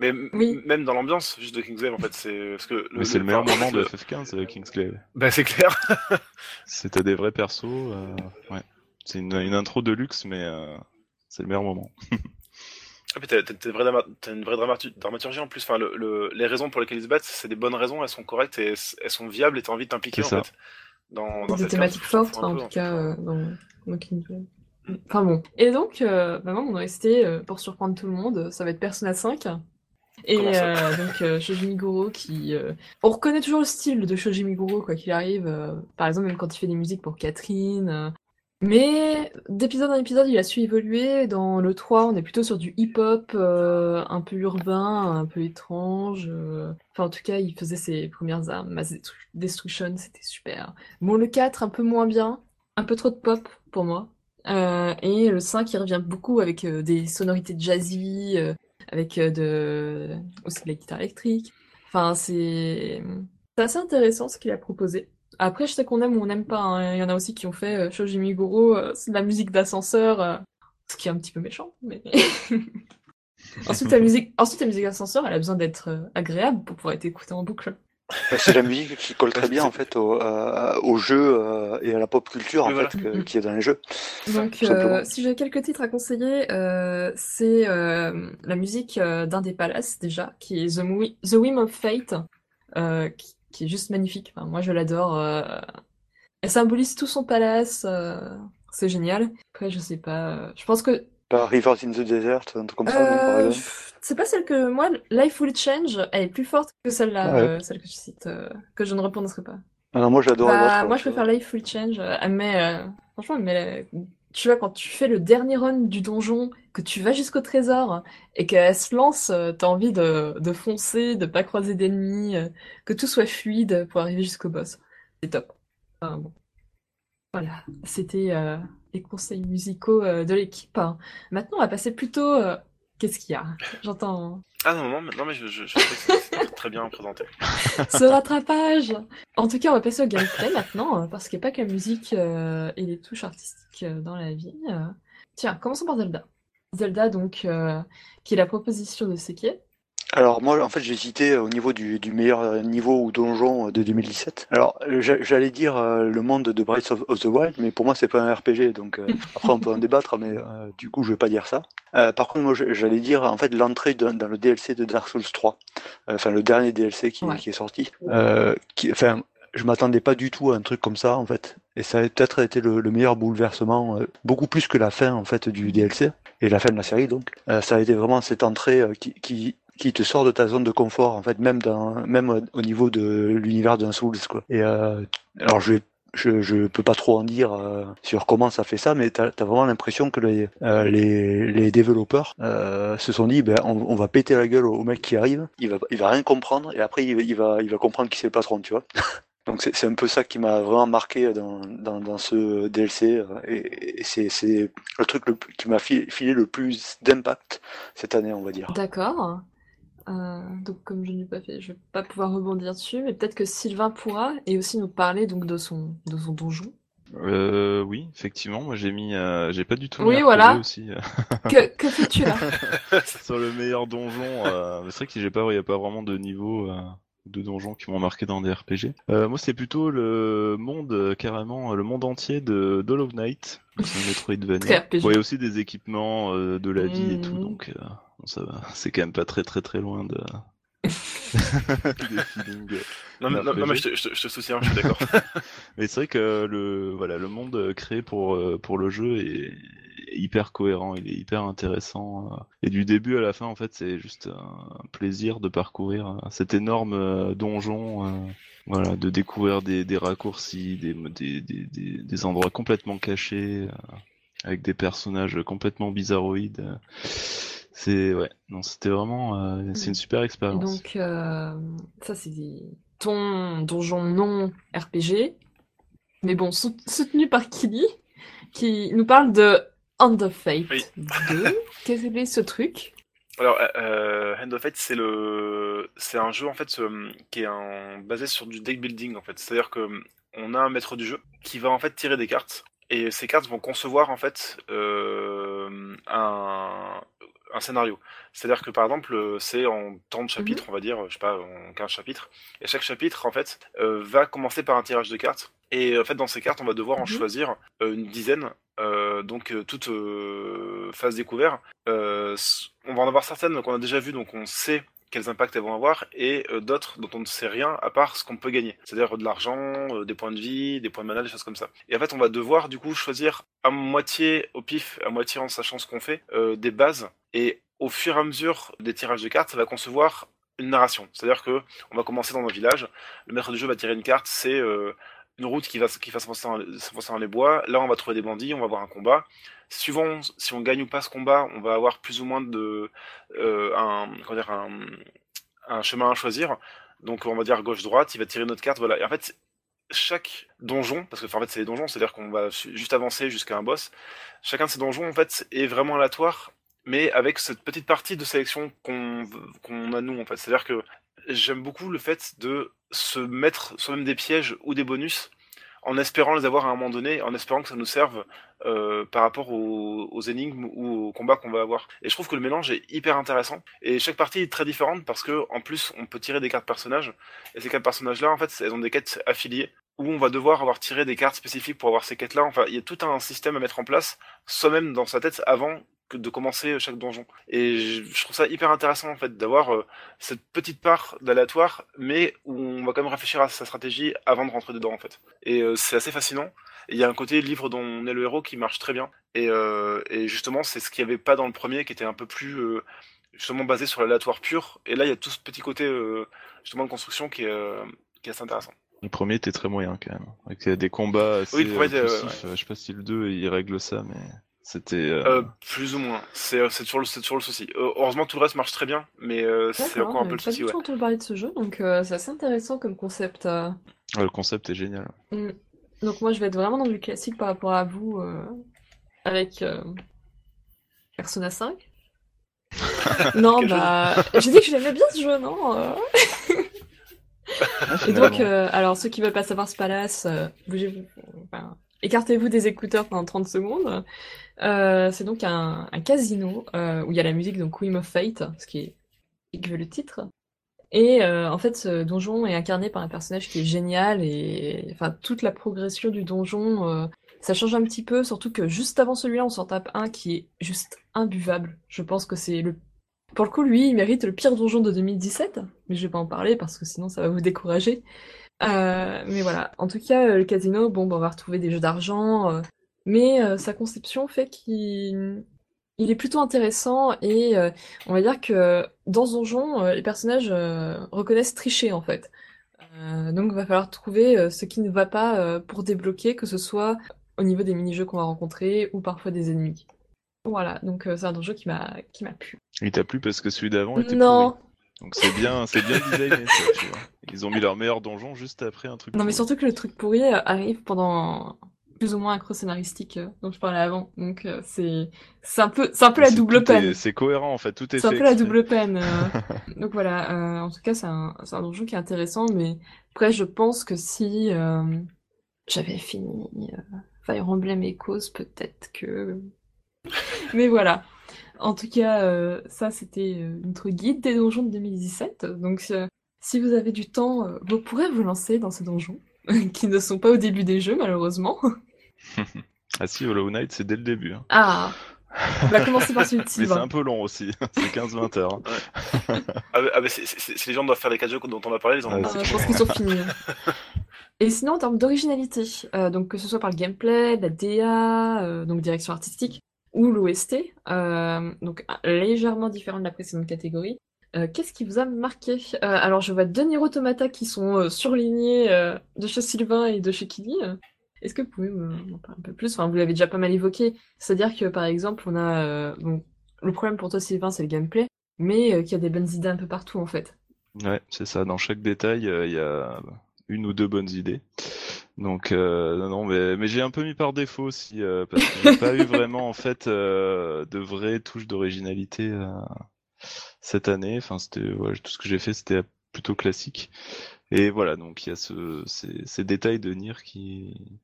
Mais même dans l'ambiance juste de Kingsglaive, en fait, c'est parce que. Le, mais c'est le, meilleur moment de FF15, euh, Kingsglaive. Bah c'est clair. C'était des vrais persos. Euh... Ouais. C'est une, une, intro de luxe, mais euh... c'est le meilleur moment. Ah, t'as, une vraie dramaturgie en plus. Enfin, le, les raisons pour lesquelles ils se battent, c'est des bonnes raisons, elles sont correctes et elles sont viables et t'as envie de t'impliquer en fait. Dans, dans des thématiques fortes, en tout cas, euh, dans, Enfin bon. Et donc, euh, bah, moi, mon OST, euh, pour surprendre tout le monde, ça va être Persona 5. Et euh, donc euh, Shoji Meguro qui... On reconnaît toujours le style de Shoji Meguro, quoi qu'il arrive. par exemple, même quand il fait des musiques pour Catherine, mais d'épisode en épisode, il a su évoluer. Dans le 3, on est plutôt sur du hip-hop euh, un peu urbain, un peu étrange. Euh. Enfin, en tout cas, il faisait ses premières armes. Mass Destruction, c'était super. Bon, le 4, un peu moins bien. Un peu trop de pop pour moi. Euh, et le 5, il revient beaucoup avec des sonorités jazzy, avec de... aussi de la guitare électrique. Enfin, c'est assez intéressant ce qu'il a proposé. Après, je sais qu'on aime ou on n'aime pas. Hein. Il y en a aussi qui ont fait euh, Shoji Meguro, euh, c'est de la musique d'ascenseur, euh, ce qui est un petit peu méchant. Mais... ensuite, la musique, ensuite, la musique d'ascenseur, elle a besoin d'être euh, agréable pour pouvoir être écoutée en boucle. C'est la musique qui colle très bien en fait au, au jeu et à la pop culture en fait mm-hmm. qui est dans les jeux. Donc, si j'ai quelques titres à conseiller, c'est la musique d'un des palaces déjà, qui est The, The Whim of Fate, qui qui est juste magnifique. Enfin, moi, je l'adore. Euh... Elle symbolise tout son palace. Euh... C'est génial. Après, je sais pas. Euh, je pense que. Par Rivers in the Desert, un truc comme ça, euh, C'est pas celle que moi, Life Will Change, elle est plus forte que celle-là, ah ouais. celle que tu cites, que je ne répondrai pas. Ah non, moi j'adore. Bah, moi, je préfère Life Will Change. Mais franchement, mais tu vois, quand tu fais le dernier run du donjon, que tu vas jusqu'au trésor et qu'elle se lance, euh, t'as envie de, foncer, de pas croiser d'ennemis, euh, que tout soit fluide pour arriver jusqu'au boss. C'est top. Voilà, c'était euh, les conseils musicaux de l'équipe. Maintenant, on va passer plutôt. Qu'est-ce qu'il y a J'entends. Ah non, non, non, mais je, je, je que c'est très bien présenté. Ce rattrapage En tout cas, on va passer au gameplay maintenant, parce qu'il n'y a pas que la musique et les touches artistiques dans la vie. Tiens, commençons par Zelda. Zelda, donc, euh, qui est la proposition de Seke. Alors moi, en fait, j'ai cité au niveau du, du meilleur niveau ou donjon de 2017. Alors j'a- j'allais dire euh, le monde de Breath of, the Wild, mais pour moi c'est pas un RPG, donc euh, après on peut en débattre, mais euh, du coup je vais pas dire ça. Euh, par contre, moi j'allais dire en fait l'entrée dans, le DLC de Dark Souls 3, Euh, enfin le dernier DLC qui, Ouais. qui est sorti. Euh, qui, enfin, je m'attendais pas du tout à un truc comme ça en fait, et ça a peut-être été le, le meilleur bouleversement, euh, beaucoup plus que la fin en fait du DLC et la fin de la série donc. Euh, ça a été vraiment cette entrée euh, qui, qui qui te sort de ta zone de confort en fait même dans même au- au niveau de l'univers d'un Souls quoi et euh, alors je vais je, je peux pas trop en dire euh, sur comment ça fait ça, mais t'as as vraiment l'impression que les, euh, les, les développeurs euh, se sont dit, ben, on, va péter la gueule au, au mec qui arrive, il va, il va rien comprendre, et après il, va- il va, comprendre qui c'est le patron, tu vois. Donc c'est un peu ça qui m'a vraiment marqué dans, dans, dans ce DLC, euh, et, et c'est le truc qui m'a fi- filé le plus d'impact cette année, on va dire. D'accord. Euh, donc, comme je n'ai pas fait, je vais pas pouvoir rebondir dessus, mais peut-être que Sylvain pourra et aussi nous parler donc de son, de son donjon. Euh, oui, effectivement, moi j'ai mis, euh, j'ai pas du tout mis Oui, voilà. aussi euh, Que, que fais-tu là? sur le meilleur donjon. euh, c'est vrai que j'ai pas, il y a pas vraiment de niveau euh, de donjons qui m'ont marqué dans des RPG. Euh, moi, c'est plutôt le monde euh, carrément, euh, le monde entier de d'Hollow Knight, c'est un Très Metroidvania. Y a aussi des équipements euh, de la vie et tout, Mhm. donc euh, bon, ça va. C'est quand même pas très très très loin de des feelings. Non, mais, non, non, RPG. mais je te, je te- je te soutiens, je suis d'accord. Mais c'est vrai que le voilà le monde euh, créé pour euh, pour le jeu est hyper cohérent, il est hyper intéressant euh. et du début à la fin en fait c'est juste un plaisir de parcourir cet énorme donjon, euh, voilà, de découvrir des, des raccourcis, des, des, des, des, endroits complètement cachés euh, avec des personnages complètement bizarroïdes. C'est ouais, non c'était vraiment euh, c'est une super expérience. Donc, euh, ça, c'est ton donjon non RPG. Mais bon, sout- soutenu par Kili, qui nous parle de Hand of Fate Oui. 2. Qu'est-ce que c'est ce truc? Alors, euh, euh, Hand of Fate, c'est le, c'est un jeu en fait qui est un... basé sur du deck building en fait. C'est-à-dire que on a un maître du jeu qui va en fait tirer des cartes et ces cartes vont concevoir en fait euh, un un scénario. C'est-à-dire que par exemple, euh, c'est en tant de chapitres, on va dire, je sais pas, en 15 chapitres, et chaque chapitre en fait euh, va commencer par un tirage de cartes. Et en fait, dans ces cartes, on va devoir en Mhm. choisir euh, une dizaine, euh, donc euh, toute euh, phase découvert. Euh, s- on va en avoir certaines qu'on a déjà vues, donc on sait quels impacts elles vont avoir, et euh, d'autres dont on ne sait rien à part ce qu'on peut gagner. C'est-à-dire de l'argent, euh, des points de vie, des points de mana, des choses comme ça. Et en fait, on va devoir du coup choisir à moitié au pif, à moitié en sachant ce qu'on fait, euh, des bases. Et au fur et à mesure des tirages de cartes, ça va concevoir une narration. C'est-à-dire que on va commencer dans un village, le maître du jeu va tirer une carte, c'est euh, une route qui va, qui va s'enfoncer dans, dans les bois. Là, on va trouver des bandits, on va avoir un combat. Suivant si on gagne ou pas ce combat, on va avoir plus ou moins de euh, un, dire, un, un chemin à choisir. Donc, on va dire gauche-droite, il va tirer notre carte, voilà. Et en fait, chaque donjon, parce que en fait c'est des donjons, c'est-à-dire qu'on va juste avancer jusqu'à un boss. Chacun de ces donjons en fait est vraiment aléatoire, mais avec cette petite partie de sélection qu'on qu'on a nous en fait. C'est-à-dire que j'aime beaucoup le fait de se mettre soi-même des pièges ou des bonus en espérant les avoir à un moment donné, en espérant que ça nous serve euh, par rapport aux, aux énigmes ou aux combats qu'on va avoir. Et je trouve que le mélange est hyper intéressant. Et chaque partie est très différente parce que en plus on peut tirer des cartes personnages. Et ces cartes personnages-là, en fait, elles ont des quêtes affiliées où on va devoir avoir tiré des cartes spécifiques pour avoir ces quêtes-là. Enfin, il y a tout un système à mettre en place, soi-même dans sa tête, avant de commencer chaque donjon. Et je trouve ça hyper intéressant, en fait, d'avoir euh, cette petite part d'aléatoire, mais où on va quand même réfléchir à sa stratégie avant de rentrer dedans, en fait. Et euh, c'est assez fascinant. Il y a un côté livre dont on est le héros qui marche très bien. Et, euh, et justement, c'est ce qu'il n'y avait pas dans le premier, qui était un peu plus euh, justement basé sur l'aléatoire pur. Et là, il y a tout ce petit côté euh, justement de construction qui est, euh, qui est assez intéressant. Le premier était très moyen quand même, avec euh, des combats assez Oui, le premier euh, euh. Euh, Je sais pas si le 2 il règle ça, mais c'était. euh, Euh, plus ou moins. C'est euh, c'est toujours, le- c'est toujours le souci. Heureusement, tout le reste marche très bien, mais euh, c'est encore un peu le pas souci, du ouais. tout entendu parler de ce jeu, donc euh, c'est assez intéressant comme concept. euh. ouais, le concept est génial. Mm. Donc moi je vais être vraiment dans du classique par rapport à vous euh, avec euh, Persona 5. non bah j'ai dit que j'aimais bien ce jeu non euh. Et donc euh, alors ceux qui veulent pas savoir ce palace, euh, bougez-vous. Enfin, écartez-vous des écouteurs pendant 30 secondes. Euh, c'est donc un, un casino euh, où il y a la musique donc Queen of Fate, ce qui est veut le titre. Et euh, en fait, ce donjon est incarné par un personnage qui est génial et enfin toute la progression du donjon, euh, ça change un petit peu, surtout que juste avant celui-là, on s'en tape un qui est juste imbuvable. Je pense que c'est le pour le coup, lui, il mérite le pire donjon de 2017, mais je vais pas en parler parce que sinon ça va vous décourager. Euh, mais voilà, en tout cas, euh, le casino, bon, bah, on va retrouver des jeux d'argent, mais euh, sa conception fait qu'il il est plutôt intéressant et euh, on va dire que dans ce donjon, euh, les personnages reconnaissent tricher en fait. Donc il va falloir trouver ce qui ne va pas pour débloquer, que ce soit au niveau des mini-jeux qu'on va rencontrer ou parfois des ennemis. Voilà, donc c'est un donjon qui m'a qui m'a plu. Il t'a plu parce que celui d'avant était Non, pourri. Donc c'est bien, c'est bien designé, ça, tu vois. Ils ont mis leur meilleur donjon juste après un truc. non mais surtout que le truc pourri arrive pendant plus ou moins un creux scénaristique euh, dont je parlais avant. Donc euh, c'est c'est un peu c'est un peu la double peine. C'est cohérent en fait, tout est C'est un peu la double peine. euh. Donc voilà, en tout cas, c'est un, c'est un donjon qui est intéressant, mais après, je pense que si j'avais fini Fire Emblem Echoes, peut-être que... Mais voilà. En tout cas, ça, c'était notre guide des donjons de 2017. Donc, si vous avez du temps, vous pourrez vous lancer dans ces donjons, qui ne sont pas au début des jeux, malheureusement. Ah si, Hollow Knight, c'est dès le début. hein. Ah On va commencer par celui de Mais c'est un peu long aussi, c'est 15-20 heures. hein. Ah, mais- ah, mais c'est- c'est- si les gens doivent faire les 4 jeux dont on a parlé, ils en ont Ouais, Ah, beaucoup. je pense qu'ils sont finis. Et sinon, en termes d'originalité, euh, donc que ce soit par le gameplay, la DA, euh, donc direction artistique, ou l'OST, euh, donc légèrement différent de la précédente catégorie, euh, qu'est-ce qui vous a marqué? Euh, Alors, je vois deux Nier Automata qui sont euh, surlignés euh, de chez Sylvain et de chez Kili. Est-ce que vous pouvez me- m'en parler un peu plus? Vous l'avez déjà pas mal évoqué. C'est-à-dire que, par exemple, on a... euh, le problème pour toi, Sylvain, c'est le gameplay, mais euh, qu'il y a des bonnes idées un peu partout, en fait. Ouais, c'est ça. Dans chaque détail, euh, il y a une ou deux bonnes idées. Donc non, non, mais, mais j'ai un peu mis par défaut aussi parce que j'ai pas eu vraiment en fait de vraies touches d'originalité cette année. Enfin, c'était tout ce que j'ai fait, c'était plutôt classique. Et voilà, donc il y a ce, ces, ces détails de Nier qui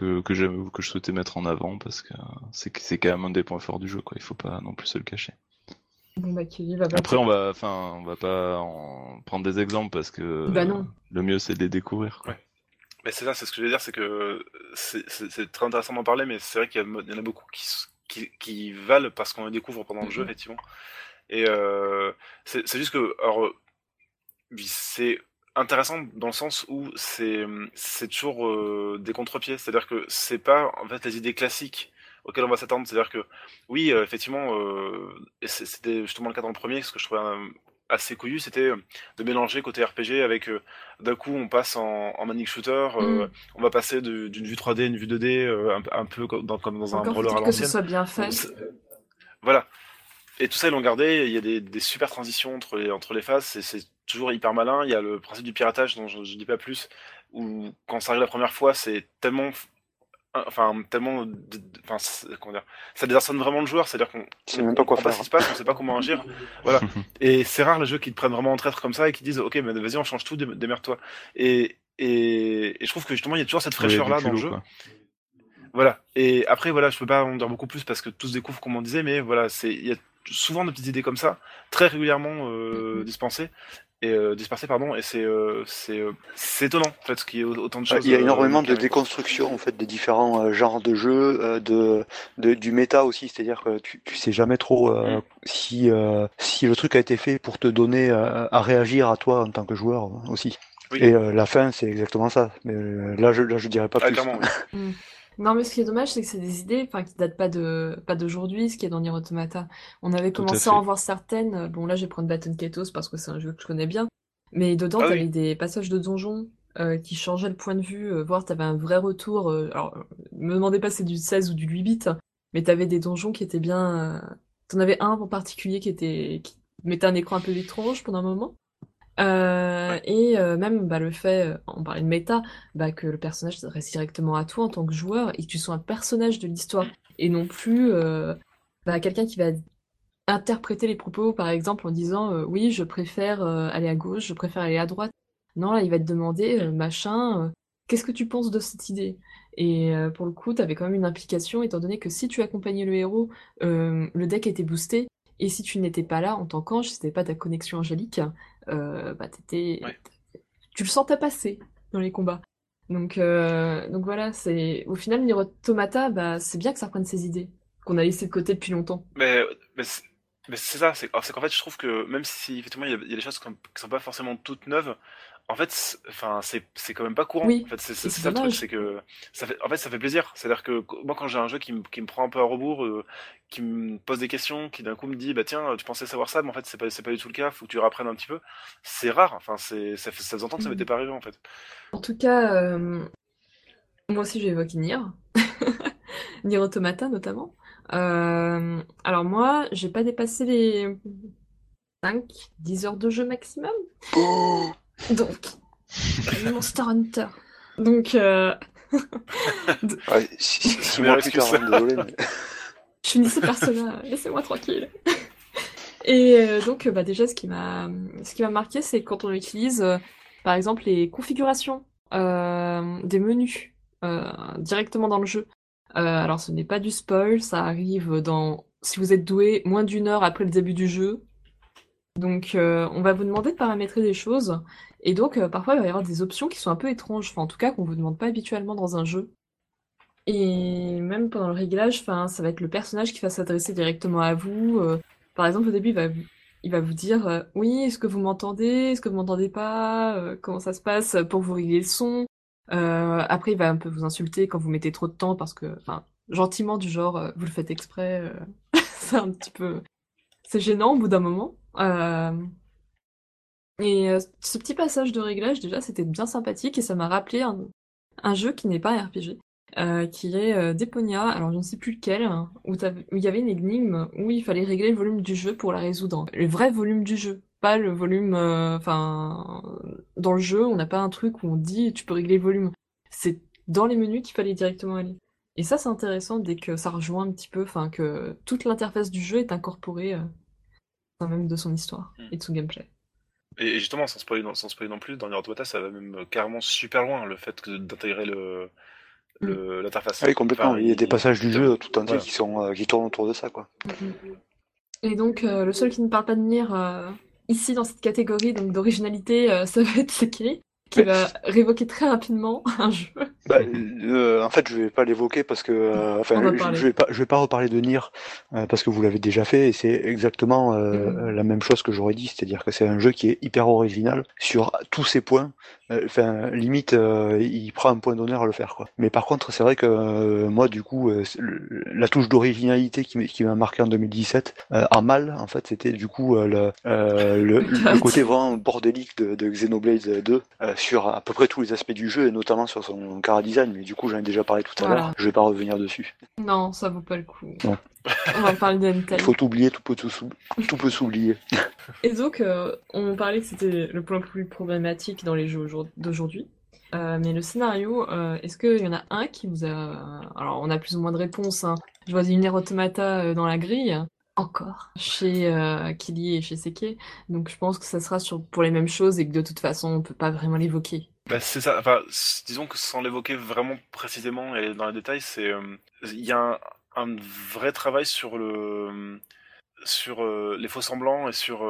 que que j'aime que je souhaitais mettre en avant parce que c'est c'est quand même un des points forts du jeu, quoi. Il faut pas non plus se le cacher. Bon, bah, va Après, on va, enfin, on va pas en prendre des exemples parce que Bah non. le mieux c'est de les découvrir. Quoi. Ouais. Mais c'est ça, c'est ce que je veux dire, c'est que c'est- très intéressant d'en parler, mais c'est vrai qu'il y, en a beaucoup qui, qui, qui valent parce qu'on les découvre pendant le jeu, effectivement. Et euh, c'est juste que, alors, c'est intéressant dans le sens où c'est c'est toujours euh, des contre-pieds, c'est-à-dire que c'est pas en fait les idées classiques auxquelles on va s'attendre, c'est-à-dire que oui, euh, effectivement, euh, c'était justement le cas dans le premier, ce que je trouvais euh, assez couillu, c'était euh, de mélanger côté RPG avec euh, d'un coup on passe en, en manic shooter, euh, Mm. on va passer d'une vue 3D à une vue 2D, euh, un, un peu comme dans, comme dans un brawler à faut-il que ce l'ancienne. soit bien fait. Voilà. Et tout ça, ils l'ont gardé. Il y a des, des super transitions entre les, entre les phases. C'est toujours hyper malin. Il y a le principe du piratage dont je, je dis pas plus. Où quand ça arrive la première fois, c'est tellement, enfin tellement, de- de- enfin c'est- comment dire, ça désarçonne vraiment le joueur. C'est-à-dire qu'on C'est même pas quoi faire. ce qui se passe, on sait pas comment agir. Voilà. Et c'est rare les jeux qui te prennent vraiment en traître comme ça et qui disent ok, mais vas-y, on change tout, dé- démerde-toi. Et, et, et je trouve que justement, il y a toujours cette fraîcheur là dans le jeu. quoi. Voilà. Et après, voilà, je peux pas en dire beaucoup plus parce que tous découvrent, comme on disait, mais voilà, c'est, il y a souvent de petites idées comme ça, très régulièrement euh, Mhm. dispensées et euh, dispersées, pardon. Et c'est, euh, c'est, euh, c'est étonnant, en fait, qu'il y ait autant de choses. Il y a euh, énormément de déconstruction en fait des différents euh, genres de jeux, euh, de, de- du méta aussi, c'est-à-dire que tu, tu sais jamais trop euh, Mm. si euh, si le truc a été fait pour te donner euh, à réagir à toi en tant que joueur aussi. Oui. Et euh, la fin c'est exactement ça. Mais euh, là je là je dirais pas Ah, plus. oui. Non, mais ce qui est dommage, c'est que c'est des idées, enfin, qui datent pas de, pas d'aujourd'hui, ce qui est dans Nier Automata. On avait Tout commencé à en voir certaines. Bon, là, je vais prendre Baton Ketos parce que c'est un jeu que je connais bien. Mais dedans, Ah oui. t'avais des passages de donjons, euh, qui changeaient le point de vue, euh, voire t'avais un vrai retour, euh, alors, me demandez pas si c'est du 16 ou du 8 bits, mais t'avais des donjons qui étaient bien, euh, t'en avais un en particulier qui était, qui mettait un écran un peu étrange pendant un moment. Euh, et euh, même bah, le fait, euh, on parlait de méta, bah, que le personnage s'adresse directement à toi en tant que joueur et que tu sois un personnage de l'histoire et non plus bah, quelqu'un qui va interpréter les propos par exemple en disant oui je préfère aller à gauche, je préfère aller à droite. Non là il va te demander machin, qu'est-ce que tu penses de cette idée? Et pour le coup, tu avais quand même une implication, étant donné que si tu accompagnais le héros, le deck était boosté, et si tu n'étais pas là en tant qu'ange, si c'était pas ta connexion angélique, bah t'étais, tu le sentais passer dans les combats. Donc, donc voilà, c'est au final Nier Automata, bah c'est bien que ça reprenne ses idées qu'on a laissé de côté depuis longtemps. Mais, mais c'est ça, c'est qu'en fait, je trouve que même si effectivement il y, a, des choses qui sont pas forcément toutes neuves, en fait, enfin, c'est quand même pas courant. Oui, en fait, c'est ça le truc, c'est que ça fait, en fait, ça fait plaisir. C'est-à-dire que moi, quand j'ai un jeu qui me, qui me prend un peu à rebours, euh, qui me pose des questions, qui d'un coup me dit, bah tiens, tu pensais savoir ça, mais en fait, c'est pas, c'est pas du tout le cas. Faut que tu réapprennes un petit peu. C'est rare. Enfin, c'est, ça, fait, ça faisait longtemps que ça m'était mm. pas arrivé en fait. En tout cas, euh, moi aussi, je vais évoquer Nier, Nier Automata notamment. Euh, alors moi, j'ai pas dépassé les 5, 10 heures de jeu maximum. Oh Donc, Monster Hunter. Donc, euh... ouais, si, moi plus tard, désolé. Mais... Je finissais Persona, laissez-moi tranquille. Et euh, donc, bah, déjà, ce qui m'a, ce qui m'a marqué, c'est quand on utilise, euh, par exemple, les configurations euh, des menus directement dans le jeu. alors, ce n'est pas du spoil, ça arrive dans, si vous êtes doué, moins d'une heure après le début du jeu. Donc, on va vous demander de paramétrer des choses et donc, euh, parfois, il va y avoir des options qui sont un peu étranges, enfin, en tout cas, qu'on vous demande pas habituellement dans un jeu. Et même pendant le réglage, ça va être le personnage qui va s'adresser directement à vous. Euh. par exemple, au début, il va, il va vous dire euh, Oui, est-ce que vous m'entendez? Est-ce que vous m'entendez pas? Comment ça se passe pour vous régler le son? Après, il va un peu vous insulter quand vous mettez trop de temps parce que, enfin, gentiment, du genre Vous le faites exprès. c'est un petit peu. C'est gênant au bout d'un moment. Et euh, ce petit passage de réglage, déjà, c'était bien sympathique et ça m'a rappelé un, jeu qui n'est pas un RPG, euh, qui est euh, Deponia, alors je ne sais plus lequel, hein, où, il y avait une énigme où il fallait régler le volume du jeu pour la résoudre. Le vrai volume du jeu, pas le volume... Enfin, dans le jeu, on n'a pas un truc où on dit tu peux régler le volume. C'est dans les menus qu'il fallait directement aller. Et ça, c'est intéressant dès que ça rejoint un petit peu, enfin, que toute l'interface du jeu est incorporée, même de son histoire hmm. et de son gameplay. Et justement, sans spoiler, sans non plus, dans Nier Automata, ça va même carrément super loin, le fait d'intégrer le, mm. l'interface. Oui, complètement. il y a des passages du jeu tout entier qui, sont, euh, qui tournent autour de ça. quoi. Mm, mm, Et donc, euh, le seul qui ne parle pas de Nier euh, ici dans cette catégorie donc d'originalité, ça va être Sekiri qui va révoquer très rapidement un jeu. Bah, euh, en fait, je vais pas l'évoquer parce que, euh, enfin, je, vais pas, je vais pas reparler de Nier euh, parce que vous l'avez déjà fait et c'est exactement mm-hmm. la même chose que j'aurais dit, c'est-à-dire que c'est un jeu qui est hyper original sur tous ses points. Enfin, limite, il prend un point d'honneur à le faire, quoi. Mais par contre, c'est vrai que moi, du coup, la touche d'originalité qui m'a marqué en 2017, en mal, en fait, c'était du coup le, le, côté vraiment bordélique de, de Xenoblade 2 sur à peu près tous les aspects du jeu et notamment sur son design. Mais du coup, j'en ai déjà parlé tout à l'heure. Je vais pas revenir dessus. Non, ça vaut pas le coup. On va parler. Il faut oublier, tout peut, tout, peut s'oublier. Et donc, euh, on parlait que c'était le point le plus problématique dans les jeux d'aujourd'hui. Euh, mais le scénario, euh, est-ce qu'il y en a un qui vous a... Alors, on a plus ou moins de réponses. Hein. Je vois une Automata dans la grille encore chez euh, Kili et chez Seke. Donc je pense que ça sera sur, pour les mêmes choses et que de toute façon on peut pas vraiment l'évoquer. Bah, c'est ça. Enfin, disons que sans l'évoquer vraiment précisément et dans les détails, c'est euh, il y a un, vrai travail sur le sur euh, les faux semblants et sur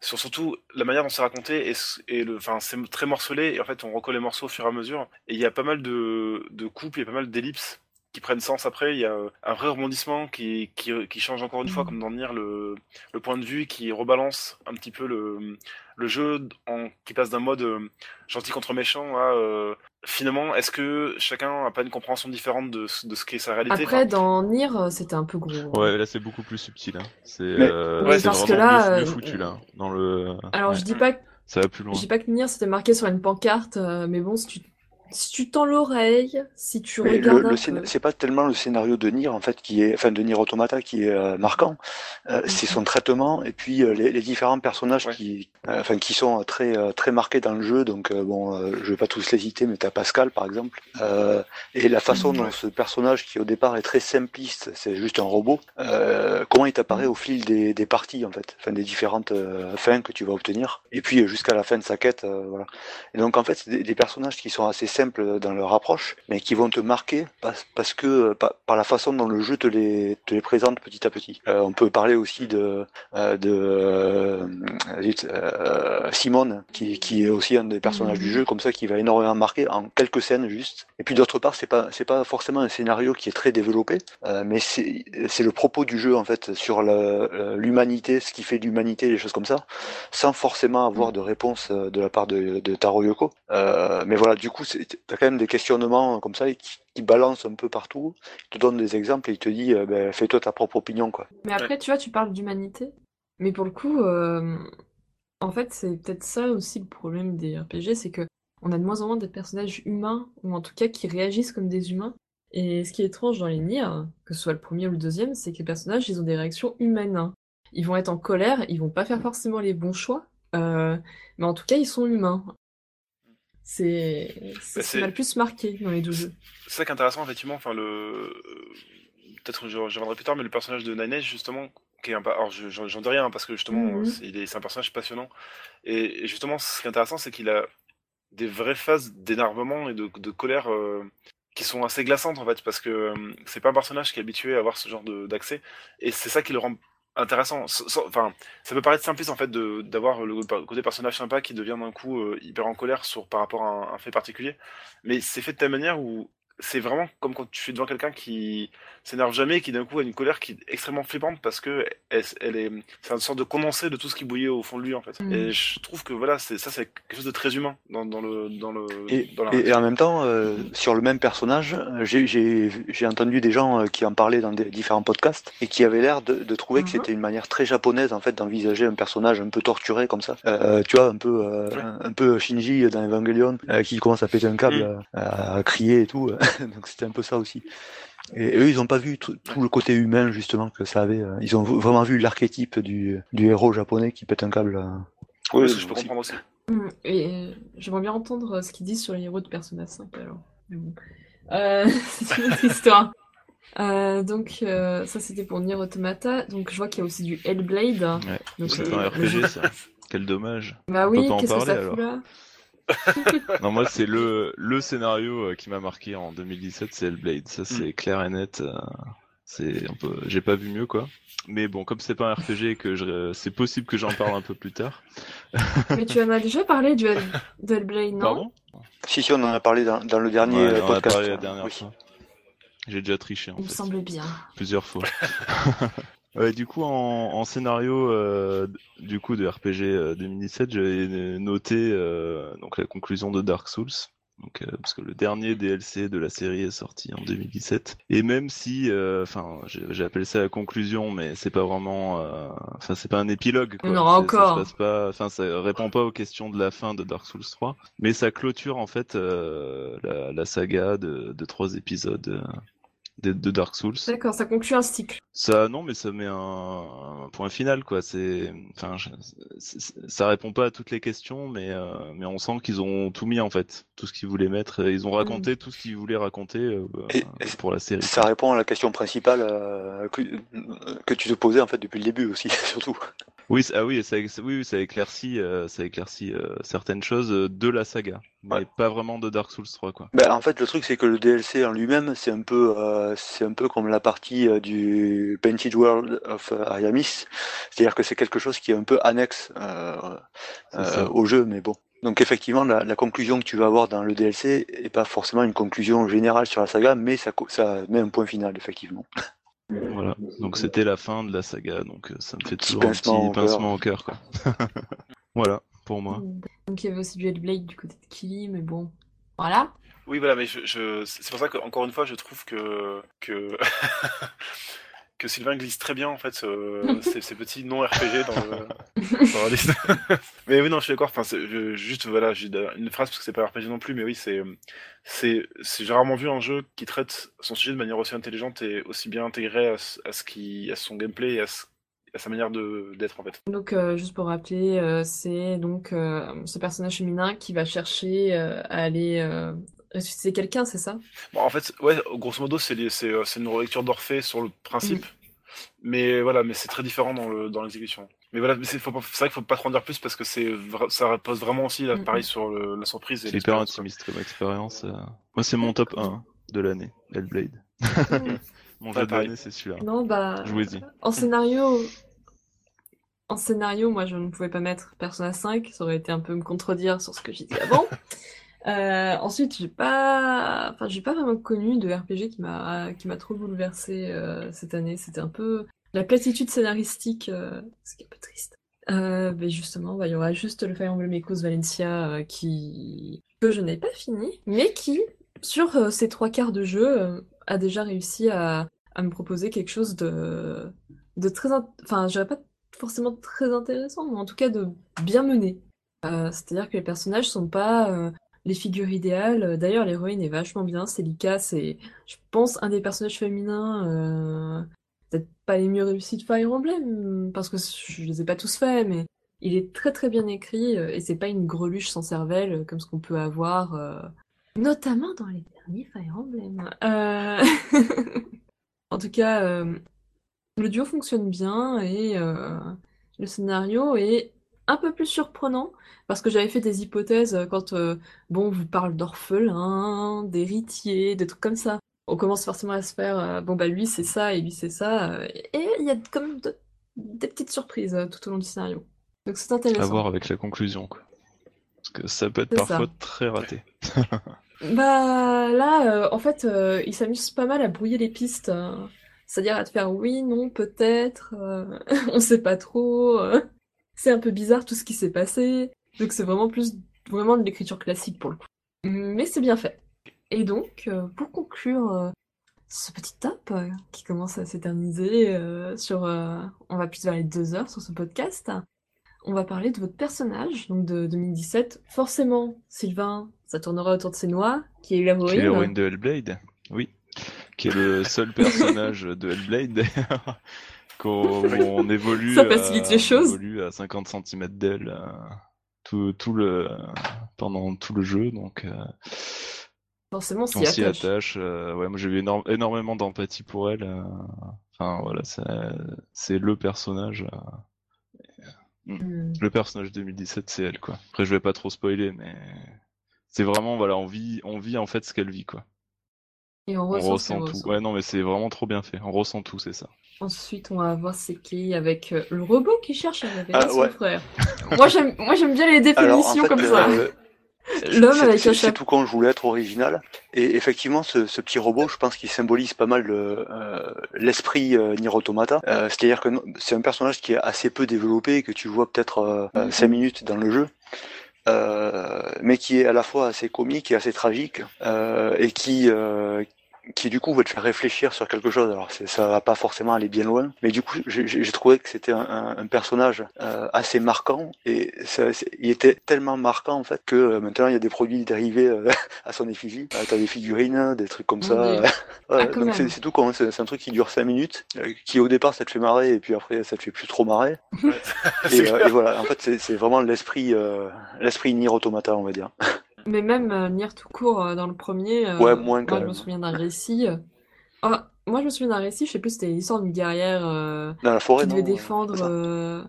sur surtout la manière dont c'est raconté et, et le enfin c'est très morcelé et en fait on recolle les morceaux au fur et à mesure et il y a pas mal de de coupes, il y a pas mal d'ellipses qui prennent sens après. Il y a un vrai rebondissement qui, qui, qui change encore une fois, mm. comme dans Nier, le, le point de vue qui rebalance un petit peu le, le jeu, en, qui passe d'un mode euh, gentil contre méchant à euh, finalement, est-ce que chacun a pas une compréhension différente de, de ce qu'est sa réalité Après, dans Nier, euh, c'était un peu gros. Ouais, là c'est beaucoup plus subtil. Hein. C'est euh, ouais, parce que là, mieux, foutu là. Dans le... Alors je dis pas que... Ça va plus loin. Je dis pas que Nier c'était marqué sur une pancarte, mais bon, si tu si tu tends l'oreille, si tu regardes. c'est pas tellement le scénario de Nier en fait qui est, enfin de Nier Automata qui est euh, marquant, euh, mhm. c'est son traitement et puis euh, les, différents personnages qui, enfin qui sont très très marqués dans le jeu. Donc bon, je vais pas tous les citer, mais t'as Pascal par exemple et la façon mhm. dont ce personnage qui au départ est très simpliste, c'est juste un robot, comment il t'apparaît au fil des, des, parties en fait, enfin des différentes fins que tu vas obtenir et puis jusqu'à la fin de sa quête, voilà. Et donc en fait c'est des, des personnages qui sont assez simples simples dans leur approche, mais qui vont te marquer parce, parce que par, par, la façon dont le jeu te les, te les présente petit à petit. Euh, on peut parler aussi de, euh, de euh, Simone, qui, qui est aussi un des personnages du jeu, comme ça, qui va énormément marquer en quelques scènes juste. Et puis d'autre part, c'est pas c'est pas forcément un scénario qui est très développé, mais c'est c'est le propos du jeu en fait sur l'humanité, ce qui fait l'humanité, les choses comme ça, sans forcément avoir de réponse de la part de, de Taro Yoko. mais voilà, du coup, t'as quand même des questionnements comme ça qui, qui balance un peu partout, il te donne des exemples et il te dit euh, ben, fais-toi ta propre opinion quoi. Mais après tu vois tu parles d'humanité, mais pour le coup euh, en fait c'est peut-être ça aussi le problème des RPG, c'est que on a de moins en moins de personnages humains ou en tout cas qui réagissent comme des humains. Et ce qui est étrange dans les Nier, que ce soit le premier ou le deuxième, c'est que les personnages ils ont des réactions humaines. Ils vont être en colère, ils vont pas faire forcément les bons choix, euh, mais en tout cas ils sont humains. C'est Bah, ce qui m'a le plus marqué dans les deux jeux. C'est ça qui est intéressant, effectivement. Enfin, le... Peut-être je, je reviendrai plus tard, mais le personnage de Nine justement, qui est un... alors je- j'en j'en dis rien, parce que justement, c'est il est- c'est un personnage passionnant. Et, et justement, ce qui est intéressant, c'est qu'il a des vraies phases d'énervement et de, de colère euh, qui sont assez glaçantes, en fait, parce que euh, c'est pas un personnage qui est habitué à avoir ce genre d'accès. Et c'est ça qui le rend intéressant. Enfin, ça peut paraître simpliste, en fait, d'avoir le côté personnage sympa qui devient d'un coup euh, hyper en colère sur, par rapport à un, un fait particulier. Mais c'est fait de telle manière où c'est vraiment comme quand tu es devant quelqu'un qui s'énerve jamais et qui d'un coup a une colère qui est extrêmement flippante parce que elle, elle est c'est une sorte de condensé de tout ce qui bouillait au fond de lui en fait Mm. et je trouve que voilà c'est ça c'est quelque chose de très humain dans, dans le dans le Et, dans la et, et en même temps, euh, sur le même personnage, euh, j'ai- j'ai j'ai entendu des gens euh, qui en parlaient dans des différents podcasts et qui avaient l'air de, de trouver que Mhm. c'était une manière très japonaise en fait d'envisager un personnage un peu torturé comme ça. Euh, tu vois, un peu euh, Ouais. un, un peu Shinji dans Evangelion euh, qui commence à péter un câble, à, à crier et tout. Donc c'était un peu ça aussi. Et eux, ils n'ont pas vu tout, tout le côté humain justement que ça avait. euh, Ils ont vraiment vu l'archétype du, du héros japonais qui pète un câble. euh. oui, ce que je peux comprendre aussi Mm, Et euh, j'aimerais bien entendre euh, ce qu'ils disent sur les héros de Persona 5 alors. Mais bon. Euh, c'est une autre histoire. Euh, donc euh, ça c'était pour Nier Automata. Donc je vois qu'il y a aussi du Hellblade. Ouais. Donc, C'est euh, un RPG ça. Quel dommage. Bah On peut oui, qu'est-ce que ça fout là? Non, moi, c'est le, le scénario euh, qui m'a marqué en 2017, c'est Hellblade. Ça, c'est clair et net. euh, C'est un peu, j'ai pas vu mieux, quoi. Mais bon, comme c'est pas un RPG et que je... c'est possible que j'en parle un peu plus tard. Mais tu en as déjà parlé du Hell... de Hellblade, non? Pardon? Si, si, on en a parlé dans, dans le dernier Ouais, euh, on en a podcast. parlé la dernière Oui. fois. J'ai déjà triché, en Il me semble bien. Plusieurs fois. Ouais, du coup, en, en scénario euh, du coup de RPG euh, 2017, j'avais noté euh, donc la conclusion de Dark Souls. Donc, euh, parce que le dernier DLC de la série est sorti en 2017. Et même si, euh, enfin, j'ai j'ai appelé ça la conclusion, mais c'est pas vraiment, euh, enfin, c'est pas un épilogue. Quoi. En aura ça encore. se passe pas, enfin, ça répond pas aux questions de la fin de Dark Souls 3, mais ça clôture en fait euh, la, la saga de, de trois épisodes euh, de, de Dark Souls. D'accord, ça conclut un cycle. Ça, non, mais ça met un, un point final, quoi. C'est, enfin, ça répond pas à toutes les questions, mais euh, mais on sent qu'ils ont tout mis en fait, tout ce qu'ils voulaient mettre. Ils ont raconté tout ce qu'ils voulaient raconter euh, Et- euh, pour la série. Ça répond à la question principale euh, que, que tu te posais en fait depuis le début aussi, surtout. Oui, ah oui, ça, oui, ça éclaircit, euh, ça éclaircit euh, certaines choses euh, de la saga, mais Ouais. pas vraiment de Dark Souls 3, quoi. Ben, en fait, le truc c'est que le DLC en lui-même, c'est un peu, euh, c'est un peu comme la partie euh, du Painted World of euh, c'est-à-dire que c'est quelque chose qui est un peu annexe euh, euh, au jeu, mais bon. Donc effectivement, la, la conclusion que tu vas avoir dans le DLC est pas forcément une conclusion générale sur la saga, mais ça, met un point final, effectivement. Voilà. Donc c'était la fin de la saga, donc ça me fait Petit toujours un pincement petit au cœur. pincement au cœur, quoi. voilà, pour moi. Donc il y avait aussi du Hellblade du côté de Killy, mais bon. Voilà. oui voilà mais je, je c'est pour ça que encore une fois je trouve que que que Sylvain glisse très bien en fait ce- ces, ces petits non RPG dans, le, dans la liste. mais oui non je suis d'accord. Enfin je- juste voilà j'ai une phrase parce que c'est pas RPG non plus mais oui c'est c'est j'ai rarement vu un jeu qui traite son sujet de manière aussi intelligente et aussi bien intégré à, ce- à ce qui à son gameplay et à, ce- à sa manière d'être en fait. Donc euh, juste pour rappeler, euh, c'est donc euh, ce personnage féminin qui va chercher euh, à aller euh, ressusciter quelqu'un, c'est ça? Bon, en fait, ouais, grosso modo, c'est une relecture d'Orphée sur le principe. Mais voilà, mais c'est très différent dans le dans l'exécution. Mais voilà, mais c'est vrai qu'il faut pas trop en dire plus parce que c'est ça repose vraiment aussi là, Mhm. pareil sur le- la surprise. et C'est hyper intimiste comme expérience. euh. Moi, c'est mon top 1 de l'année, Hellblade. Mon jeu de l'année, c'est celui-là. Non, bah. Jouez-y. En scénario. En scénario, moi, je ne pouvais pas mettre Persona 5. Ça aurait été un peu me contredire sur ce que j'ai dit avant. Euh, ensuite, j'ai pas, enfin, j'ai pas vraiment connu de RPG qui m'a, qui m'a trop bouleversé euh, cette année. C'était un peu la platitude scénaristique, euh, ce qui est un peu triste. Euh, mais justement, bah, il y aura juste le Fire Emblem Echoes Valencia euh, qui que je n'ai pas fini, mais qui, sur euh, ces trois quarts de jeu, euh, a déjà réussi à, à me proposer quelque chose de, très, enfin, je dirais pas forcément très intéressant, mais en tout cas de bien mené. Euh, c'est-à-dire que les personnages sont pas euh, les figures idéales. D'ailleurs, l'héroïne est vachement bien. Celica, c'est, je pense, un des personnages féminins, euh, peut-être pas les mieux réussis de Fire Emblem, parce que je les ai pas tous faits, mais il est très très bien écrit, euh, et c'est pas une greluche sans cervelle, euh, comme ce qu'on peut avoir, euh, notamment dans les derniers Fire Emblem. En tout cas, euh, le duo fonctionne bien, et euh, le scénario est un peu plus surprenant, parce que j'avais fait des hypothèses quand, euh, bon, on vous parle d'orphelins, d'héritiers, de trucs comme ça. On commence forcément à se faire, euh, bon bah lui c'est ça et lui c'est ça, et il y a quand même de- des petites surprises euh, tout au long du scénario. Donc c'est À intéressant. voir avec la conclusion, quoi. Parce que ça peut être parfois ça. très raté. Bah là, euh, en fait, euh, il s'amuse pas mal à brouiller les pistes. euh. C'est-à-dire à te faire oui, non, peut-être, euh, on sait pas trop. euh. C'est un peu bizarre tout ce qui s'est passé. Donc c'est vraiment plus vraiment de l'écriture classique pour le coup. Mais c'est bien fait. Et donc, euh, pour conclure euh, ce petit top euh, qui commence à s'éterniser euh, sur... euh, on va plus vers les deux heures sur ce podcast. On va parler de votre personnage, donc de 2017. Forcément, Sylvain, ça tournera autour de noix, qui est l'héroïne. l'héroïne de Hellblade, oui. Qui est le seul personnage de Hellblade. Qu'on on évolue, Ça facilite à, les choses. on évolue à 50 cm d'elle euh, tout, tout le, pendant tout le jeu, donc euh, Forcément, on s'y attache. attache. euh, ouais, moi j'ai eu énorme- énormément d'empathie pour elle. euh, Enfin voilà, c'est- le personnage. Hmm. Le personnage 2017, c'est elle, quoi. Après, je vais pas trop spoiler, mais c'est vraiment, voilà, on vit, on vit en fait ce qu'elle vit, quoi. Et on ressent, tout. ressent. Ouais, non, mais c'est vraiment trop bien fait. On ressent tout, c'est ça. Ensuite, on va voir c'est qui avec euh, le robot qui cherche à révéler Ah, son ouais. frère. moi, j'aime, moi, j'aime bien les Alors, en définitions fait, comme ça. euh, L'homme c'est- avec c'est- chapeau. tout quand je voulais être original. Et effectivement, ce, ce petit robot, je pense qu'il symbolise pas mal le, euh, l'esprit euh, Nier Automata. Euh, C'est-à-dire que c'est un personnage qui est assez peu développé, que tu vois peut-être Mhm. 5 minutes dans le jeu. Euh, mais qui est à la fois assez comique et assez tragique euh, et qui euh, qui du coup va te faire réfléchir sur quelque chose. Alors c'est- ça va pas forcément aller bien loin, mais du coup j'ai j'ai trouvé que c'était un, un- un personnage euh, assez marquant et ça, il était tellement marquant en fait que euh, maintenant il y a des produits dérivés euh, à son effigie. Euh, T'as des figurines, des trucs comme ça. Ah, donc c'est c'est tout con, c'est c'est un truc qui dure 5 minutes, euh, qui au départ ça te fait marrer et puis après ça te fait plus trop marrer. Et, euh, et voilà, en fait c'est c'est vraiment l'esprit euh, l'esprit Nier Automata on va dire. Mais même euh, Nier tout court euh, dans le premier, euh, Ouais, moins quand moi je me même. souviens d'un récit. euh, ah, moi je me souviens d'un récit, je sais plus, c'était l'histoire d'une guerrière euh, Dans la forêt qui devait défendre. c'est ça euh,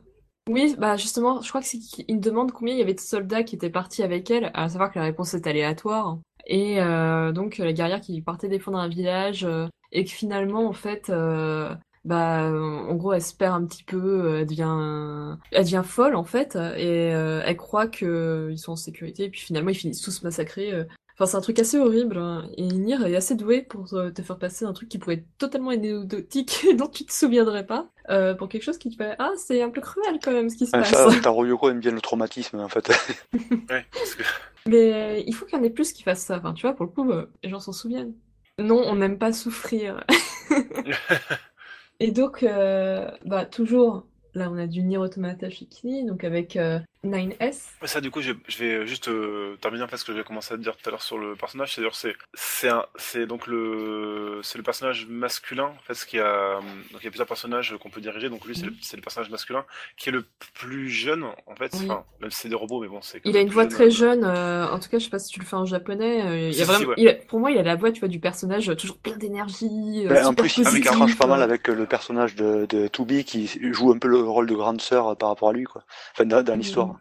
Oui, bah justement, je crois que c'est qu'il me demande combien il y avait de soldats qui étaient partis avec elle, à savoir que la réponse est aléatoire. Et euh, donc la guerrière qui partait défendre un village euh, et que finalement en fait, euh, bah en gros elle se perd un petit peu, euh, elle devient, elle devient folle en fait et euh, elle croit que ils sont en sécurité et puis finalement ils finissent tous massacrés. euh. Enfin c'est un truc assez horrible hein. et Nier est assez doué pour te faire passer un truc qui pourrait être totalement anecdotique et dont tu te souviendrais pas euh, pour quelque chose qui te fait ah c'est un peu cruel quand même ce qui se Ouais, passe. ça, Taro Yoko aime bien le traumatisme en fait. Ouais, parce que- Mais il faut qu'il y en ait plus qui fassent ça. Enfin, tu vois, pour le coup, euh, les gens s'en souviennent. Non, on n'aime pas souffrir. Et donc, euh, bah, toujours, là, on a du Nier Automata Shikini, donc avec euh, 9S. Ouais, ça, du coup, je, je vais juste euh, terminer en fait ce que j'ai commencé à te dire tout à l'heure sur le personnage. C'est-à-dire, c'est c'est un- c'est donc le c'est le personnage masculin en fait, ce qui a donc il y a plusieurs personnages qu'on peut diriger. Donc lui, c'est le, c'est le personnage masculin qui est le plus jeune en fait. Oui. Enfin, même si c'est des robots, mais bon, c'est. Il a une voix jeune, très euh, jeune, euh, en tout cas, je sais pas si tu le fais en japonais. euh, il y Si, a si, vraiment, ouais. il a- pour moi, il a la voix, tu vois, du personnage toujours plein d'énergie. en plus, il tranche pas mal avec le personnage de, de qui joue un peu le rôle de grande sœur par rapport à lui, quoi. Enfin, dans, dans l'histoire.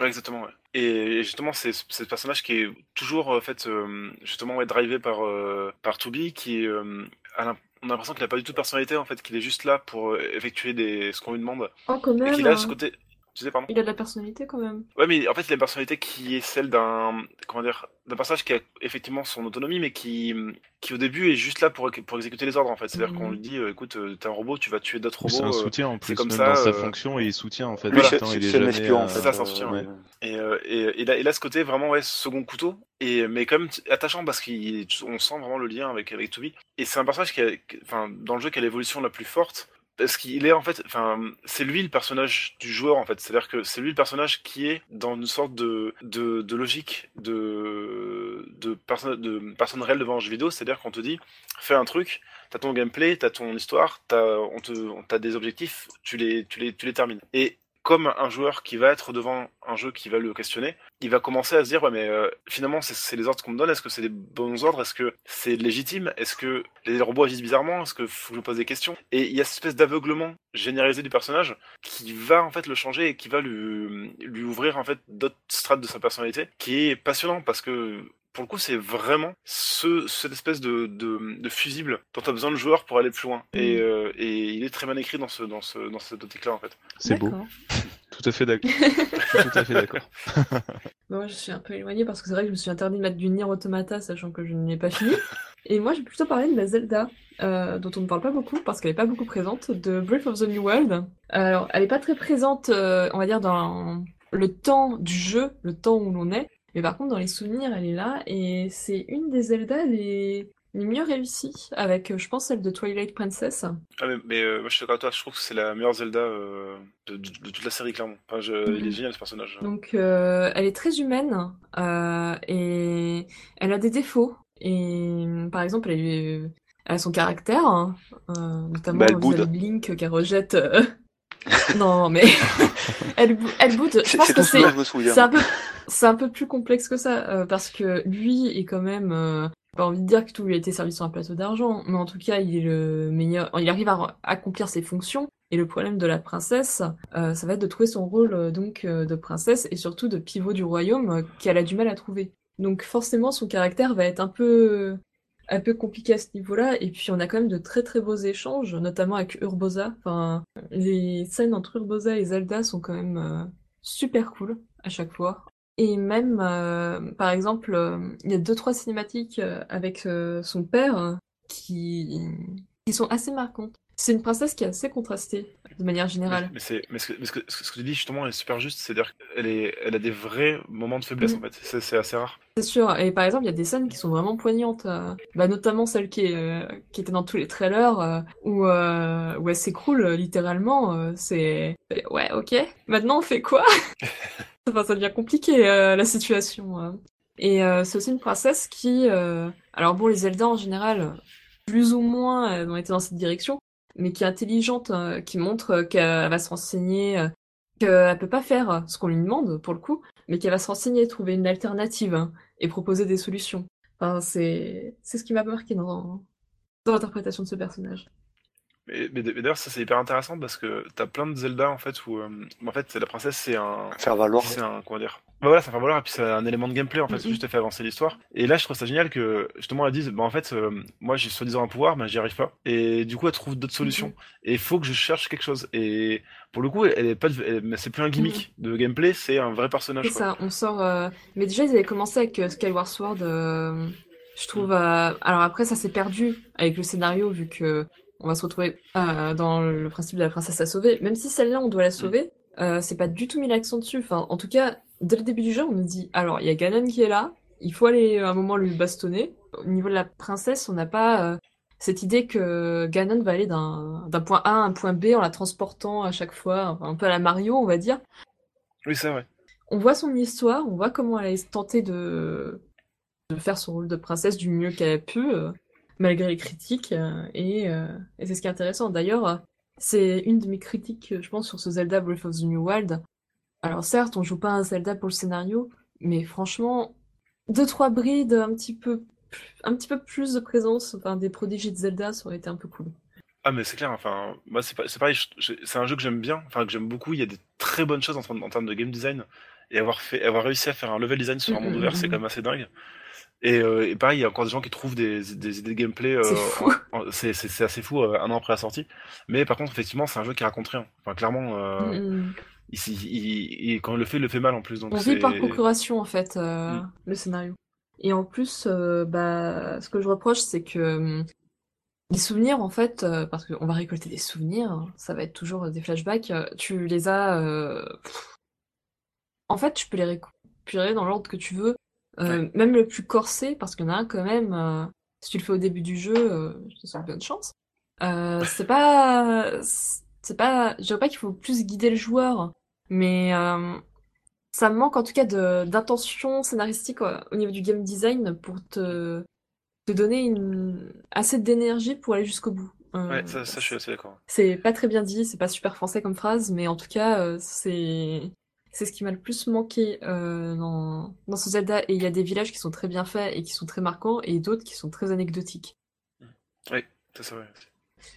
Ouais, exactement. Ouais. Et, justement, c'est ce personnage qui est toujours en fait euh, justement ouais, drivé par euh, par Toby, qui est, euh, on a l'impression qu'il a pas du tout de personnalité en fait, qu'il est juste là pour effectuer des ce qu'on lui demande, Oh, quand et qu'il a hein. ce côté. Tu sais, pardon. Il a de la personnalité quand même. Ouais, mais en fait, il a une personnalité qui est celle d'un comment dire d'un personnage qui a effectivement son autonomie, mais qui qui au début est juste là pour pour exécuter les ordres en fait. C'est-à-dire Mhm. qu'on lui dit, euh, écoute, euh, t'es un robot, tu vas tuer d'autres C'est un robots. euh, soutien en plus, comme même ça, dans sa fonction, et il soutient en fait. Lui, c'est un espion, en fait. ça, c'est un ouais. Et, et, et, là, et là, ce côté vraiment ouais, second couteau, et, mais quand même attachant parce qu'on sent vraiment le lien avec, avec Toby. Et c'est un personnage qui a, qui- enfin, dans le jeu qui a l'évolution la plus forte, parce qu'il est en fait, enfin, c'est lui le personnage du joueur en fait. C'est-à-dire que c'est lui le personnage qui est dans une sorte de, de, de logique de, de, personne, de personne réelle devant un jeu vidéo. C'est-à-dire qu'on te dit, fais un truc, t'as ton gameplay, t'as ton histoire, t'as, on te, on t'as des objectifs, tu les, tu les, tu les termines. Et comme un joueur qui va être devant un jeu qui va le questionner, il va commencer à se dire ouais mais euh, finalement c'est, les ordres qu'on me donne, est-ce que c'est des bons ordres, est-ce que c'est légitime, est-ce que les robots agissent bizarrement, est-ce que faut que je pose des questions? Et il y a cette espèce d'aveuglement généralisé du personnage qui va en fait le changer et qui va lui, lui ouvrir en fait d'autres strates de sa personnalité, qui est passionnant parce que pour le coup, c'est vraiment ce, cette espèce de, de, de fusible dont a besoin le joueur pour aller plus loin. Et, euh, et il est très bien écrit dans, ce, dans, ce, dans cette optique-là, en fait. C'est beau. Tout à fait d'accord. Tout à fait d'accord. Moi, je suis un peu éloignée parce que c'est vrai que je me suis interdit de mettre du Nier Automata, sachant que je n'ai pas fini. Et moi, j'ai plutôt parlé de la Zelda, euh, dont on ne parle pas beaucoup parce qu'elle est pas beaucoup présente, de Breath of the New World. Alors, elle est pas très présente, euh, on va dire, dans le temps du jeu, le temps où l'on est. Mais par contre, dans les souvenirs, elle est là. Et c'est une des Zelda les, les mieux réussies, avec, euh, je pense, celle de Twilight Princess. Ah, mais mais, euh, moi, je suis d'accord avec toi, je trouve que c'est la meilleure Zelda euh, de, de- de toute la série, clairement. Enfin, je, Il Mhm. est génial, ce personnage. Donc, euh, elle est très humaine euh, et elle a des défauts. Et par exemple, elle, a son caractère, hein, euh, notamment Bah, elle Link qu'elle rejette. non, mais elle, bou- elle boude. Je pense que c'est un peu un peu plus complexe que ça euh, parce que lui est quand même. euh, j'ai pas envie de dire que tout lui a été servi sur un plateau d'argent, mais en tout cas, il est le meilleur. Il arrive à accomplir ses fonctions. Et le problème de la princesse, euh, ça va être de trouver son rôle euh, donc de princesse et surtout de pivot du royaume qu'elle a du mal à trouver. Donc forcément, son caractère va être un peu un peu compliqué à ce niveau-là. Et puis on a quand même de très très beaux échanges, notamment avec Urbosa. Enfin, les scènes entre Urbosa et Zelda sont quand même euh, super cool à chaque fois. Et même, euh, par exemple, euh, il y a deux trois cinématiques avec son père euh, qui qui sont assez marquantes. C'est une princesse qui est assez contrastée de manière générale. mais ce, que, mais ce, que, ce que tu dis justement est super juste, c'est-à-dire qu'elle elle a des vrais moments de faiblesse Mhm. en fait. C'est, assez rare. C'est sûr. Et par exemple, il y a des scènes qui sont vraiment poignantes. euh, bah, notamment celle qui, est, euh, qui était dans tous les trailers, euh, où, où elle s'écroule littéralement. c'est ouais, ok. Maintenant, on fait quoi? Enfin, ça devient compliqué la situation. euh. Et c'est aussi une princesse qui, alors bon, les Zelda en général, plus ou moins, elles ont été dans cette direction, mais qui est intelligente, euh, qui montre qu'elle va se renseigner, euh, qu'elle peut pas faire ce qu'on lui demande pour le coup, mais qu'elle va se renseigner, trouver une alternative hein, et proposer des solutions. C'est ce qui m'a marqué dans l'interprétation de ce personnage. Mais, d'ailleurs, ça c'est hyper intéressant parce que t'as plein de Zelda en fait où, euh, en fait, la princesse c'est un, Faire valoir. c'est un comment dire bah voilà ça fait valoir et puis c'est un élément de gameplay en fait c'est Mhm. juste fait avancer l'histoire et là je trouve ça génial que justement elle dise bah en fait euh, moi j'ai soi-disant un pouvoir mais j'y arrive pas et du coup elle trouve d'autres solutions et il faut que je cherche quelque chose et pour le coup elle est pas de- elle- mais c'est plus un gimmick de gameplay c'est un vrai personnage C'est ça, on sort. euh, Mais déjà, ils avaient commencé avec euh, Skyward Sword. euh, Je trouve. euh, Alors après, ça s'est perdu avec le scénario, vu que on va se retrouver euh, dans le principe de la princesse à sauver. Même si celle-là, on doit la sauver, euh, c'est pas du tout mis l'accent dessus. Enfin, en tout cas, dès le début du jeu, on nous dit alors, il y a Ganon qui est là, il faut aller euh, à un moment lui bastonner. Au niveau de la princesse, on n'a pas. euh, Cette idée que Ganon va aller d'un point A à un point B en la transportant à chaque fois, enfin, un peu à la Mario, on va dire. oui c'est vrai on voit son histoire, on voit comment elle a tenté de, de faire son rôle de princesse du mieux qu'elle a pu, euh, malgré les critiques, euh, et, euh, et c'est ce qui est intéressant. D'ailleurs, euh, c'est une de mes critiques, je pense, sur ce Zelda Breath of the New Wild. Alors certes, on joue pas un Zelda pour le scénario, mais franchement, deux trois brides, un petit peu, un petit peu plus de présence, enfin des prodigies de Zelda, ça aurait été un peu cool. Ah mais c'est clair, enfin moi c'est pareil, c'est un jeu que j'aime bien, enfin que j'aime beaucoup. Il y a des très bonnes choses en, termes- en termes de game design et avoir fait, avoir réussi à faire un level design sur un monde ouvert, c'est quand même assez dingue. Et, euh, et pareil, il y a encore des gens qui trouvent des, des idées de gameplay, euh, C'est fou. assez fou euh, un an après la sortie. Mais par contre, effectivement, c'est un jeu qui raconte rien. Enfin clairement, Mm, il, s'y- il- il- quand il le fait, il le fait mal en plus. Donc On vit par procuration en fait Mm. le scénario. Et en plus, bah, ce que je reproche, c'est que euh, les souvenirs, en fait, parce qu'on va récolter des souvenirs, hein, ça va être toujours des flashbacks. tu les as, en fait, tu peux les récupérer dans l'ordre que tu veux, euh, même le plus corsé, parce qu'il y en a un quand même. euh, si tu le fais au début du jeu, euh, je te souhaite bonne chance. Euh, c'est pas, c'est pas, je dirais pas qu'il faut plus guider le joueur, mais euh, ça me manque en tout cas d'intention scénaristique au niveau du game design pour te te donner une assez d'énergie pour aller jusqu'au bout. Ouais, ça, ça, je suis assez d'accord. c'est pas très bien dit, c'est pas super français comme phrase, mais en tout cas, euh, c'est c'est ce qui m'a le plus manqué euh, dans dans ce Zelda. Et il y a des villages qui sont très bien faits et qui sont très marquants, et d'autres qui sont très anecdotiques. Ça, c'est vrai.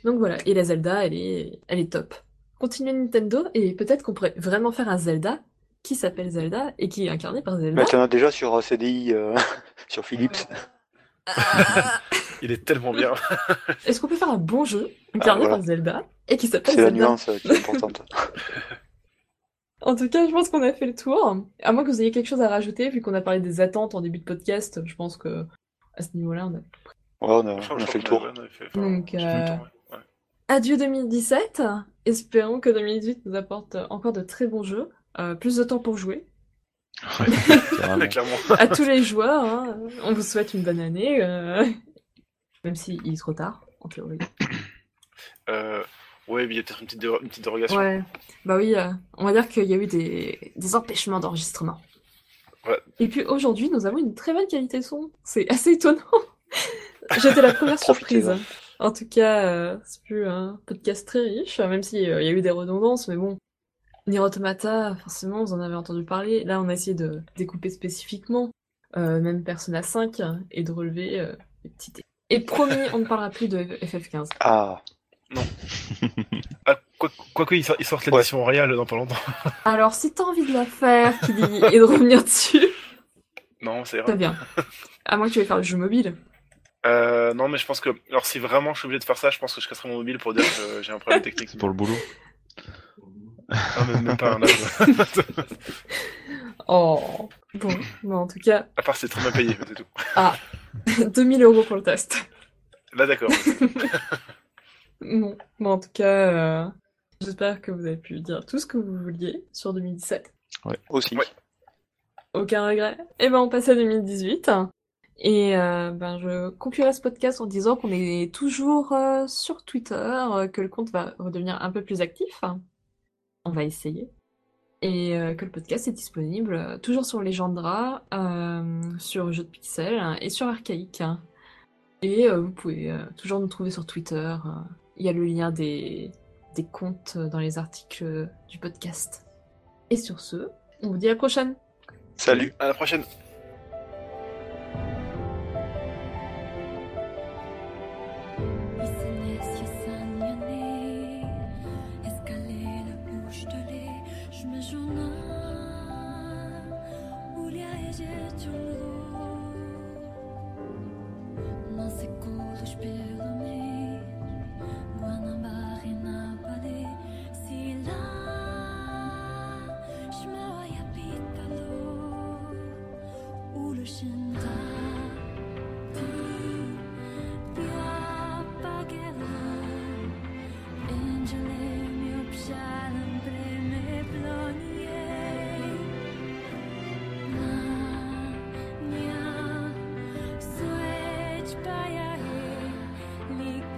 Donc voilà, et la Zelda, elle est, elle est top. Continuez Nintendo, et peut-être qu'on pourrait vraiment faire un Zelda qui s'appelle Zelda et qui est incarné par Zelda. Mais tu en as déjà sur euh, CDI, euh, sur Philips. Ah Il est tellement bien. Est-ce qu'on peut faire un bon jeu incarné Ah, voilà. par Zelda et qui s'appelle C'est la Zelda? nuance qui est importante. En tout cas, je pense qu'on a fait le tour. À moins que vous ayez quelque chose à rajouter, vu qu'on a parlé des attentes en début de podcast, je pense que à ce niveau-là, on a... Ouais, on a, on a fait le tour. a- on a fait- enfin, Donc, euh, ouais. Adieu 2017. Espérons que 2018 nous apporte encore de très bons jeux, euh, plus de temps pour jouer. Ouais. À tous les joueurs, hein, on vous souhaite une bonne année, euh, même s'il est trop tard, en théorie. Euh, ouais, mais il y a peut-être une petite, une petite dérogation. Ouais, bah oui, euh, on va dire qu'il y a eu des, des empêchements d'enregistrement. Ouais. Et puis aujourd'hui, nous avons une très bonne qualité son. C'est assez étonnant. J'étais la première surprise. En tout cas, euh, c'est plus un podcast très riche, même s'il y a eu des redondances, mais bon. Nier Automata, forcément, vous en avez entendu parler. Là, on a essayé de découper spécifiquement, euh, même Persona 5, et de relever euh, les petits dé- Et promis, on ne parlera plus de FF15. Ah, Ah, quoi- Quoique, ils sortent, ils sortent l'édition royale dans pas longtemps. Alors, si t'as envie de la faire, et de revenir dessus, Non, c'est très vrai. bien. À moins que tu veuilles faire le jeu mobile. Euh, non, mais je pense que. Alors, si vraiment je suis obligé de faire ça, je pense que je casserai mon mobile pour dire que j'ai un problème technique. Pour le boulot. Ah, mais même pas un âge. Oh. Bon, mais en tout cas, à part, c'est très bien payé, c'est tout. 2000 euros pour le test. Là, d'accord. Bon, bon, en tout cas, euh, j'espère que vous avez pu dire tout ce que vous vouliez sur 2017. aussi. Ouais. Aucun regret. Et ben, on passe à 2018. Et euh, ben, je conclurai ce podcast en disant qu'on est toujours euh, sur Twitter, que le compte va redevenir un peu plus actif. On va essayer. Et euh, que le podcast est disponible euh, toujours sur Legendra, euh, sur Jeux de Pixel et sur Archaïque. Et euh, vous pouvez euh, toujours nous trouver sur Twitter. Il y a le lien des, des comptes dans les articles du podcast. Et sur ce, on vous dit à la prochaine. Salut. À la prochaine.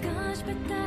gosh, but that